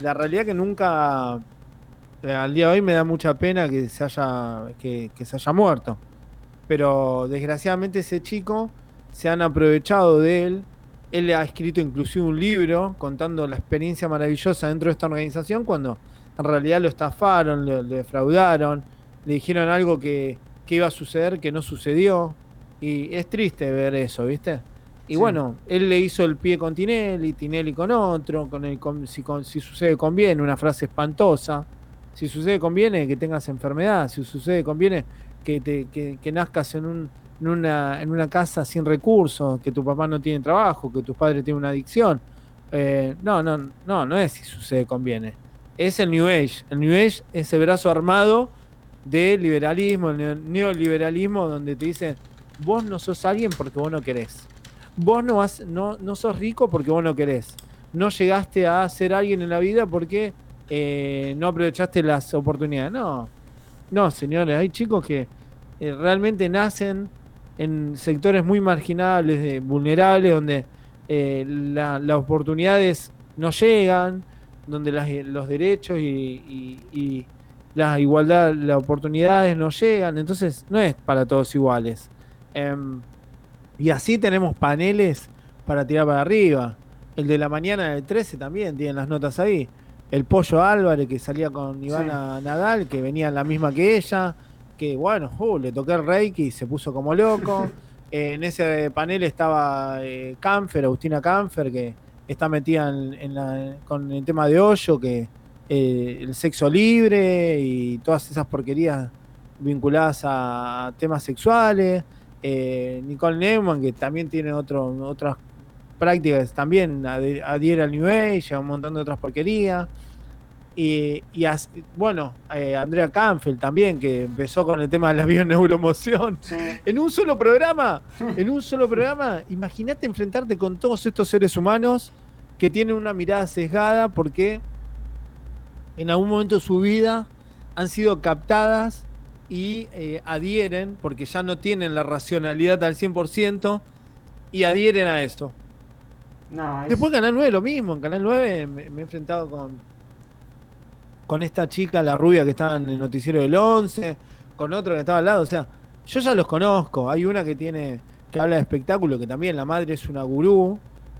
la realidad que nunca. eh, al día de hoy me da mucha pena que se haya, que, que se haya muerto. Pero desgraciadamente ese chico se han aprovechado de él. Él ha escrito inclusive un libro contando la experiencia maravillosa dentro de esta organización cuando en realidad lo estafaron, lo, lo defraudaron, le dijeron algo que, que iba a suceder que no sucedió. Y es triste ver eso, ¿viste? Y Sí. bueno, él le hizo el pie con Tinelli, Tinelli con otro, con el con- si, con- si sucede conviene, una frase espantosa. Si sucede conviene que tengas enfermedad, si sucede conviene que, te, que, que nazcas en, un, en, una, en una casa sin recursos, que tu papá no tiene trabajo, que tus padres tienen una adicción. Eh, no, no, no, no es si sucede conviene. Es el New Age. El New Age es el brazo armado del liberalismo, el neo- neoliberalismo, donde te dicen, vos no sos alguien porque vos no querés. Vos no, has- no, no sos rico porque vos no querés. No llegaste a ser alguien en la vida porque eh, no aprovechaste las oportunidades. No, no, señores, hay chicos que eh, realmente nacen en sectores muy marginales, de- vulnerables, donde eh, la- las oportunidades no llegan, donde las- los derechos y, y- y la igualdad, las oportunidades no llegan, entonces no es para todos iguales. Em, y así tenemos paneles para tirar para arriba. El de la mañana del 13 también tienen las notas ahí. El Pollo Álvarez que salía con Ivana Nadal, que venía la misma que ella, que bueno, uh, le toqué el reiki y se puso como loco. Eh, en ese panel estaba eh, Canfer, Agustina Canfer, que está metida en, en la- con el tema de hoyo, que eh, el sexo libre y todas esas porquerías vinculadas a temas sexuales. Eh, Nicole Neumann, que también tiene otro, otras prácticas, también adhiere al New Age, a un montón de otras porquerías. Y, y as- bueno, eh, Andrea Canfield también, que empezó con el tema de la bioneuromoción. En un solo programa, en un solo programa, imagínate enfrentarte con todos estos seres humanos que tienen una mirada sesgada porque en algún momento de su vida han sido captadas y eh, adhieren, porque ya no tienen la racionalidad al 100%, y adhieren a esto. No, es- Después Canal 9 lo mismo, en Canal 9 me, me he enfrentado con, con esta chica, la rubia que estaba en el noticiero del 11, con otro que estaba al lado, o sea, yo ya los conozco, hay una que tiene, que habla de espectáculo, que también la madre es una gurú,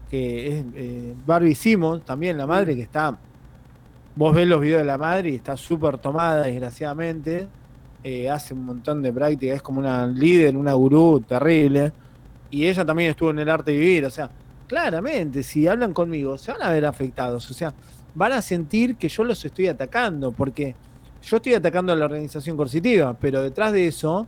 que es eh, Barbie Simmons, también la madre que está, vos ves los videos de la madre y está súper tomada, desgraciadamente, eh, hace un montón de práctica, es como una líder, una gurú terrible, y ella también estuvo en el arte de vivir, o sea, claramente, si hablan conmigo, se van a ver afectados, o sea, van a sentir que yo los estoy atacando, porque yo estoy atacando a la organización coercitiva, pero detrás de eso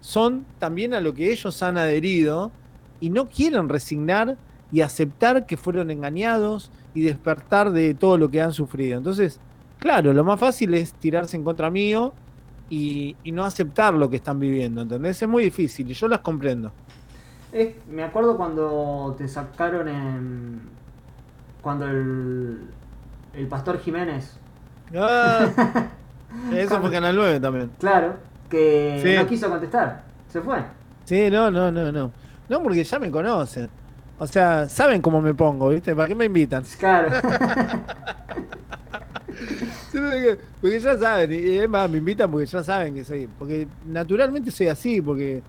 son también a lo que ellos han adherido y no quieren resignar y aceptar que fueron engañados y despertar de todo lo que han sufrido. Entonces, claro, lo más fácil es tirarse en contra mío y, no aceptar lo que están viviendo, ¿entendés? Es muy difícil y yo las comprendo. Me acuerdo cuando te sacaron en. Cuando el. El pastor Jiménez. Ah, eso fue Canal 9 también. Claro, que Sí. no quiso contestar. Se fue. Sí, no, no, no, no. No, porque ya me conocen. O sea, saben cómo me pongo, ¿viste? ¿Para qué me invitan? Claro. Porque- Porque ya saben, y es más, me invitan porque ya saben que soy. Porque naturalmente soy así, porque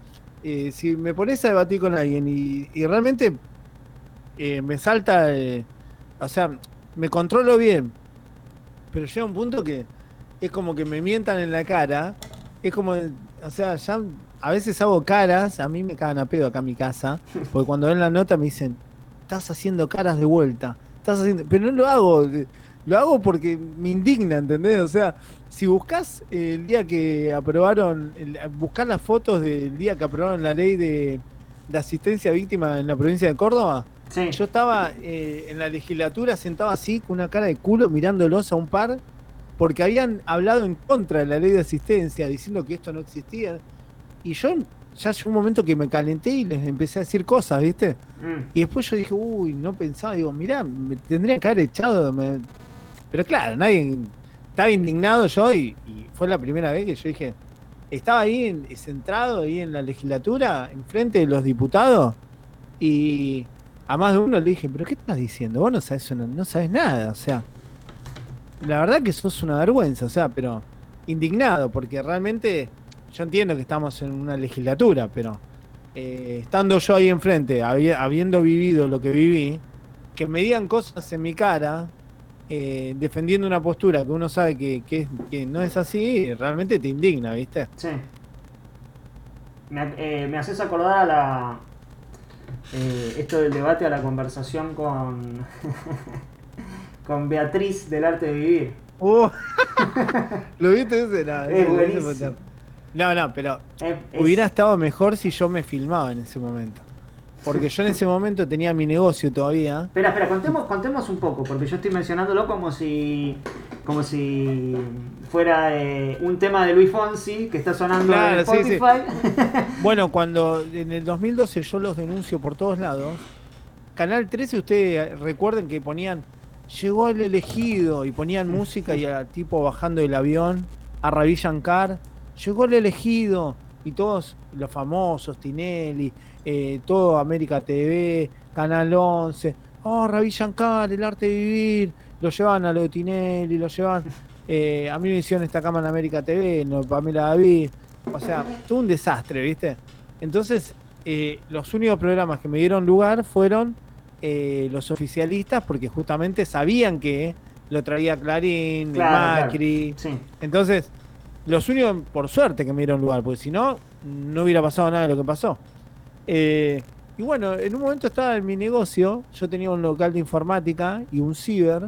eh, si me pones a debatir con alguien y, y realmente eh, me salta. eh, o sea, me controlo bien, pero llega un punto que es como que me mientan en la cara. Es como, o sea, ya a veces hago caras, a mí me cagan a pedo acá en mi casa, porque cuando ven la nota me dicen, estás haciendo caras de vuelta, estás haciendo, pero no lo hago, lo hago porque me indigna, ¿entendés? O sea, si buscas el día que aprobaron, buscás las fotos del día que aprobaron la ley de, de asistencia a víctimas en la provincia de Córdoba, yo estaba eh, en la legislatura sentado así con una cara de culo mirándolos a un par porque habían hablado en contra de la ley de asistencia, diciendo que esto no existía. Y yo ya llegó un momento que me calenté y les empecé a decir cosas, ¿viste? Mm. Y después yo dije, uy, no pensaba, digo, mirá, me tendría que haber echado. me- Pero claro, nadie estaba indignado yo y, y fue la primera vez que yo dije, estaba ahí en- centrado ahí en la legislatura, enfrente de los diputados, y a más de uno le dije, pero ¿qué estás diciendo? Vos no sabes, no sabes nada, o sea, la verdad que sos una vergüenza, o sea, pero indignado, porque realmente yo entiendo que estamos en una legislatura, pero eh, estando yo ahí enfrente, habi- habiendo vivido lo que viví, que me digan cosas en mi cara, eh, defendiendo una postura que uno sabe que, no es así, realmente te indigna, ¿viste? Sí. Me, eh, me haces acordar a la. Eh, esto del debate, a la conversación con. con Beatriz del arte de vivir. Uh, ¿Lo viste ese? No, Es buenísimo. no, no, pero Es- es- hubiera estado mejor si yo me filmaba en ese momento. Porque yo en ese momento tenía mi negocio todavía. Espera, espera, contemos, contemos un poco, porque yo estoy mencionándolo como si. como si fuera eh, un tema de Luis Fonsi que está sonando en Claro, sí, sí. Spotify. Bueno, cuando en el 2012 yo los denuncio por todos lados, Canal 13, ustedes recuerden que ponían, llegó el elegido y ponían música y al tipo bajando del avión a Ravi Shankar, llegó el elegido y todos los famosos, Tinelli, eh, todo América TV, Canal 11, oh, Ravi Shankar, el arte de vivir, lo llevaban a lo de Tinelli, lo llevaban, eh, a mí me hicieron esta cama en América TV, no, Pamela David, o sea, todo un desastre, ¿viste? Entonces, eh, los únicos programas que me dieron lugar fueron eh, los oficialistas, porque justamente sabían que lo traía Clarín, Claro, Macri. claro. Sí. Entonces, los únicos, por suerte, que me dieron lugar, porque si no, no hubiera pasado nada de lo que pasó. Eh, y bueno, en un momento estaba en mi negocio, yo tenía un local de informática y un ciber,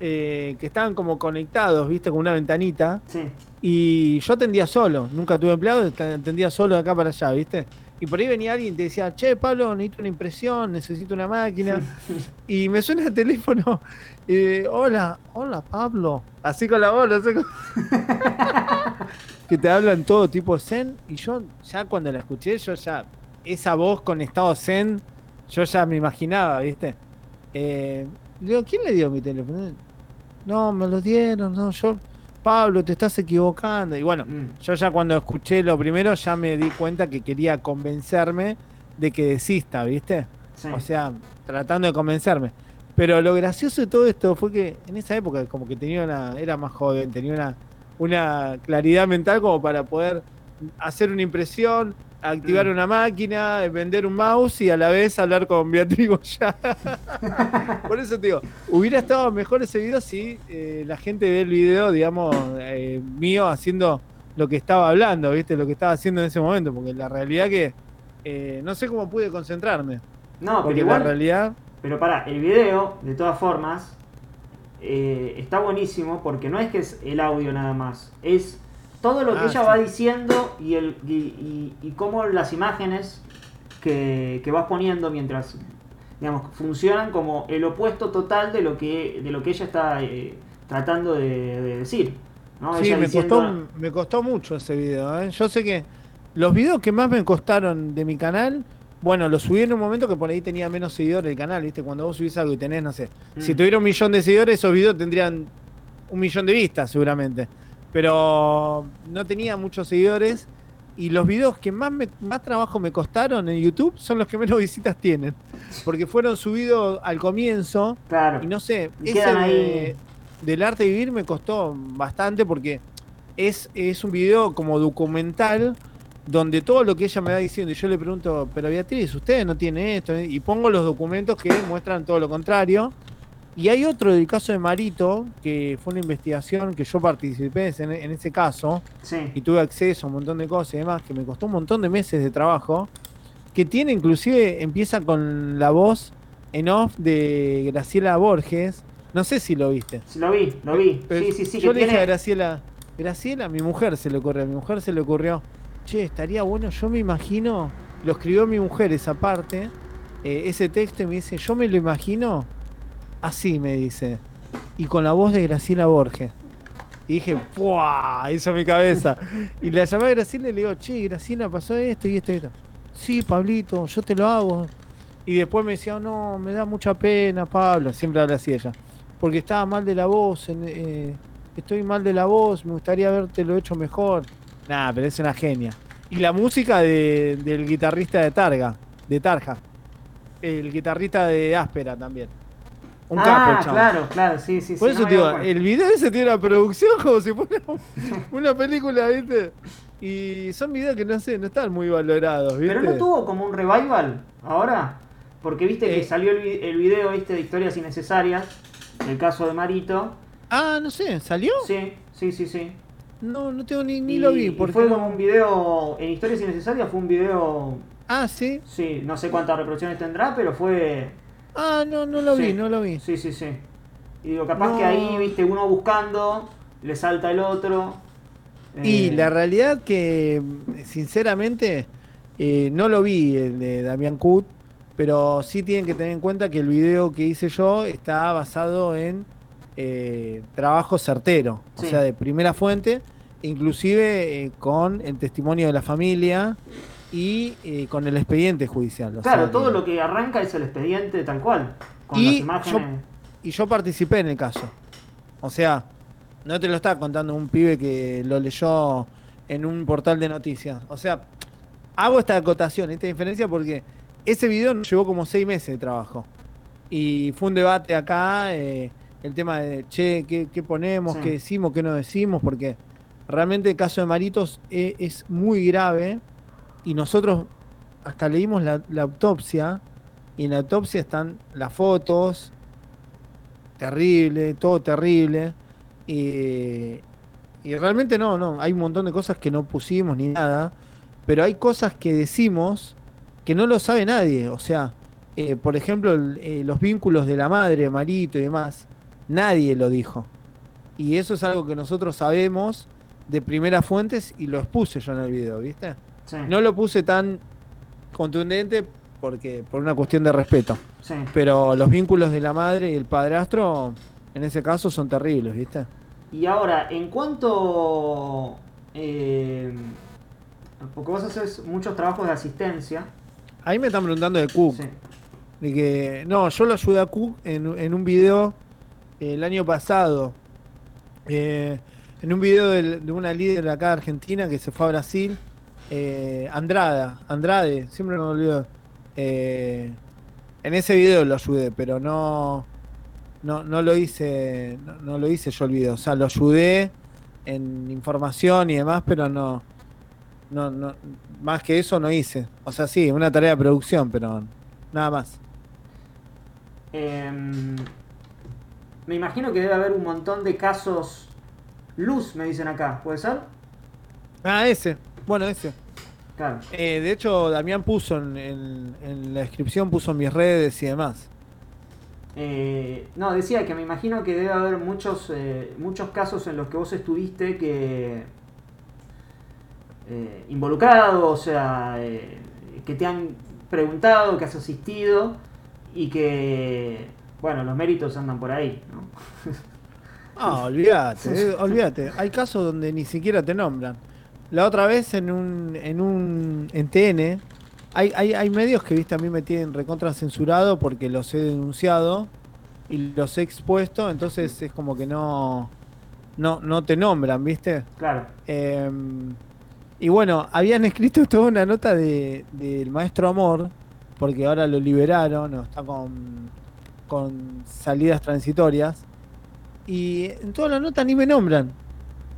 eh, que estaban como conectados, viste, con una ventanita. Sí. Y yo atendía solo, nunca tuve empleado, atendía solo de acá para allá, ¿viste? Y por ahí venía alguien y te decía, che, Pablo, necesito una impresión, necesito una máquina. y me suena el teléfono, eh, hola, hola, Pablo. Así con la voz, sé cómo- que te hablan todo tipo zen. Y yo ya cuando la escuché, yo ya, esa voz con estado zen, yo ya me imaginaba, ¿viste? Eh, digo, ¿quién le dio mi teléfono? No, me lo dieron, no, yo, Pablo, te estás equivocando. Y bueno, Mm. yo ya cuando escuché lo primero, ya me di cuenta que quería convencerme de que desista, ¿viste? Sí. O sea, tratando de convencerme. Pero lo gracioso de todo esto fue que en esa época como que tenía una, era más joven, tenía una, una claridad mental como para poder hacer una impresión, activar Mm. una máquina, vender un mouse y a la vez hablar con Beatriz Goya. Por eso te digo, hubiera estado mejor ese video si eh, la gente ve el video, digamos, eh, mío haciendo lo que estaba hablando, ¿viste? Lo que estaba haciendo en ese momento, porque la realidad que eh, no sé cómo pude concentrarme. No, pero porque igual. la realidad... Pero para, el video, de todas formas, eh, está buenísimo porque no es que es el audio nada más, es todo lo que Ah, ella sí. va diciendo y, el, y, y- y cómo las imágenes que, que vas poniendo mientras, digamos, funcionan como el opuesto total de lo que, de lo que ella está eh, tratando de, de decir. ¿no? Sí, Ella me diciendo- costó, me costó mucho ese video. ¿eh? Yo sé que los videos que más me costaron de mi canal, bueno, los subí en un momento que por ahí tenía menos seguidores el canal, ¿viste? Cuando vos subís algo y tenés, no sé, si Mm. tuviera un millón de seguidores, esos videos tendrían un millón de vistas seguramente. Pero no tenía muchos seguidores y los videos que más, me- más trabajo me costaron en YouTube son los que menos visitas tienen. Porque fueron subidos al comienzo Claro. y no sé, Y ese de- del arte de vivir me costó bastante porque es, es un video como documental donde todo lo que ella me va diciendo y yo le pregunto, pero Beatriz, usted no tiene esto, y pongo los documentos que muestran todo lo contrario. Y hay otro del caso de Marito, que fue una investigación que yo participé en, en ese caso, Sí. y tuve acceso a un montón de cosas y demás, que me costó un montón de meses de trabajo, que tiene inclusive, empieza con la voz en off de Graciela Borges, no sé si lo viste. Sí, lo vi, lo vi. Pero Sí, sí, sí. yo que le dije a Graciela, Graciela, mi mujer se le ocurrió, a mi mujer se le ocurrió, che, estaría bueno, yo me imagino, lo escribió mi mujer esa parte, eh, ese texto y me dice, yo me lo imagino así, me dice, y con la voz de Graciela Borges. Y dije, ¡puah! Hizo mi cabeza. Y la llamé a Graciela y le digo, che, Graciela, pasó esto y esto y esto. Sí, Pablito, yo te lo hago. Y después me decía, no, me da mucha pena, Pablo. Siempre habla así ella. Porque estaba mal de la voz, eh, estoy mal de la voz, me gustaría haberte lo hecho mejor. Nah, pero es una genia. Y la música de- del guitarrista de Targa, de Tarja. El guitarrista de Áspera también. Un capo, ah, chabón. claro, claro, sí, sí. Por sí, eso no acuerdo. el video ese tiene una producción como si fuera una película, ¿viste? Y son videos que no sé, no están muy valorados, ¿viste? Pero no tuvo como un revival ahora. Porque viste que Eh. salió el, vi- el video, viste, de historias innecesarias. El caso de Marito. Ah, no sé, ¿salió? Sí, sí, sí, sí. No, no tengo ni, ni Y- lo vi. Porque fue como un video. En historias innecesarias fue un video. Ah, sí. Sí, no sé cuántas reproducciones tendrá, pero fue. Ah, no, no lo Sí. vi, no lo vi. Sí, sí, sí. Y digo, capaz No. que ahí, viste, uno buscando, le salta el otro. Y Eh, la realidad que, sinceramente, eh, no lo vi el de Damián Kut, pero sí tienen que tener en cuenta que el video que hice yo está basado en eh, trabajo certero, o sea, de primera fuente, inclusive eh, con el testimonio de la familia y eh, con el expediente judicial. o Claro, sea todo que- lo que arranca es el expediente tal cual. Con Y las imágenes. y yo participé en el caso. O sea, no te lo está contando un pibe que lo leyó en un portal de noticias. O sea, hago esta acotación, esta diferencia porque ese video nos llevó como seis meses de trabajo. Y fue un debate acá, eh, el tema de, che, ¿qué, qué ponemos? Sí. ¿Qué decimos? ¿Qué no decimos? Porque realmente el caso de Maritos e- es, muy grave y nosotros hasta leímos la, autopsia y en la autopsia están las fotos, terrible, todo terrible. Y, y realmente no, no, hay un montón de cosas que no pusimos ni nada, pero hay cosas que decimos que no lo sabe nadie. O sea, eh, por ejemplo, eh, los vínculos de la madre, Marito y demás, nadie lo dijo. Y eso es algo que nosotros sabemos de primeras fuentes y lo expuse yo en el video, ¿viste? Sí. No lo puse tan contundente porque por una cuestión de respeto. Sí. Pero los vínculos de la madre y el padrastro, en ese caso, son terribles, ¿viste? Y ahora, en cuanto... eh, porque vos haces muchos trabajos de asistencia. Ahí me están preguntando de Cook. Sí. De que, no, yo lo ayudé a Cook en, en un video eh, el año pasado. Eh, en un video del- de una líder de acá de Argentina que se fue a Brasil. Eh, Andrada, Andrade, siempre me olvido. Eh, en ese video lo ayudé, pero no, no, no lo hice, no, no lo hice yo el video. O sea, lo ayudé en información y demás, pero no, no, no, más que eso no hice. O sea, sí, una tarea de producción, pero nada más. Em, me imagino que debe haber un montón de casos luz, me dicen acá. ¿Puede ser? Ah, ese. Bueno, ese. Claro. Eh, de hecho, Damián puso en, en- en la descripción, puso mis redes y demás. Eh, no, decía que me imagino que debe haber muchos, eh, muchos casos en los que vos estuviste que eh, involucrado, o sea, que te han preguntado, que has asistido y que, bueno, los méritos andan por ahí, ¿no? Ah, olvídate, olvídate. Hay casos donde ni siquiera te nombran. La otra vez en un, en un, en TN, hay, hay, hay medios que, viste, a mí me tienen recontra censurado porque los he denunciado y los he expuesto, entonces es como que no, no, no te nombran, viste. Claro. Eh, y bueno, habían escrito toda una nota de, del maestro Amor, porque ahora lo liberaron, o está con, con salidas transitorias. Y en toda la nota ni me nombran.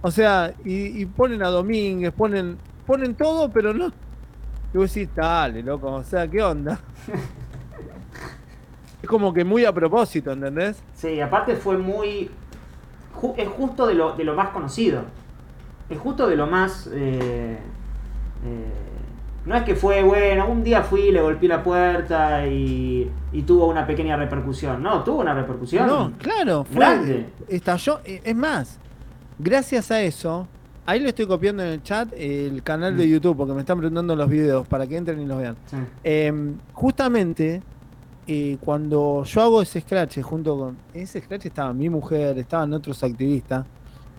O sea, y, y ponen a Domínguez, ponen, ponen todo, pero no. Y vos decís, dale, loco, o sea, ¿qué onda? es como que muy a propósito, ¿entendés? Sí, aparte fue muy... ju- es justo de lo, de lo más conocido. Es justo de lo más... eh, eh, no es que fue, bueno, un día fui, le golpeé la puerta y, y tuvo una pequeña repercusión. No, tuvo una repercusión. No, claro, fue, Grande. estalló. eh, Es más, gracias a eso, ahí le estoy copiando en el chat el canal de YouTube, porque me están preguntando los videos para que entren y los vean. Sí. Eh, justamente, eh, cuando yo hago ese scratch junto con. Ese scratch estaba mi mujer, estaban otros activistas.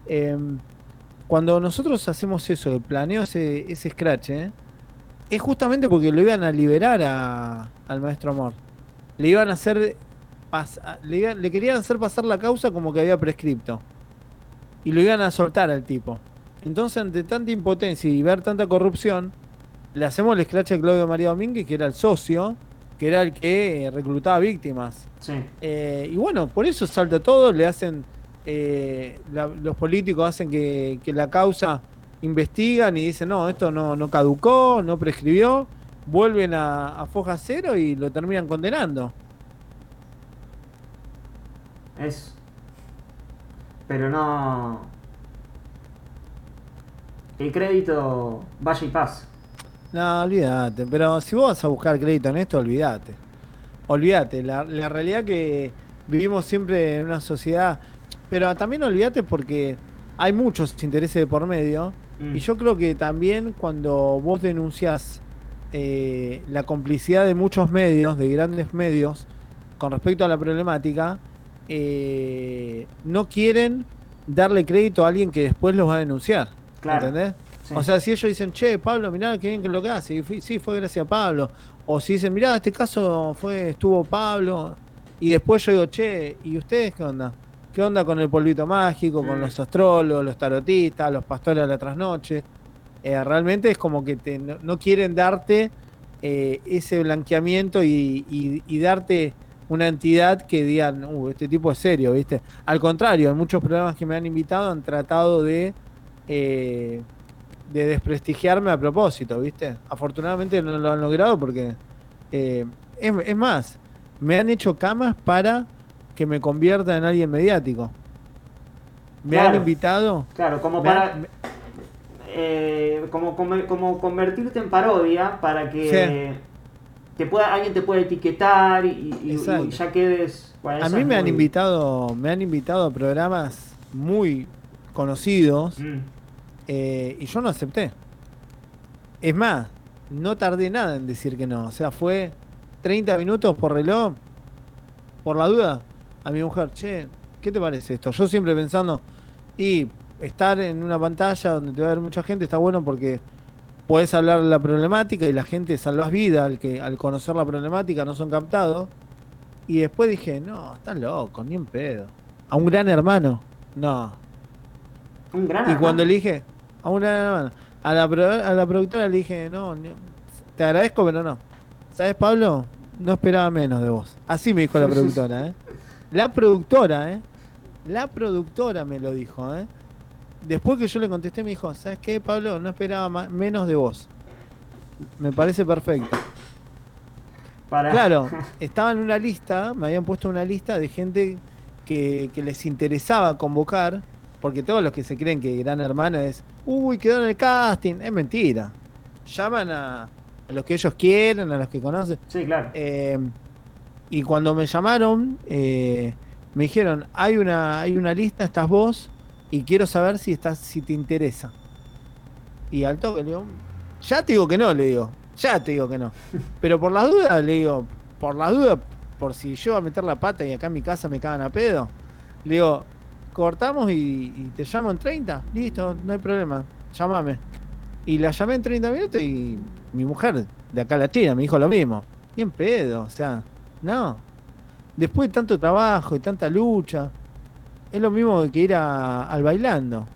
eh, cuando nosotros hacemos eso, el planeo ese, ese scratch, eh, es justamente porque lo iban a liberar a- al maestro Amor. Le iban a hacer. pas- le, le querían hacer pasar la causa como que había prescripto. Y lo iban a soltar al tipo. Entonces, ante tanta impotencia y ver tanta corrupción, le hacemos el scratch a Claudio María Domínguez, que era el socio, que era el que eh, reclutaba víctimas. Sí. Eh, y bueno, por eso salta todo, le hacen, eh, la- los políticos hacen que, que la causa investigan y dicen, no, esto no, no caducó, no prescribió, vuelven a, a foja cero y lo terminan condenando. Es. Pero no. El crédito vaya y paz. No, olvídate, pero si vos vas a buscar crédito en esto, olvídate. Olvídate, la, la realidad que vivimos siempre en una sociedad, pero también olvídate porque hay muchos intereses de por medio Mm. y yo creo que también cuando vos denunciás eh, la complicidad de muchos medios, de grandes medios, con respecto a la problemática, eh, no quieren darle crédito a alguien que después los va a denunciar. Claro. ¿Entendés? Sí. O sea, si ellos dicen, che, Pablo, mirá qué bien que lo que hace, y fui- sí, fue gracias a Pablo. O si dicen, mirá, este caso fue, estuvo Pablo. Y después yo digo, che, ¿y ustedes qué onda? ¿Qué onda con el polvito mágico, con Mm. los astrólogos, los tarotistas, los pastores de la trasnoche? Eh, realmente es como que te- no, no quieren darte eh, ese blanqueamiento y, y- y darte una entidad que digan, uh, este tipo es serio, ¿viste? Al contrario, en muchos programas que me han invitado han tratado de, eh, de desprestigiarme a propósito, ¿viste? Afortunadamente no lo han logrado porque, eh, es, es más, me han hecho camas para que me convierta en alguien mediático. Me han invitado. Claro, como han- para. eh, como, como, como convertirte en parodia para que te pueda, alguien te pueda etiquetar y, y- y Exacto. ya quedes. bueno, A mí me han invitado, me han invitado a programas muy conocidos Mm, eh, y yo no acepté. Es más, no tardé nada en decir que no. O sea, fue 30 minutos por reloj, por la duda, a mi mujer, che, ¿qué te parece esto? Yo siempre pensando, y estar en una pantalla donde te va a ver mucha gente está bueno porque puedes hablar de la problemática y la gente salvas vida al que al conocer la problemática no son captados. Y después dije, no, estás loco, ni en pedo. A un gran hermano, no. Un gran Y hermano. cuando le dije, a un gran hermano, a la, a la productora le dije, no, ni- te agradezco, pero no. ¿Sabes, Pablo? No esperaba menos de vos. Así me dijo la productora, ¿eh? La productora, ¿eh? La productora me lo dijo, ¿eh? Después que yo le contesté, me dijo, ¿sabes qué, Pablo? No esperaba menos de vos. Me parece perfecto. Para- Claro, estaba en una lista, me habían puesto una lista de gente que, que les interesaba convocar, porque todos los que se creen que Gran Hermano es, uy, quedó en el casting, es mentira. Llaman a, a los que ellos quieren, a los que conocen. Sí, claro. Eh, y cuando me llamaron, eh, me dijeron, hay una, hay una lista, estás vos, y quiero saber si estás, si te interesa. Y al toque le digo, ya te digo que no, le digo, ya te digo que no. Pero por las dudas, le digo, por las dudas, por si yo voy a meter la pata y acá en mi casa me cagan a pedo, le digo, cortamos y, y te llamo en 30, listo, no hay problema, llámame. Y la llamé en 30 minutos y mi mujer de acá a la China me dijo lo mismo. Bien pedo, o sea, no. Después de tanto trabajo y tanta lucha, es lo mismo que ir a- al bailando.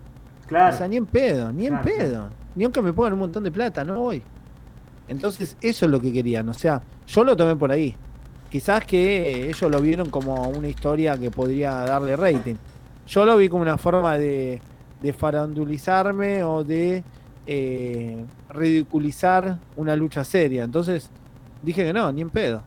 Claro. O sea, ni en pedo, ni en Claro. pedo. Ni aunque me pongan un montón de plata, no voy. Entonces, eso es lo que querían. O sea, yo lo tomé por ahí. Quizás que ellos lo vieron como una historia que podría darle rating. Yo lo vi como una forma de, de farandulizarme o de eh, ridiculizar una lucha seria. Entonces, dije que no, ni en pedo.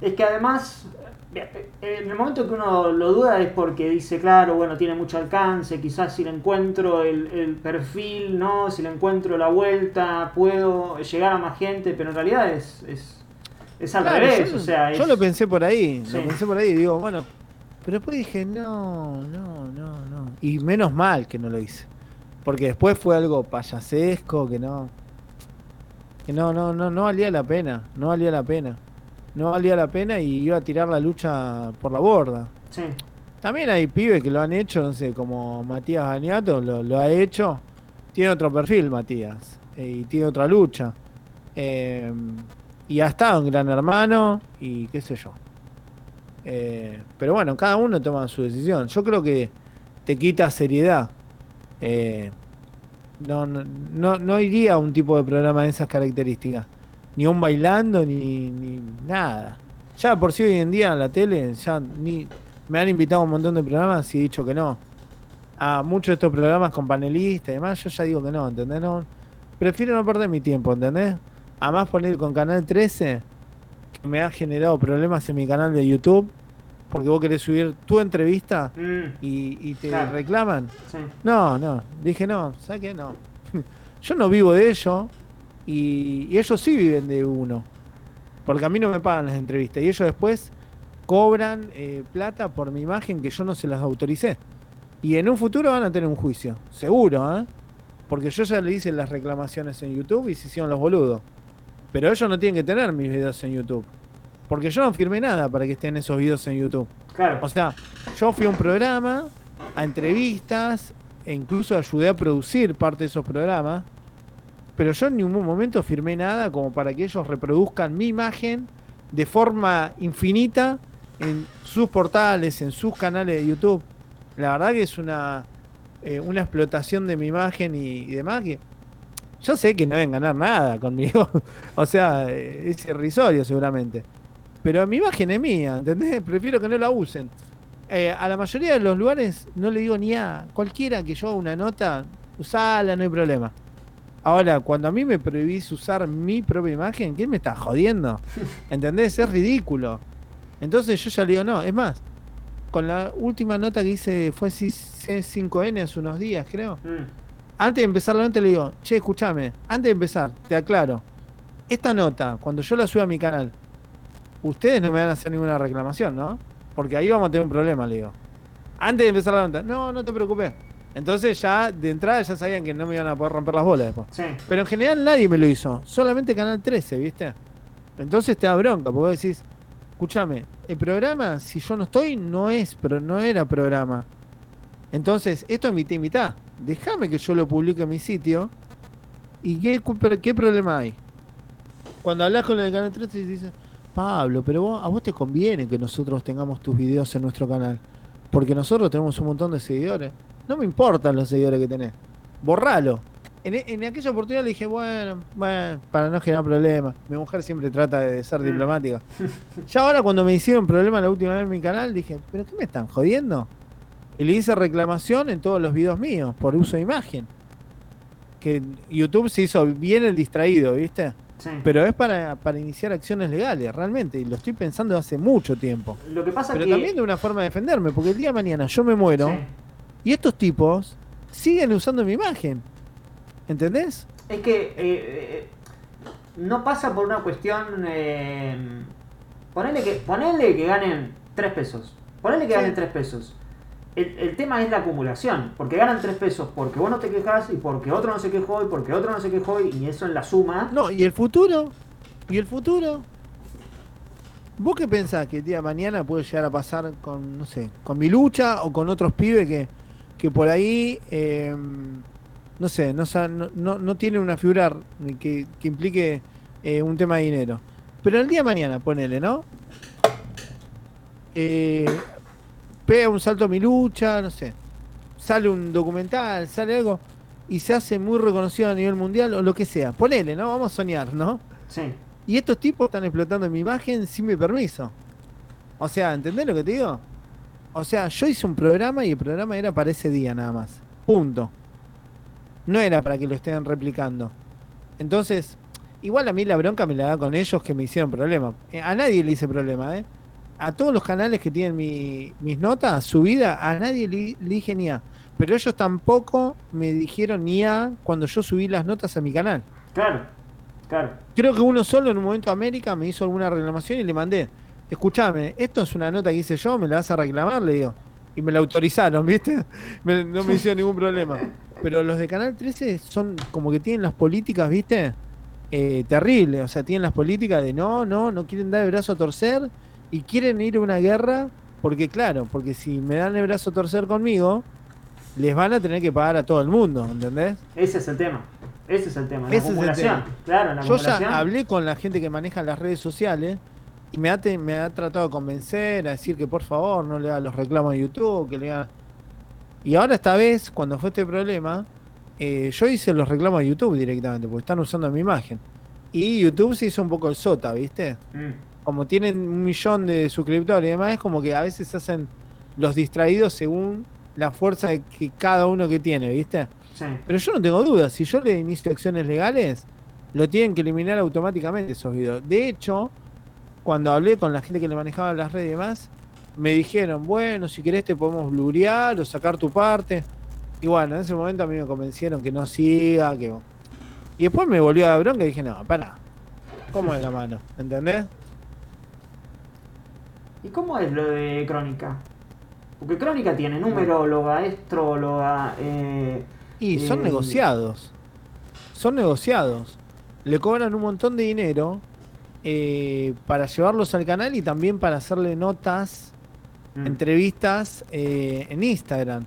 Es que además, en el momento que uno lo duda es porque dice, claro, bueno, tiene mucho alcance, quizás si le encuentro el, el perfil, ¿no? Si le encuentro la vuelta, puedo llegar a más gente, pero en realidad es, es, es al Claro, revés, yo, o sea, yo lo pensé por ahí, Sí. lo pensé por ahí, digo, bueno, pero después dije, no, no, no, no. Y menos mal que no lo hice. Porque después fue algo payasesco que no. Que no, no, no, no valía la pena. No valía la pena. No valía la pena y iba a tirar la lucha por la borda. Sí. También hay pibes que lo han hecho, no sé, como Matías lo, lo ha hecho. Tiene otro perfil, Matías. eh, y tiene otra lucha. Eh, y ha estado en Gran Hermano y qué sé yo. Eh, pero bueno, cada uno toma su decisión. Yo creo que te quita seriedad. Eh, no, no, no, no iría a un tipo de programa de esas características. Ni un bailando, ni, ni nada. Ya por si hoy en día en la tele, ya ni me han invitado a un montón de programas y he dicho que no. A muchos de estos programas con panelistas y demás, yo ya digo que no, ¿entendés? No, prefiero no perder mi tiempo, ¿entendés? Además poner con Canal 13, que me ha generado problemas en mi canal de YouTube, porque vos querés subir tu entrevista Mm, y, y te Claro. reclaman. sí. No, no, dije no, ¿sabes qué? No. Yo no vivo de ello y, y ellos sí viven de uno. Porque a mí no me pagan las entrevistas y ellos después cobran eh, plata por mi imagen que yo no se las autoricé. Y en un futuro van a tener un juicio, seguro, ¿eh? Porque yo ya le hice las reclamaciones en YouTube y se hicieron los boludos. Pero ellos no tienen que tener mis videos en YouTube. Porque yo no firmé nada para que estén esos videos en YouTube. Claro. O sea, yo fui a un programa, a entrevistas, e incluso ayudé a producir parte de esos programas, pero yo en ningún momento firmé nada como para que ellos reproduzcan mi imagen de forma infinita en sus portales, en sus canales de YouTube. La verdad que es una, eh, una explotación de mi imagen y, demás que yo sé que no deben ganar nada conmigo. o sea, eh, es irrisorio seguramente. Pero mi imagen es mía, ¿entendés? Prefiero que no la usen. Eh, a la mayoría de los lugares no le digo ni a cualquiera que yo haga una nota, usala, no hay problema. Ahora, cuando a mí me prohibís usar mi propia imagen, ¿quién me está jodiendo? ¿Entendés? Es ridículo. Entonces yo ya le digo, no, es más, con la última nota que hice fue C5N hace unos días, creo. Mm. Antes de empezar la nota le digo, che, escúchame, antes de empezar, te aclaro, esta nota, cuando yo la suba a mi canal, ustedes no me van a hacer ninguna reclamación, ¿no? Porque ahí vamos a tener un problema, le digo. Antes de empezar la nota, no, no te preocupes. Entonces ya de entrada ya sabían que no me iban a poder romper las bolas después. Sí. Pero en general nadie me lo hizo, solamente Canal 13, ¿viste? Entonces te da bronca, porque vos decís, escúchame, el programa, si yo no estoy, no es, pero no era programa. Entonces, esto es mitad y mitad. Déjame que yo lo publique en mi sitio. ¿Y qué, qué problema hay? Cuando hablas con el de Canal 13 y dices, Pablo, pero vos- a vos te conviene que nosotros tengamos tus videos en nuestro canal. Porque nosotros tenemos un montón de seguidores. No me importan los seguidores que tenés. Borralo. En, en aquella oportunidad le dije, bueno, bueno, para no generar problemas. Mi mujer siempre trata de ser diplomática. Ya ahora cuando me hicieron problema la última vez en mi canal, dije, ¿pero qué me están jodiendo? Y le hice reclamación en todos los videos míos por uso de imagen. Que YouTube se hizo bien el distraído, ¿viste? Sí. Pero es para, para iniciar acciones legales, realmente. Y lo estoy pensando hace mucho tiempo. Lo que pasa Pero que. también de una forma de defenderme, porque el día de mañana yo me muero Sí. Y estos tipos siguen usando mi imagen. ¿Entendés? Es que eh, eh, no pasa por una cuestión. Eh, ponele, que, ponele que ganen 3 pesos. Ponele que Sí. ganen 3 pesos. El, el tema es la acumulación. Porque ganan 3 pesos porque vos no te quejas y porque otro no se quejó y porque otro no se quejó y eso en la suma. No, y el futuro. ¿Y el futuro? ¿Vos qué pensás que el día de mañana puede llegar a pasar con, no sé, con mi lucha o con otros pibes que, que por ahí, eh, no sé, no, no, no, tienen una figura que implique eh, un tema de dinero? Pero el día de mañana, ponele, ¿no? Eh, pega un salto a mi lucha, no sé. Sale un documental, sale algo y se hace muy reconocido a nivel mundial o lo que sea. Ponele, ¿no? Vamos a soñar, ¿no? Sí. Y estos tipos están explotando mi imagen sin mi permiso. O sea, ¿entendés lo que te digo? O sea, yo hice un programa y el programa era para ese día nada más. Punto. No era para que lo estén replicando. Entonces, igual a mí la bronca me la da con ellos que me hicieron problema. Eh, A nadie le hice problema, ¿eh? A todos los canales que tienen mi- mis notas subidas, a nadie le, le dije ni a. Pero ellos tampoco me dijeron ni a cuando yo subí las notas a mi canal. Claro. Claro. Creo que uno solo en un momento América me hizo alguna reclamación y le mandé. Escuchame, esto es una nota que hice yo, me la vas a reclamar, le digo. Y me la autorizaron, ¿viste? Me- no me hicieron ningún problema. Pero los de Canal 13 son como que tienen las políticas, ¿viste? Eh, terribles. O sea, tienen las políticas de no, no, no quieren dar el brazo a torcer y quieren ir a una guerra porque, claro, porque si me dan el brazo a torcer conmigo, les van a tener que pagar a todo el mundo, ¿entendés? Ese es el tema. Ese es el tema. La Ese es el tema. Claro, la Yo acumulación. ya hablé con la gente que maneja las redes sociales y me ha, te- me ha tratado de convencer, a decir que por favor no le haga los reclamos a YouTube, que le haga... Y ahora esta vez, cuando fue este problema, eh, yo hice los reclamos a YouTube directamente, porque están usando mi imagen. Y YouTube se hizo un poco el sota, ¿viste? Mm. Como tienen un millón de suscriptores y demás, es como que a veces hacen los distraídos según la fuerza de que cada uno que tiene, ¿viste? Sí. Pero yo no tengo dudas, si yo le inicio acciones legales, lo tienen que eliminar automáticamente esos videos. De hecho, cuando hablé con la gente que le manejaba las redes y demás, me dijeron, bueno, si querés te podemos blurear o sacar tu parte. Y bueno, en ese momento a mí me convencieron que no siga, que... Y después me volvió a dar bronca y dije, no, para, ¿cómo es la mano? ¿Entendés? ¿Y cómo es lo de Crónica? Porque Crónica tiene numeróloga, astróloga. Eh, Y son eh, negociados. Son negociados. Le cobran un montón de dinero eh, para llevarlos al canal y también para hacerle notas, mm. entrevistas eh, en Instagram.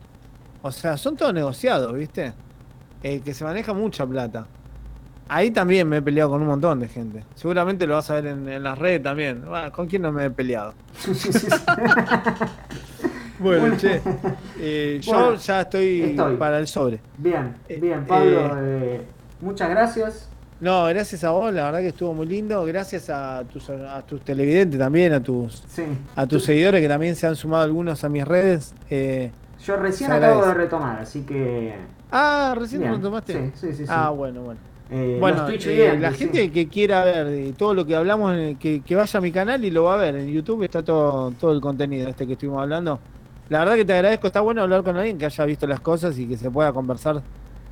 O sea, son todos negociados, ¿viste? Eh, que se maneja mucha plata. Ahí también me he peleado con un montón de gente. Seguramente lo vas a ver en, en las redes también. Bueno, ¿Con quién no me he peleado? Bueno, che. eh, yo ya estoy, estoy. para el sobre. Bien, bien, Pablo. eh, eh, muchas gracias. No, gracias a vos, la verdad que estuvo muy lindo. Gracias a tus, a tus televidentes también, a tus, Sí. a tus seguidores que también se han sumado algunos a mis redes. Eh, Yo recién acabo de retomar, así que. ah, recién Bien, lo tomaste. sí, sí, sí, sí. Ah, bueno, bueno. eh, Bueno, eh, la sí. gente que quiera ver todo lo que hablamos, que, que vaya a mi canal y lo va a ver. En YouTube está todo, todo el contenido este que estuvimos hablando. La verdad que te agradezco, está bueno hablar con alguien que haya visto las cosas y que se pueda conversar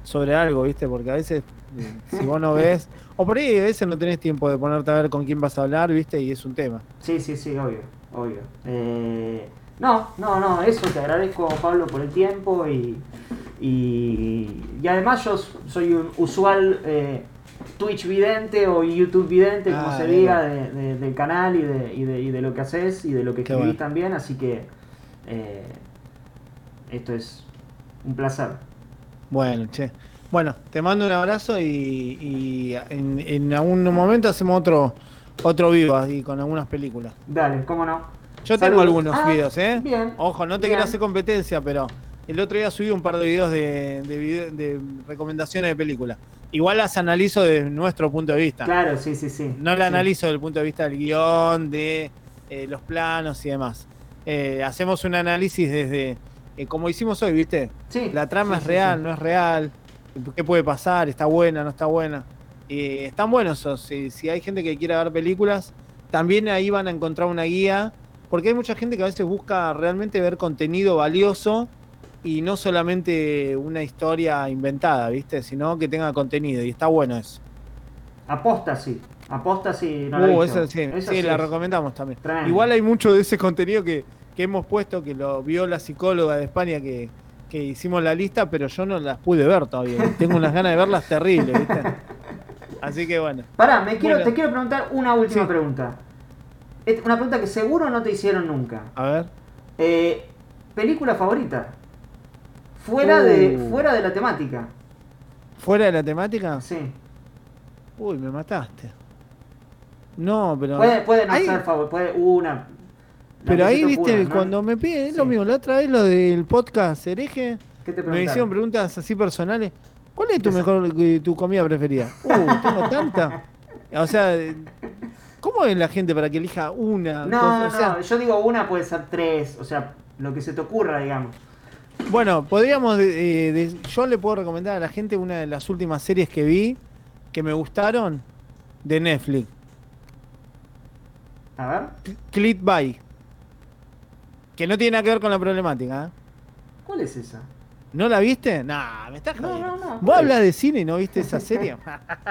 sobre algo, ¿viste? Porque a veces, eh, si vos no ves, o por ahí a veces no tenés tiempo de ponerte a ver con quién vas a hablar, ¿viste? Y es un tema. Sí, sí, sí, obvio, obvio. Eh, no, no, no, eso te agradezco Pablo por el tiempo y, y, y además yo soy un usual eh, Twitch vidente o YouTube vidente, como Ah, se diga, de- de- del canal y de, y, de, y de lo que haces y de lo que escribís bueno. también, así que eh, esto es un placer. Bueno, che. Bueno, te mando un abrazo y, y en, en algún momento hacemos otro otro vivo ahí con algunas películas. Dale, cómo no. Yo tengo algunos Ah, videos, ¿eh? Bien. Ojo, no te bien. quiero hacer competencia, pero el otro día subí un par de videos de, de, vide- de recomendaciones de películas. Igual las analizo desde nuestro punto de vista. Claro, sí, sí, sí. No la Sí. analizo desde el punto de vista del guion, de eh, los planos y demás. Eh, hacemos un análisis desde, eh, como hicimos hoy, ¿viste? Sí, La trama sí, es real, sí. no es real, qué puede pasar, está buena, no está buena. Y están buenos esos. Si, si hay gente que quiera ver películas, también ahí van a encontrar una guía, porque hay mucha gente que a veces busca realmente ver contenido valioso y no solamente una historia inventada, ¿viste? Sino que tenga contenido y está bueno eso. Aposta sí. Aposta sí. No la Uh, visto. eso sí, sí, la es. recomendamos también. Tremendo. Igual hay mucho de ese contenido que, que hemos puesto, que lo vio la psicóloga de España que, que hicimos la lista, pero yo no las pude ver todavía. Tengo unas ganas de verlas terribles, ¿viste? Así que bueno. Pará, me quiero, Bueno. te quiero preguntar una última Sí. pregunta. Una pregunta que seguro no te hicieron nunca. A ver. Eh, ¿Película favorita? Fuera, de, Uh. fuera de la temática. ¿Fuera de la temática? Sí. Uy, me mataste. No, pero. Puede, puede no Ahí- ser favorita, puede una. Pero ahí, viste, cuando me piden, es lo mismo. La otra vez lo del podcast hereje, ¿Qué te me hicieron preguntas así personales. ¿Cuál es tu mejor eh, tu comida preferida? Uh, tengo tanta. O sea, ¿cómo es la gente para que elija una? No, cosa? O sea, no, yo digo una puede ser tres, o sea, lo que se te ocurra, digamos. Bueno, podríamos. eh, de- yo le puedo recomendar a la gente una de las últimas series que vi que me gustaron de Netflix. A ver, Clit By. Que no tiene nada que ver con la problemática. ¿eh? ¿cuál es esa? ¿No la viste? Nah, me estás No, jodiendo. no, no. ¿Vos hablas de cine y no viste esa serie?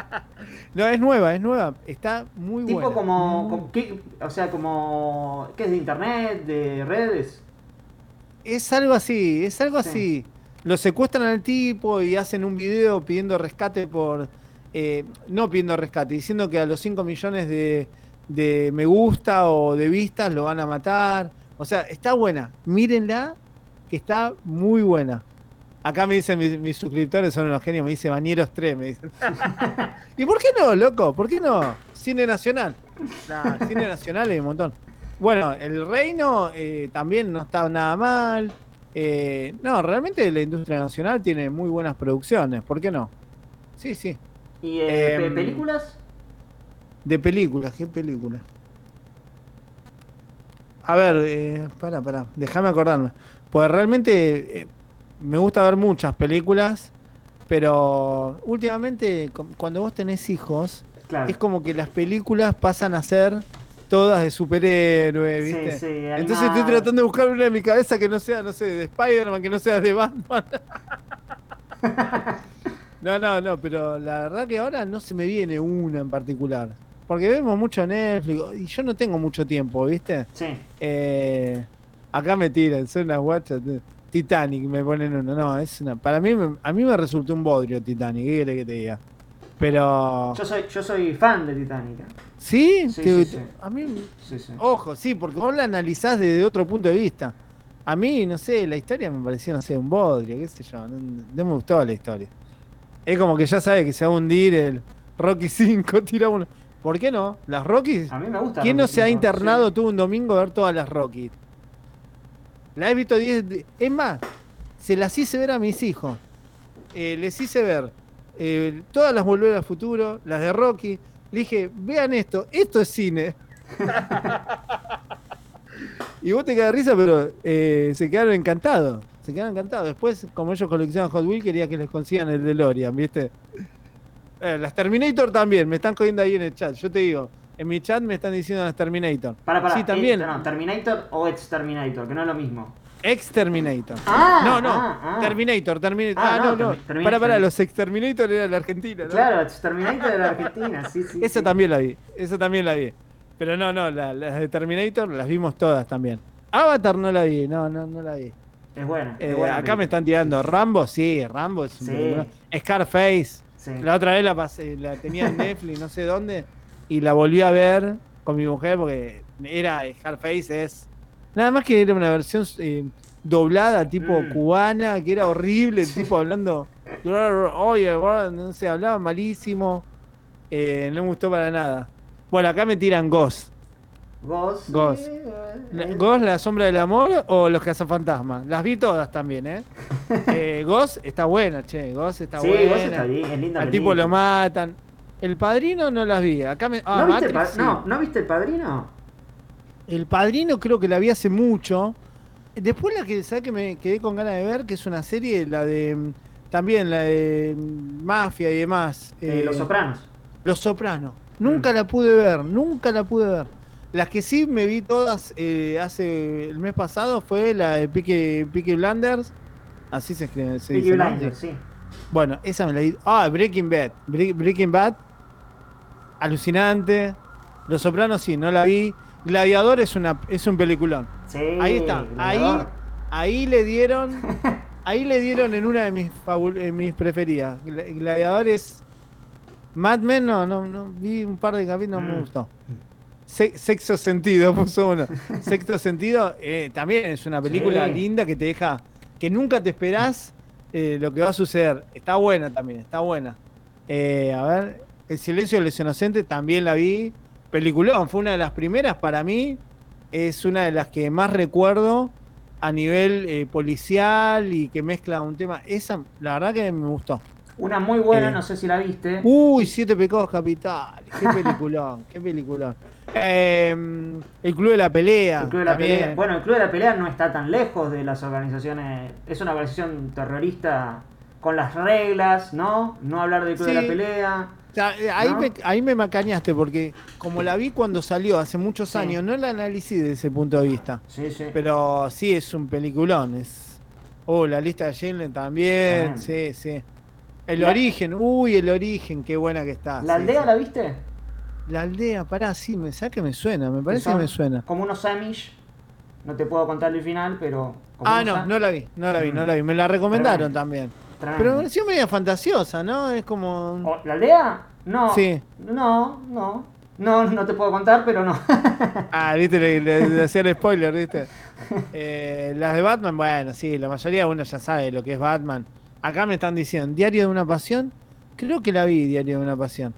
no, es nueva, es nueva. Está muy Tipo buena. como, Muy- como- ¿qué? o sea, como, ¿qué es de internet, de redes? Es algo así, es algo Sí. así. Lo secuestran al tipo y hacen un video pidiendo rescate por. eh, no pidiendo rescate, diciendo que a los 5 millones de, de me gusta o de vistas lo van a matar. O sea, está buena. Mírenla, que está muy buena. Acá me dicen mis, mis suscriptores, son unos genios, me dice Bañeros 3, me dicen. ¿Y por qué no, loco? ¿Por qué no? Cine nacional. Nah, cine nacional hay un montón. Bueno, El Reino eh, también no está nada mal. Eh, no, realmente la industria nacional tiene muy buenas producciones. ¿Por qué no? Sí, sí. ¿Y eh, pe- Em, películas? De películas, ¿qué película? A ver, eh, para, para, déjame acordarme. Pues realmente eh, me gusta ver muchas películas, pero últimamente cu- cuando vos tenés hijos, Claro. es como que las películas pasan a ser todas de superhéroes, Sí, ¿viste? sí, Entonces estoy tratando de buscar una en mi cabeza que no sea, no sé, de Spider-Man, que no sea de Batman. no, no, no, pero la verdad que ahora no se me viene una en particular. Porque vemos mucho Netflix y yo no tengo mucho tiempo, ¿viste? Sí. Eh, acá me tiran, son unas guachas. Titanic me ponen uno. No, es una. Para mí, a mí me resultó un bodrio Titanic, ¿qué querés que te diga? Pero. Yo soy, yo soy fan de Titanic. ¿Sí? Sí, Te- sí, sí. A mí. Sí, sí. Ojo, sí, porque vos la analizás desde otro punto de vista. A mí, no sé, la historia me pareció, no sé, un bodrio, qué sé yo. No, no me gustó la historia. Es como que ya sabe que se va a hundir el Rocky 5, tira uno. ¿Por qué no? Las Rockies. A mí me gusta. ¿Quién no se ha internado sí. todo un domingo a ver todas las Rocky? La he visto 10. de- Es más, se las hice ver a mis hijos. Eh, les hice ver eh, todas las Volver al Futuro, las de Rocky. Le dije, vean esto, esto es cine. y vos te quedas de risa, pero eh, se quedaron encantados. Se quedaron encantados. Después, como ellos coleccionan Hot Wheels, quería que les consigan el DeLorean, ¿viste? Eh, las Terminator también, me están jodiendo ahí en el chat. Yo te digo, en mi chat me están diciendo las Terminator. Para, para. Sí, también. eh, no, Terminator o Exterminator, que no es lo mismo. Exterminator. Ah, no, no. ah, ah. Terminator, Terminator. Ah, Ah, no, no, Terminator. Para, para, los Exterminator era la Argentina, ¿no? Claro, Exterminator de la Argentina, sí, sí. Esa sí. también la vi, esa también la vi. Pero no, no, la- las de Terminator las vimos todas también. Avatar no la vi, no, no, no la vi. Es buena. Eh, es buena acá me están tirando. Rambo, sí, Rambo es Sí. Scarface. Sí. La otra vez la pasé, la tenía en Netflix, no sé dónde, y la volví a ver con mi mujer porque era Scarface es nada más que era una versión eh, doblada tipo Mm. cubana, que era horrible, el tipo hablando, oye, no sé, hablaba malísimo, eh, no me gustó para nada. Bueno, acá me tiran Ghost. Ghost. Ghost. eh, La- eh, Ghost, la sombra del amor o los cazafantasmas. Las vi todas también, ¿eh? eh Ghost está buena, che. Ghost está sí, buena. Ghost está bien, es linda Al tipo lo matan. El padrino no las vi. Acá me. Ah, ¿No, viste el Matrix, pa- sí. no, ¿No viste el padrino? El padrino creo que la vi hace mucho. Después la que, ¿sabes que me quedé con ganas de ver? Que es una serie, la de. mm, También la de mm, Mafia y demás. Eh, eh, Los Sopranos. Los Sopranos. Nunca la pude ver, nunca la pude ver. Las que sí me vi todas eh, hace el mes pasado fue la de Peaky Blinders. Así se escribe. Se Peaky dice, ¿no? Blinders, sí. Bueno, esa me la vi. Ah, Breaking Bad. Bre- Breaking Bad. Alucinante. Los Sopranos sí, no la vi. Gladiador es una es un peliculón. Sí, Ahí está. Ahí, Gladiador. ahí le dieron. Ahí le dieron en una de mis en mis preferidas. Gla- Gladiador es. Mad Men, no, no, no. Vi un par de capítulos, no me Mm. gustó. Se- sexto sentido, puso uno. Sexto sentido, eh, también es una película Sí. linda que te deja. que nunca te esperás eh, lo que va a suceder. Está buena también, está buena. Eh, a ver, El silencio de los inocentes también la vi. Peliculón, fue una de las primeras para mí. Es una de las que más recuerdo a nivel policial y que mezcla un tema. Esa, la verdad que me gustó. Una muy buena, no sé si la viste. Uy, Siete Pecados Capitales. Qué peliculón, qué peliculón. Eh, el Club de la Pelea. El Club de la. Pelea. Bueno, el Club de la Pelea no está tan lejos de las organizaciones. Es una organización terrorista con las reglas, ¿no? No hablar del Club de la Pelea. O sea, eh, ahí, ¿No? me, ahí me macañaste porque como la vi cuando salió hace muchos Sí. años, no la analicé desde ese punto de vista. Sí, sí. Pero sí es un peliculón. Es... Oh, la lista de Jalen también. Sí, sí. El La- origen, uy, el origen, qué buena que está. ¿La aldea la viste? La aldea, pará, sí, me que me suena, me parece que me suena. Como unos Amish. No te puedo contar el final, pero. como Ah, no, no la vi, no la vi, no la vi. Me la recomendaron Tremendo. también. Tremendo. Pero me pareció media fantasiosa, ¿no? Es como. ¿O ¿La aldea? No. Sí. No, no. No, no te puedo contar, pero no. Ah, viste, le, le- le hacía el spoiler, viste. Eh, las de Batman, bueno, sí, la mayoría uno ya sabe lo que es Batman. Acá me están diciendo, Diario de una Pasión. Creo que la vi, Diario de una Pasión.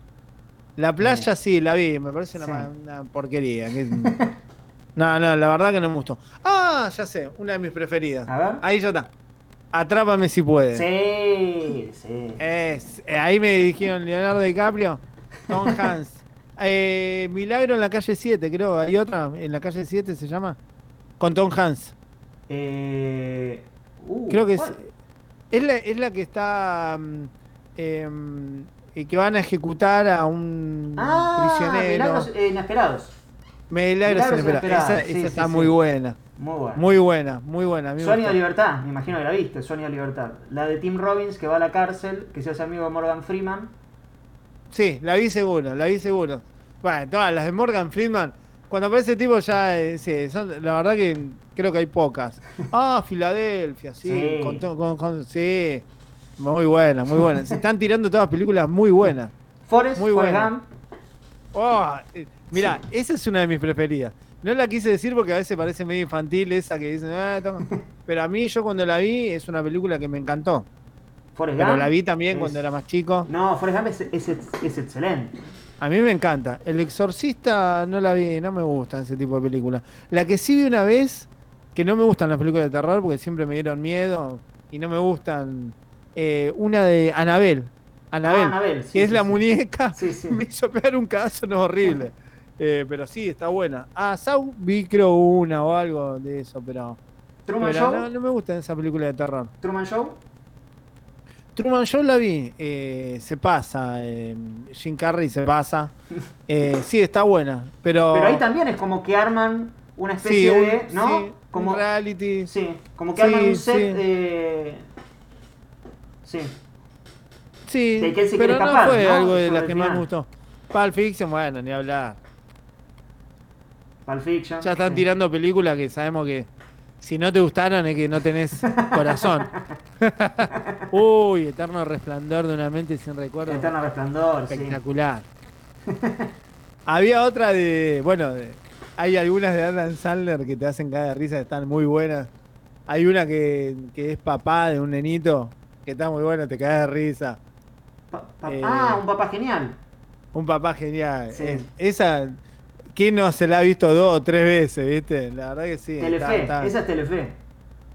La playa sí, la vi, me parece una, Sí. ma- una porquería. que- No, no, la verdad que no me gustó. Ah, ya sé, una de mis preferidas. A ver. Ahí ya está. Atrápame si puedes. Sí, sí. Es, eh, ahí me dijeron Leonardo DiCaprio, Tom Hanks. Eh, Milagro en la calle 7, creo. Hay otra en la calle 7 se llama. Con Tom Hanks. Eh, uh, Creo que es, ¿cuál? es, la, es la que está. mm, em, eh, que van a ejecutar a un Ah, prisionero. Milagros eh, inesperados. Milagros Milagros inesperados. inesperados, Esa, sí, esa sí, está sí. muy buena. Muy bueno. Muy buena, muy buena. Sueño de libertad, me imagino que la viste, Sueño de libertad. La de Tim Robbins que va a la cárcel, que se hace amigo de Morgan Freeman. Sí, la vi seguro, la vi seguro. Bueno, todas las de Morgan Friedman, cuando aparece el tipo ya, eh, sí, son- la verdad que creo que hay pocas. Ah, Filadelfia, sí, con con- con- sí, muy buena, muy buena. Se están tirando todas películas muy buenas. Forrest, Muy buena. Gump. Oh, eh, mirá, esa es una de mis preferidas. No la quise decir porque a veces parece medio infantil esa que dicen, ah, toma. pero a mí yo cuando la vi es una película que me encantó. Forrest Pero Gump la vi también es- cuando era más chico. No, Forrest Gump es, es, es excelente. A mí me encanta. El Exorcista no la vi, no me gustan ese tipo de películas. La que sí vi una vez, que no me gustan las películas de terror porque siempre me dieron miedo y no me gustan. Eh, una de Anabel. Anabel, Ah, Annabelle, sí, que es sí, la sí. muñeca. Sí, sí. Me hizo pegar un caso, no horrible. Eh, pero sí, está buena. Ah, Saw vi creo una o algo de eso, pero. Truman pero Show. no, no me gusta esa película de terror. Truman Show. Truman Show la vi, eh, se pasa, eh, Jim Carrey se pasa. Sí, está buena, pero... Pero ahí también es como que arman una Sí, especie un- de. ¿No? sí, como, un reality. sí, como que Sí, arman un set sí. de. Sí. Sí, de que él se pero no fue ¿no? algo de las que más me gustó. Pulp Fiction, bueno, ni hablar. Pulp Fiction. Ya están sí. tirando películas que sabemos que si no te gustaron es que no tenés corazón. Uy, Eterno Resplandor de una mente sin recuerdo. Eterno Resplandor, sí. Espectacular. Había otra de. Bueno, de- hay algunas de Adam Sandler que te hacen caer de risa, están muy buenas. Hay una que, que es papá de un nenito, que está muy buena, te caes de risa. Pa- pa- Eh, ah, un papá genial. Un papá genial. Sí. Es- esa. ¿Quién no se la ha visto dos o tres veces, viste? La verdad que sí. Telefe, está- está- esa es Telefe.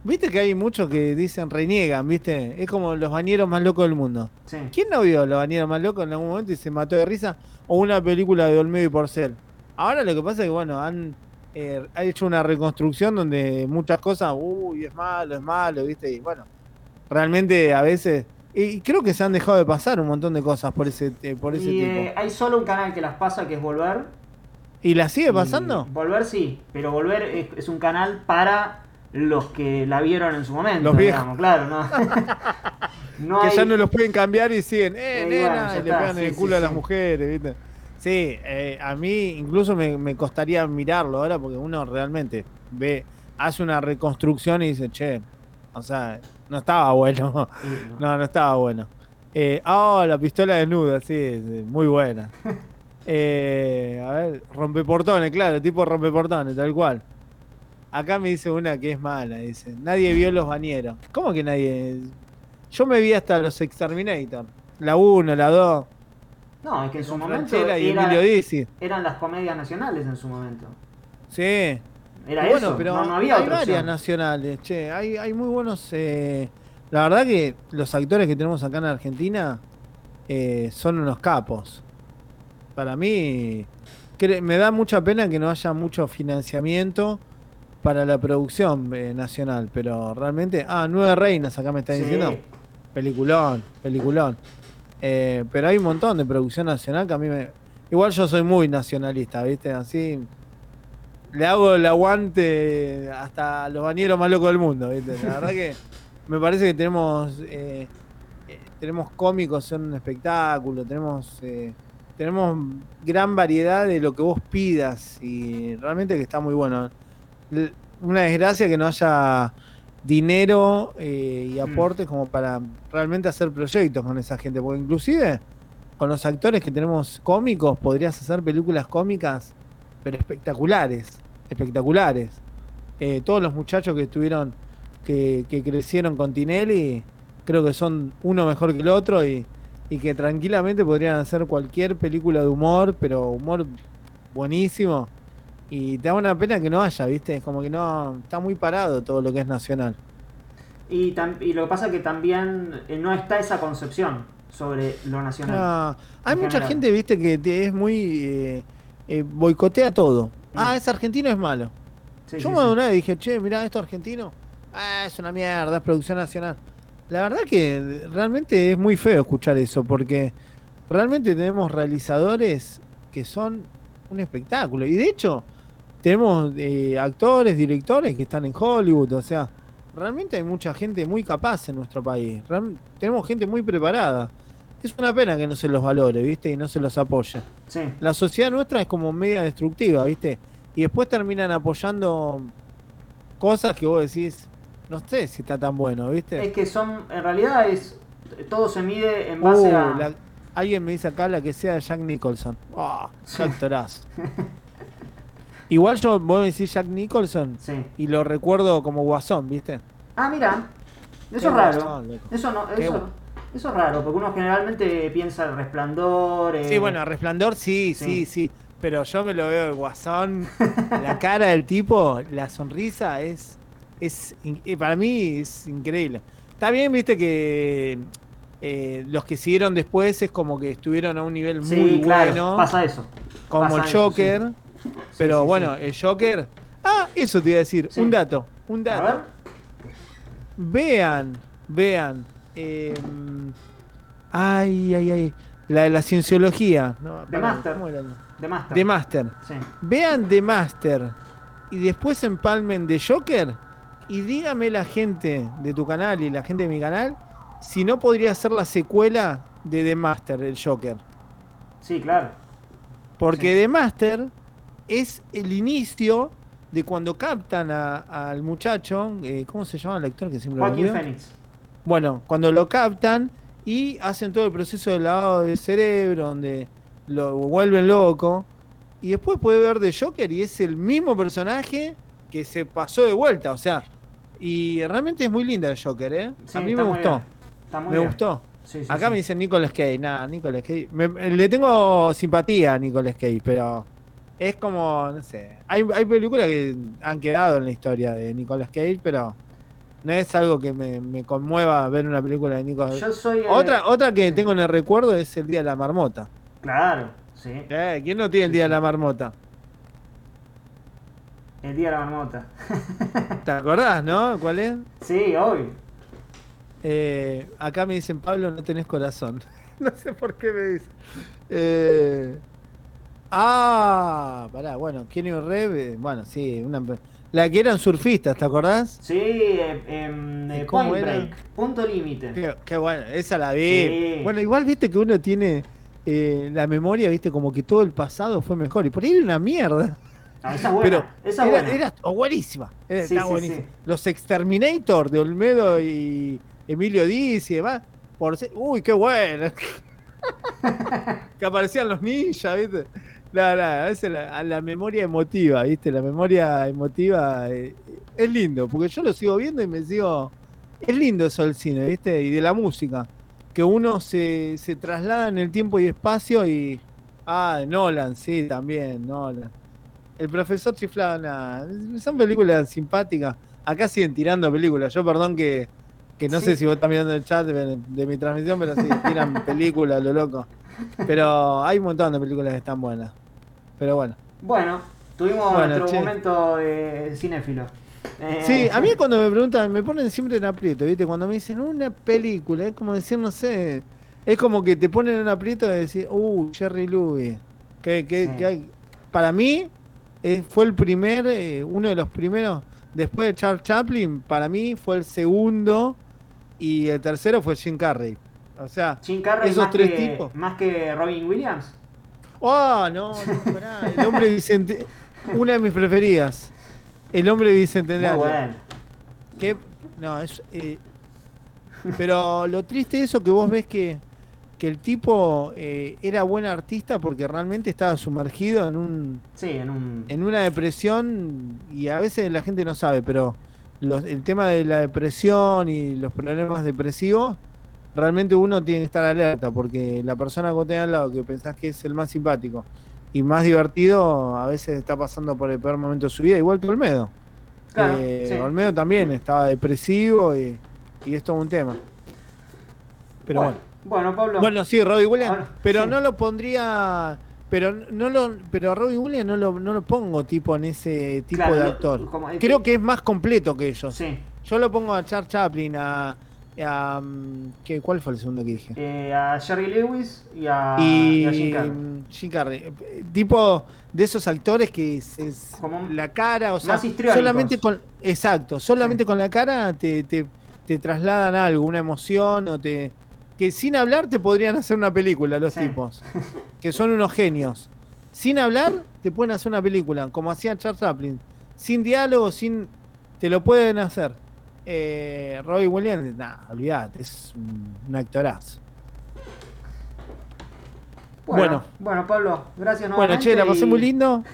Viste que hay muchos que dicen reniegan, viste? Es como los bañeros más locos del mundo. Sí. ¿Quién no vio los bañeros más locos en algún momento y se mató de risa? O una película de Olmedo y Porcel. Ahora lo que pasa es que, bueno, han, eh, ha hecho una reconstrucción donde muchas cosas, uy, es malo, es malo, ¿viste? Y bueno, realmente a veces. Y creo que se han dejado de pasar un montón de cosas por ese, eh, por ese Y tipo. eh, hay solo un canal que las pasa que es Volver. ¿Y la sigue Y pasando? Volver sí, pero Volver es, es un canal para los que la vieron en su momento. Los viejos. digamos, claro, no. No que hay- ya no los pueden cambiar y siguen, eh, Eh, nena, bueno, y le pegan en sí, el culo sí, a las sí. mujeres, ¿viste? Sí, eh, a mí incluso me, me costaría mirarlo ahora porque uno realmente ve, hace una reconstrucción y dice, che, o sea, no estaba bueno. No. No, estaba bueno. Eh, oh, la pistola desnuda, sí, sí, muy buena. Eh, a ver, rompeportones, claro, tipo rompeportones, tal cual. Acá me dice una que es mala, dice, nadie vio los bañeros. ¿Cómo que nadie? Yo me vi hasta los Exterminator. La 1, la 2, No, es que en su momento era- eran las comedias nacionales en su momento. Sí. Era bueno, eso, pero no, no había hay otra varias opción. nacionales, che, hay, hay muy buenos. eh, la verdad que los actores que tenemos acá en Argentina eh, son unos capos. Para mí, me da mucha pena que no haya mucho financiamiento para la producción eh, nacional, pero realmente. Ah, Nueve Reinas, acá me está Sí. diciendo. Peliculón, peliculón. Eh, pero hay un montón de producción nacional que a mí me. Igual yo soy muy nacionalista, ¿viste? Así. Le hago el aguante hasta los bañeros más locos del mundo, ¿viste? La verdad que me parece que tenemos. eh, tenemos cómicos, son un espectáculo, tenemos. eh, tenemos gran variedad de lo que vos pidas y realmente que está muy bueno. Una desgracia que no haya dinero eh, y aportes como para realmente hacer proyectos con esa gente, porque inclusive con los actores que tenemos cómicos podrías hacer películas cómicas, pero espectaculares, espectaculares. Eh, todos los muchachos que estuvieron, que, que crecieron con Tinelli, creo que son uno mejor que el otro y, y que tranquilamente podrían hacer cualquier película de humor, pero humor buenísimo. Y te da una pena que no haya, ¿viste? Es como que no, está muy parado todo lo que es nacional. Y, tam- y lo que pasa es que también eh, no está esa concepción sobre lo nacional. No, hay mucha general. gente, viste, que es muy. eh, eh, boicotea todo. Ah, es argentino, es malo. Sí, Yo sí, me sí. una vez dije, che, mirá, esto argentino. Ah, es una mierda, es producción nacional. La verdad que realmente es muy feo escuchar eso, porque realmente tenemos realizadores que son un espectáculo. Y de hecho, tenemos eh, actores, directores que están en Hollywood, o sea, realmente hay mucha gente muy capaz en nuestro país. Real- tenemos gente muy preparada. Es una pena que no se los valore, ¿viste? Y no se los apoye. Sí. La sociedad nuestra es como media destructiva, ¿viste? Y después terminan apoyando cosas que vos decís, no sé si está tan bueno, ¿viste? Es que son, en realidad es, todo se mide en base Uh, a... la- alguien me dice acá la que sea Jack Nicholson. ¡Ah! qué actorazo. Igual yo, vos decís Jack Nicholson Sí. y lo recuerdo como guasón, ¿viste? Ah, mira, eso Qué es raro. guasón. Eso no, eso, Eso es raro, porque uno generalmente piensa el resplandor. eh, Sí, bueno, Resplandor sí, Sí. sí, sí. Pero yo me lo veo el guasón, la cara del tipo, la sonrisa es. es eh, para mí es increíble. Está bien, viste que eh, los que siguieron después es como que estuvieron a un nivel Sí, muy claro, bueno. pasa eso. como pasa el eso, Joker. sí. Pero bueno, el Joker. Ah, eso te iba a decir. Un dato. Un A dato. ver. Vean, vean. Eh, ay, ay, ay. La de la cienciología. No, The Master. The Master. The Master. Sí. Vean The Master. Y después empalmen The Joker. Y dígame la gente de tu canal y la gente de mi canal si no podría ser la secuela de The Master, el Joker. Sí, claro. Porque Sí. The Master es el inicio de cuando captan al muchacho, eh, ¿cómo se llama el actor que siempre lo Joaquín? Phoenix. Bueno, cuando lo captan y hacen todo el proceso de lavado de cerebro, donde lo vuelven loco, y después puede ver de Joker y es el mismo personaje que se pasó de vuelta, o sea, y realmente es muy linda el Joker, ¿eh? Sí, a mí me gustó, me bien. gustó. Sí, sí, Acá me dicen Nicolas Cage, nada, Nicolas Cage. Me- le tengo simpatía a Nicolas Cage, pero es como, no sé. Hay, hay películas que han quedado en la historia de Nicolas Cage, pero no es algo que me, me conmueva ver una película de Nicolas Yo soy. eh, Otra, otra que tengo en el recuerdo es el Día de la Marmota. Claro, sí. Eh, ¿Quién no tiene el Día de la Marmota? El día de la marmota. ¿Te acordás, no? ¿Cuál es? Sí, obvio. Eh, acá me dicen, Pablo, no tenés corazón. no sé por qué me dicen. Eh, ah, pará, bueno, Kenny Rev, bueno, sí, una, la que eran surfistas, ¿te acordás? Sí, eh, em, eh, ¿Y cómo Point era? Break. Punto límite. Qué, qué bueno, esa la vi. Sí. Bueno, igual viste que uno tiene eh, la memoria, viste, como que todo el pasado fue mejor. Y por ahí era una mierda. Ah, esa es buena. Pero esa es era, buena. era oh, buenísima. Era, Sí, sí, buenísima. Los Exterminator de Olmedo y Emilio Diz y demás. Por ser- Uy, qué bueno. que aparecían los ninjas, ¿viste? No, no, esa es la, a la memoria emotiva, ¿viste? La memoria emotiva eh, es lindo, porque yo lo sigo viendo y me sigo. Es lindo eso del cine, ¿viste? Y de la música. Que uno se, se traslada en el tiempo y espacio y. Ah, Nolan, sí, también, Nolan. El profesor chiflado, nada. Son películas simpáticas. Acá siguen tirando películas. Yo, perdón que, que no Sí. sé si vos estás mirando el chat de, de mi transmisión, pero sí, tiran películas, lo loco. Pero hay un montón de películas que están buenas. Pero bueno. Bueno, tuvimos Bueno, nuestro che. momento de cinéfilo. Eh, Sí, a mí cuando me preguntan, me ponen siempre en aprieto, ¿viste? Cuando me dicen una película, es como decir, no sé, es como que te ponen en aprieto de decir, uh, Jerry Louis. Que, que, Sí. que hay- para mí eh, fue el primer, eh, uno de los primeros, después de Charles Chaplin, para mí fue el segundo y el tercero fue Jim Carrey. O sea, Jim Carrey esos más, tres que, tipos. más que Robin Williams. Oh, no, no, pará, el hombre Vicente, una de mis preferidas. El hombre bicentenario. bueno. Que, no, es. eh, pero lo triste de eso que vos ves que, que el tipo eh, era buen artista porque realmente estaba sumergido en un Sí, en un. en una depresión y a veces la gente no sabe, pero los- el tema de la depresión y los problemas depresivos, realmente uno tiene que estar alerta porque la persona que tenés al lado que pensás que es el más simpático y más divertido, a veces está pasando por el peor momento de su vida, igual que Olmedo. Claro, Eh, sí. Olmedo también estaba depresivo y, y es todo un tema. Pero bueno. Bueno, Pablo. Bueno, sí, Robbie Williams, Ahora, pero sí. no lo pondría, pero no lo, pero a Robbie Williams no lo, no lo pongo tipo en ese tipo Claro, de lo- actor. como- Creo que es más completo que ellos. Sí. Yo lo pongo a Charles Chaplin, a, mm, ¿qué, ¿cuál fue el segundo que dije? Eh, a Jerry Lewis y a, y y a Jim Carrey. mm, Jim Carrey. Eh, tipo de esos actores que es, la cara, o sea, solamente con, exacto, solamente con la cara te, te, te trasladan algo, una emoción o te que sin hablar te podrían hacer una película los Sí. tipos, que son unos genios. Sin hablar te pueden hacer una película, como hacía Charles Chaplin, sin diálogo, sin te lo pueden hacer. Eh, Robbie Williams, nada, olvidate, es un, actorazo. Bueno, bueno. bueno, Pablo, gracias Bueno, che, la pasé y- muy lindo.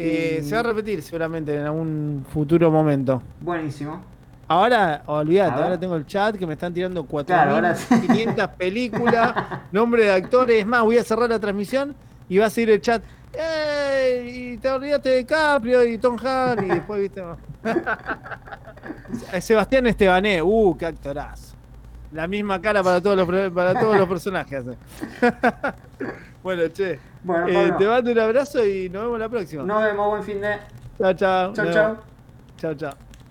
Eh, Y- Se va a repetir seguramente en algún futuro momento. Buenísimo. Ahora, olvídate, ahora tengo el chat que me están tirando Claro, ahora sí. 4.500 películas, nombre de actores. Es más, voy a cerrar la transmisión y va a seguir el chat. ¡Ey! Y te olvidaste de Caprio y Tom Hanks. Y después, viste. Sebastián Estebané, uh, qué actorazo. La misma cara para todos los, para todos los personajes. bueno, che. Bueno, eh, te mando un abrazo y nos vemos la próxima. Nos vemos, buen fin de. Chao, chao. Chau. vemos. Chao, chao.